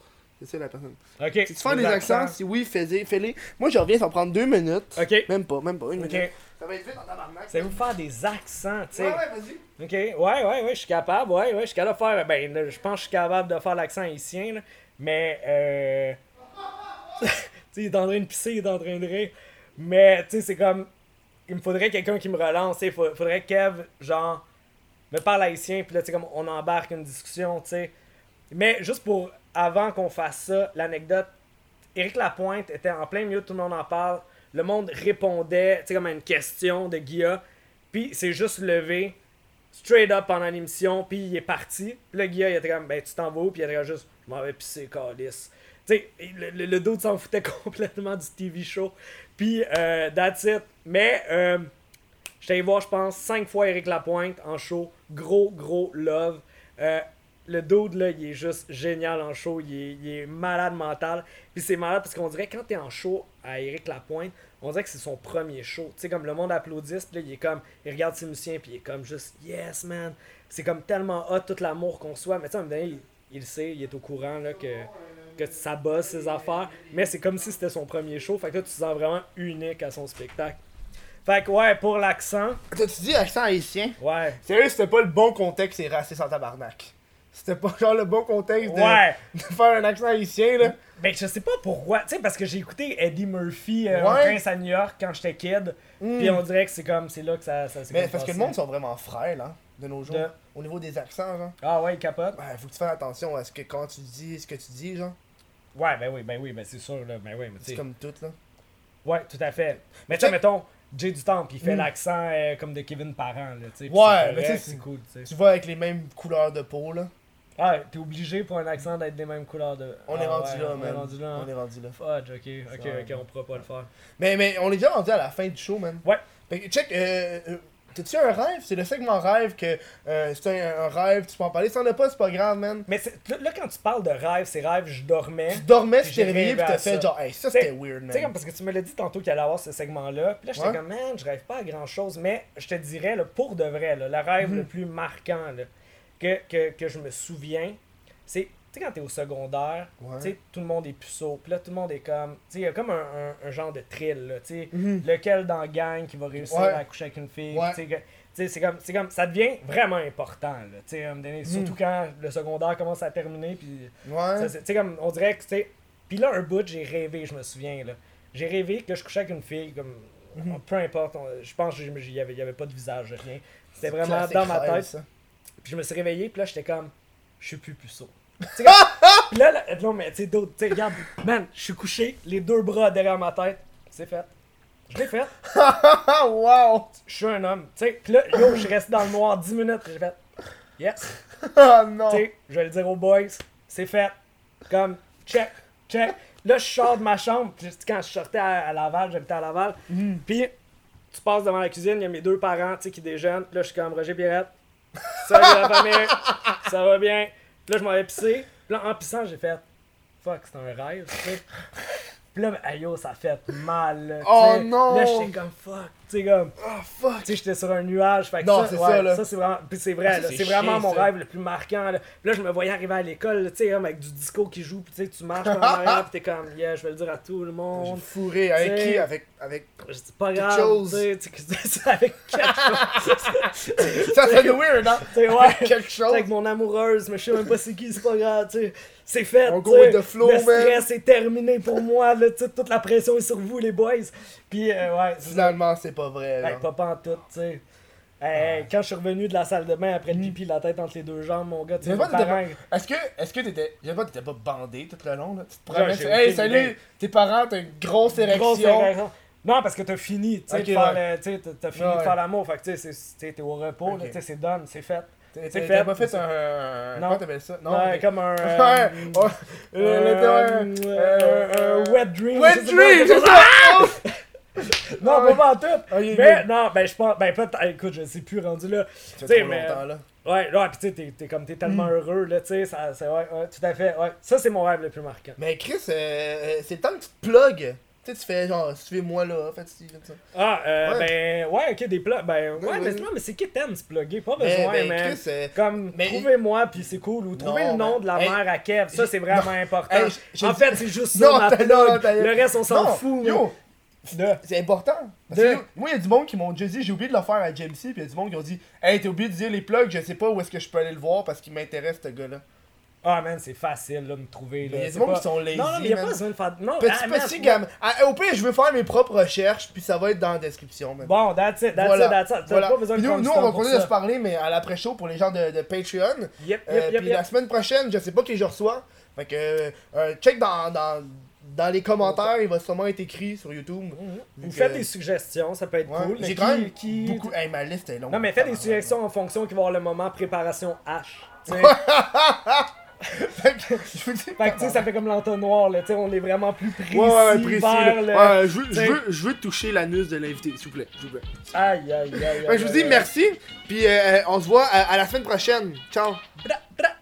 C'est ça la personne. Ok. Si tu fais des accents, si oui, fais-les. fais-les. Moi, je reviens, ça va prendre deux minutes. Ok. Même pas, même pas, une Ok. minute. Ça va être vite en tabarnak. C'est vous faire des accents, tu sais. Ouais, ouais, vas-y. Ok, ouais, ouais, ouais, je suis capable, ouais, ouais, je suis capable de faire, ben, je pense que je suis capable de faire l'accent haïtien, là, mais, euh, [laughs] tu sais, il est en train de pisser, il est en train de rire, mais, tu sais, c'est comme, il me faudrait quelqu'un qui me relance, tu sais, faut- faudrait que Kev, genre, me parle haïtien, puis là, tu sais, comme, on embarque une discussion, tu sais, mais juste pour, avant qu'on fasse ça, l'anecdote, Éric Lapointe était en plein milieu, tout le monde en parle, le monde répondait, tu sais, comme à une question de Guilla, puis il s'est juste levé, straight up pendant l'émission, puis il est parti. Puis là, Guilla, il était comme, ben, tu t'en vas où? Puis il était juste, je m'en vais pisser, calice. Tu sais, le, le, le s'en foutait [laughs] complètement du TV show. Puis, euh, that's it. Mais, euh, j'étais allé voir, je pense, cinq fois Eric Lapointe en show. Gros, gros love. Euh, le dude, là, il est juste génial en show. Il est, il est malade mental. Puis c'est malade parce qu'on dirait, quand t'es en show à Eric Lapointe, on dirait que c'est son premier show. Tu sais, comme le monde applaudisse, puis là, il est comme, il regarde ses musiciens, puis il est comme juste, yes, man. C'est comme tellement hot, tout l'amour qu'on soit. Mais tu sais, il, il sait, il est au courant, là, que, que ça bosse ses affaires. Mais c'est comme si c'était son premier show. Fait que là, tu te sens vraiment unique à son spectacle. Fait que, ouais, pour l'accent, T'as-tu dit accent haïtien? Ouais. Sérieux, c'était pas le bon contexte, c'est raciste en tabarnak. C'était pas genre le bon contexte de, Ouais. de faire un accent haïtien, là. Ben, je sais pas pourquoi. Tu sais, parce que j'ai écouté Eddie Murphy euh, Ouais. en Prince à New York quand j'étais kid. Mm. Puis on dirait que c'est comme, c'est là que ça, ça Mais parce que le monde sont vraiment frêles, hein, de nos jours. De- Au niveau des accents, genre. Ah ouais, il capote. Ouais, faut que tu fasses attention à ce que quand tu dis ce que tu dis, genre. Ouais, ben oui, ben oui, ben c'est sûr, là. Ben oui, mais C'est comme tout, là. Ouais, tout à fait. Mais tu mettons, Jay du Temple, il fait Mm. l'accent euh, comme de Kevin Parent, là, tu sais. Ouais, mais tu sais, c'est- c'est cool, tu sais. Tu vois avec les mêmes couleurs de peau, là. Ah, t'es obligé pour un accent d'être des mêmes couleurs de. On Ah est rendu ouais, là, on est man. rendu là. On est rendu là. Fudge, ok, ok, ok, on pourra pas le faire. Mais, mais on est déjà rendu à la fin du show, man. Ouais. Fait que, check, euh, euh, t'as-tu un rêve? C'est le segment rêve que euh, c'est un, un rêve, tu peux en parler. Si t'en as pas, c'est pas grave, man. Mais là, quand tu parles de rêve, c'est rêve, je dormais. Tu dormais, tu t'es réveillé, à t'as fait genre, hey, ça c'était weird, Tu sais, comme man. parce que tu me l'as dit tantôt qu'il allait avoir ce segment-là. Puis là, j'étais Ouais. comme, man, je rêve pas à grand chose. Mais je te dirais, là, pour de vrai, là, le rêve Mhm. le plus marquant là, que, que, que je me souviens, c'est, tu sais, quand t'es au secondaire, Ouais. tu sais, tout le monde est puceau. Puis là, tout le monde est comme, tu sais, il y a comme un, un, un genre de thrill, là, tu sais, Mhm. lequel dans la gang qui va réussir Ouais. à coucher avec une fille. Ouais. tu sais, c'est comme, comme, ça devient vraiment important, là, tu sais, Mhm. surtout quand le secondaire commence à terminer, puis Tu sais, comme, on dirait que, tu sais. Puis là, un bout, j'ai rêvé, je me souviens, là. J'ai rêvé que je couchais avec une fille, comme. Mhm. Peu importe, on- je pense qu'il y avait, y avait pas de visage, rien. C'était vraiment dans ma tête. ça. Puis je me suis réveillé, puis là, j'étais comme. Je suis plus puceau. Comme- [laughs] Puis là, là, non, mais tu sais, d'autres, tu sais, regarde, man, je suis couché, les deux bras derrière ma tête. C'est fait. Je l'ai fait. [laughs] Wow! Je suis un homme. Tu sais, puis là, yo, je suis resté dans le noir 10 minutes, j'ai fait. Yes. Ah [laughs] non! Tu sais, je vais le dire aux boys, c'est fait. Comme, check, check. Là, je sors de ma chambre. Puis, quand je sortais à, à Laval, j'habitais à Laval. Mhm. Puis, tu passes devant la cuisine, il y a mes deux parents, tu sais, qui déjeunent. Là, je suis comme Roger Pirette. Salut la famille, ça va bien? Puis là, je m'en vais pisser. Puis là, en pissant, j'ai fait, fuck, c'est un rêve, tu sais. Puis là, aïe, yo, ça fait mal. là, Oh non! Là, j'étais comme, fuck, tu sais, comme. Ah, fuck! Tu sais, j'étais sur un nuage. Fait que Non, ça, c'est ouais, ça, là. c'est vraiment. Puis c'est vrai, Ah, ça, là, c'est vraiment mon ça. rêve le plus marquant. Là, Puis là je me voyais arriver à l'école, là, tu sais, comme avec du disco qui joue. Puis tu sais, tu marches en arrière, [laughs] puis t'es comme, yeah, je vais le dire à tout le J'ai monde. fourré. Avec T'sais- qui? Avec. avec... Je dis pas Quelque grave, chose. tu sais, tu sais, c'est avec [laughs] quelque chose. Ça sonne weird, hein? Tu sais, ouais. [laughs] Quelque Tu chose. avec mon amoureuse, mais je sais même pas c'est qui, c'est pas grave, tu sais. C'est fait, On go sais. with the flow, Le man. stress est terminé pour moi, là, tu sais, toute la pression est sur vous, les boys. Puis, euh, ouais. Finalement, c'est pas vrai, là. Ouais, pas en tout, tu sais. Hey, Quand je suis revenu de la salle de bain après le pipi, la tête entre les deux jambes, mon gars, tu sais, Est-ce que est-ce que t'étais. Je pas, t'étais pas bandé tout le long là? Tu te Ouais, promènes, tu- Hey salut! idée. Tes parents, t'as une grosse érection. Grosse érection. Non, parce que t'as fini, tu sais, Ok, de faire ouais. t'as- fini Ouais, de ouais. faire l'amour, fait que tu sais, t'es au repos, Ok. là, tu sais, c'est done, c'est fait. T'as- pas fait un. Non. Comment t'appelles ça? Non, ouais, mais- comme un. [laughs] Ouais, euh, ouais. Euh, euh, le- euh, euh, un wet dream. Wet dream, c'est ça! [laughs] Non, Ouais. pas en tout. Ok, Mais good. non, ben je pense. Ben peut-être. Écoute, je sais plus rendu là. Tu sais, mais. longtemps là. Ouais, ouais, pis tu sais, t'es- comme t'es tellement heureux, là, tu sais, ça, c'est ouais, ouais, tout à fait, ouais. Ça, c'est mon rêve le plus marquant. Mais Chris, euh, euh, c'est le temps que tu te plugues. Tu sais, tu fais genre, suivez-moi là, faites ci, faites ça. Ah, euh, Ouais. ben, ouais, ok, des plugs, ben, ouais, Ouais, mais non, mais c'est qui t'aime se plugger, pas Mais, besoin, ben, mais. Chris, euh, Comme, Mais- trouvez-moi, puis c'est cool, ou trouvez Non, le nom ben, de la hey, mère à Kev, ça, c'est [laughs] vraiment important. hey, en fait, c'est juste [laughs] ça, Non, ma plug. Le reste, on s'en fout. Yo. C'est important. Parce De- que, moi, il y a du monde qui m'ont déjà dit, j'ai oublié de le faire à JMC, puis il y a du monde qui ont dit, hey, t'as oublié de dire les plugs, je sais pas où est-ce que je peux aller le voir parce qu'il m'intéresse, ce gars-là. Ah, man, c'est facile, là, de me trouver, là. Il y a du monde pas- qui sont lazy. Non, non, mais y a man. pas besoin de faire. Non, Petit, ah, petit gamme. Ah, au pire, je veux faire mes propres recherches, puis ça va être dans la description, man. Bon, that's it, that's voilà. it, that's it. Voilà. pas besoin de nous, prendre nous, on va continuer de se parler, mais à l'après-show pour les gens de, de Patreon. Yep, yep, Euh, yep, puis la semaine prochaine, je sais pas qui je reçois. Fait que, euh, euh, check dans, dans, dans les commentaires, il va sûrement être écrit sur YouTube. Mhm. Vous que- faites des suggestions, ça peut être Ouais, cool. J'ai quand qui- même qui- beaucoup. Hey, ma liste est longue. Non, mais faites des suggestions en fonction qu'il va y avoir le moment préparation H. tu sais. [laughs] fait que, je vous dis. Fait que, tu sais, ça fait comme l'entonnoir, là. Tu sais, on est vraiment plus précis, Ouais, ouais, précis. vers le- là. Ouais, je, veux, je, veux, je veux toucher l'anus de l'invité, s'il vous plaît. S'il vous plaît. Aïe, aïe, aïe, aïe. Je vous dis merci, puis euh, on se voit à, à la semaine prochaine. Ciao. Bra-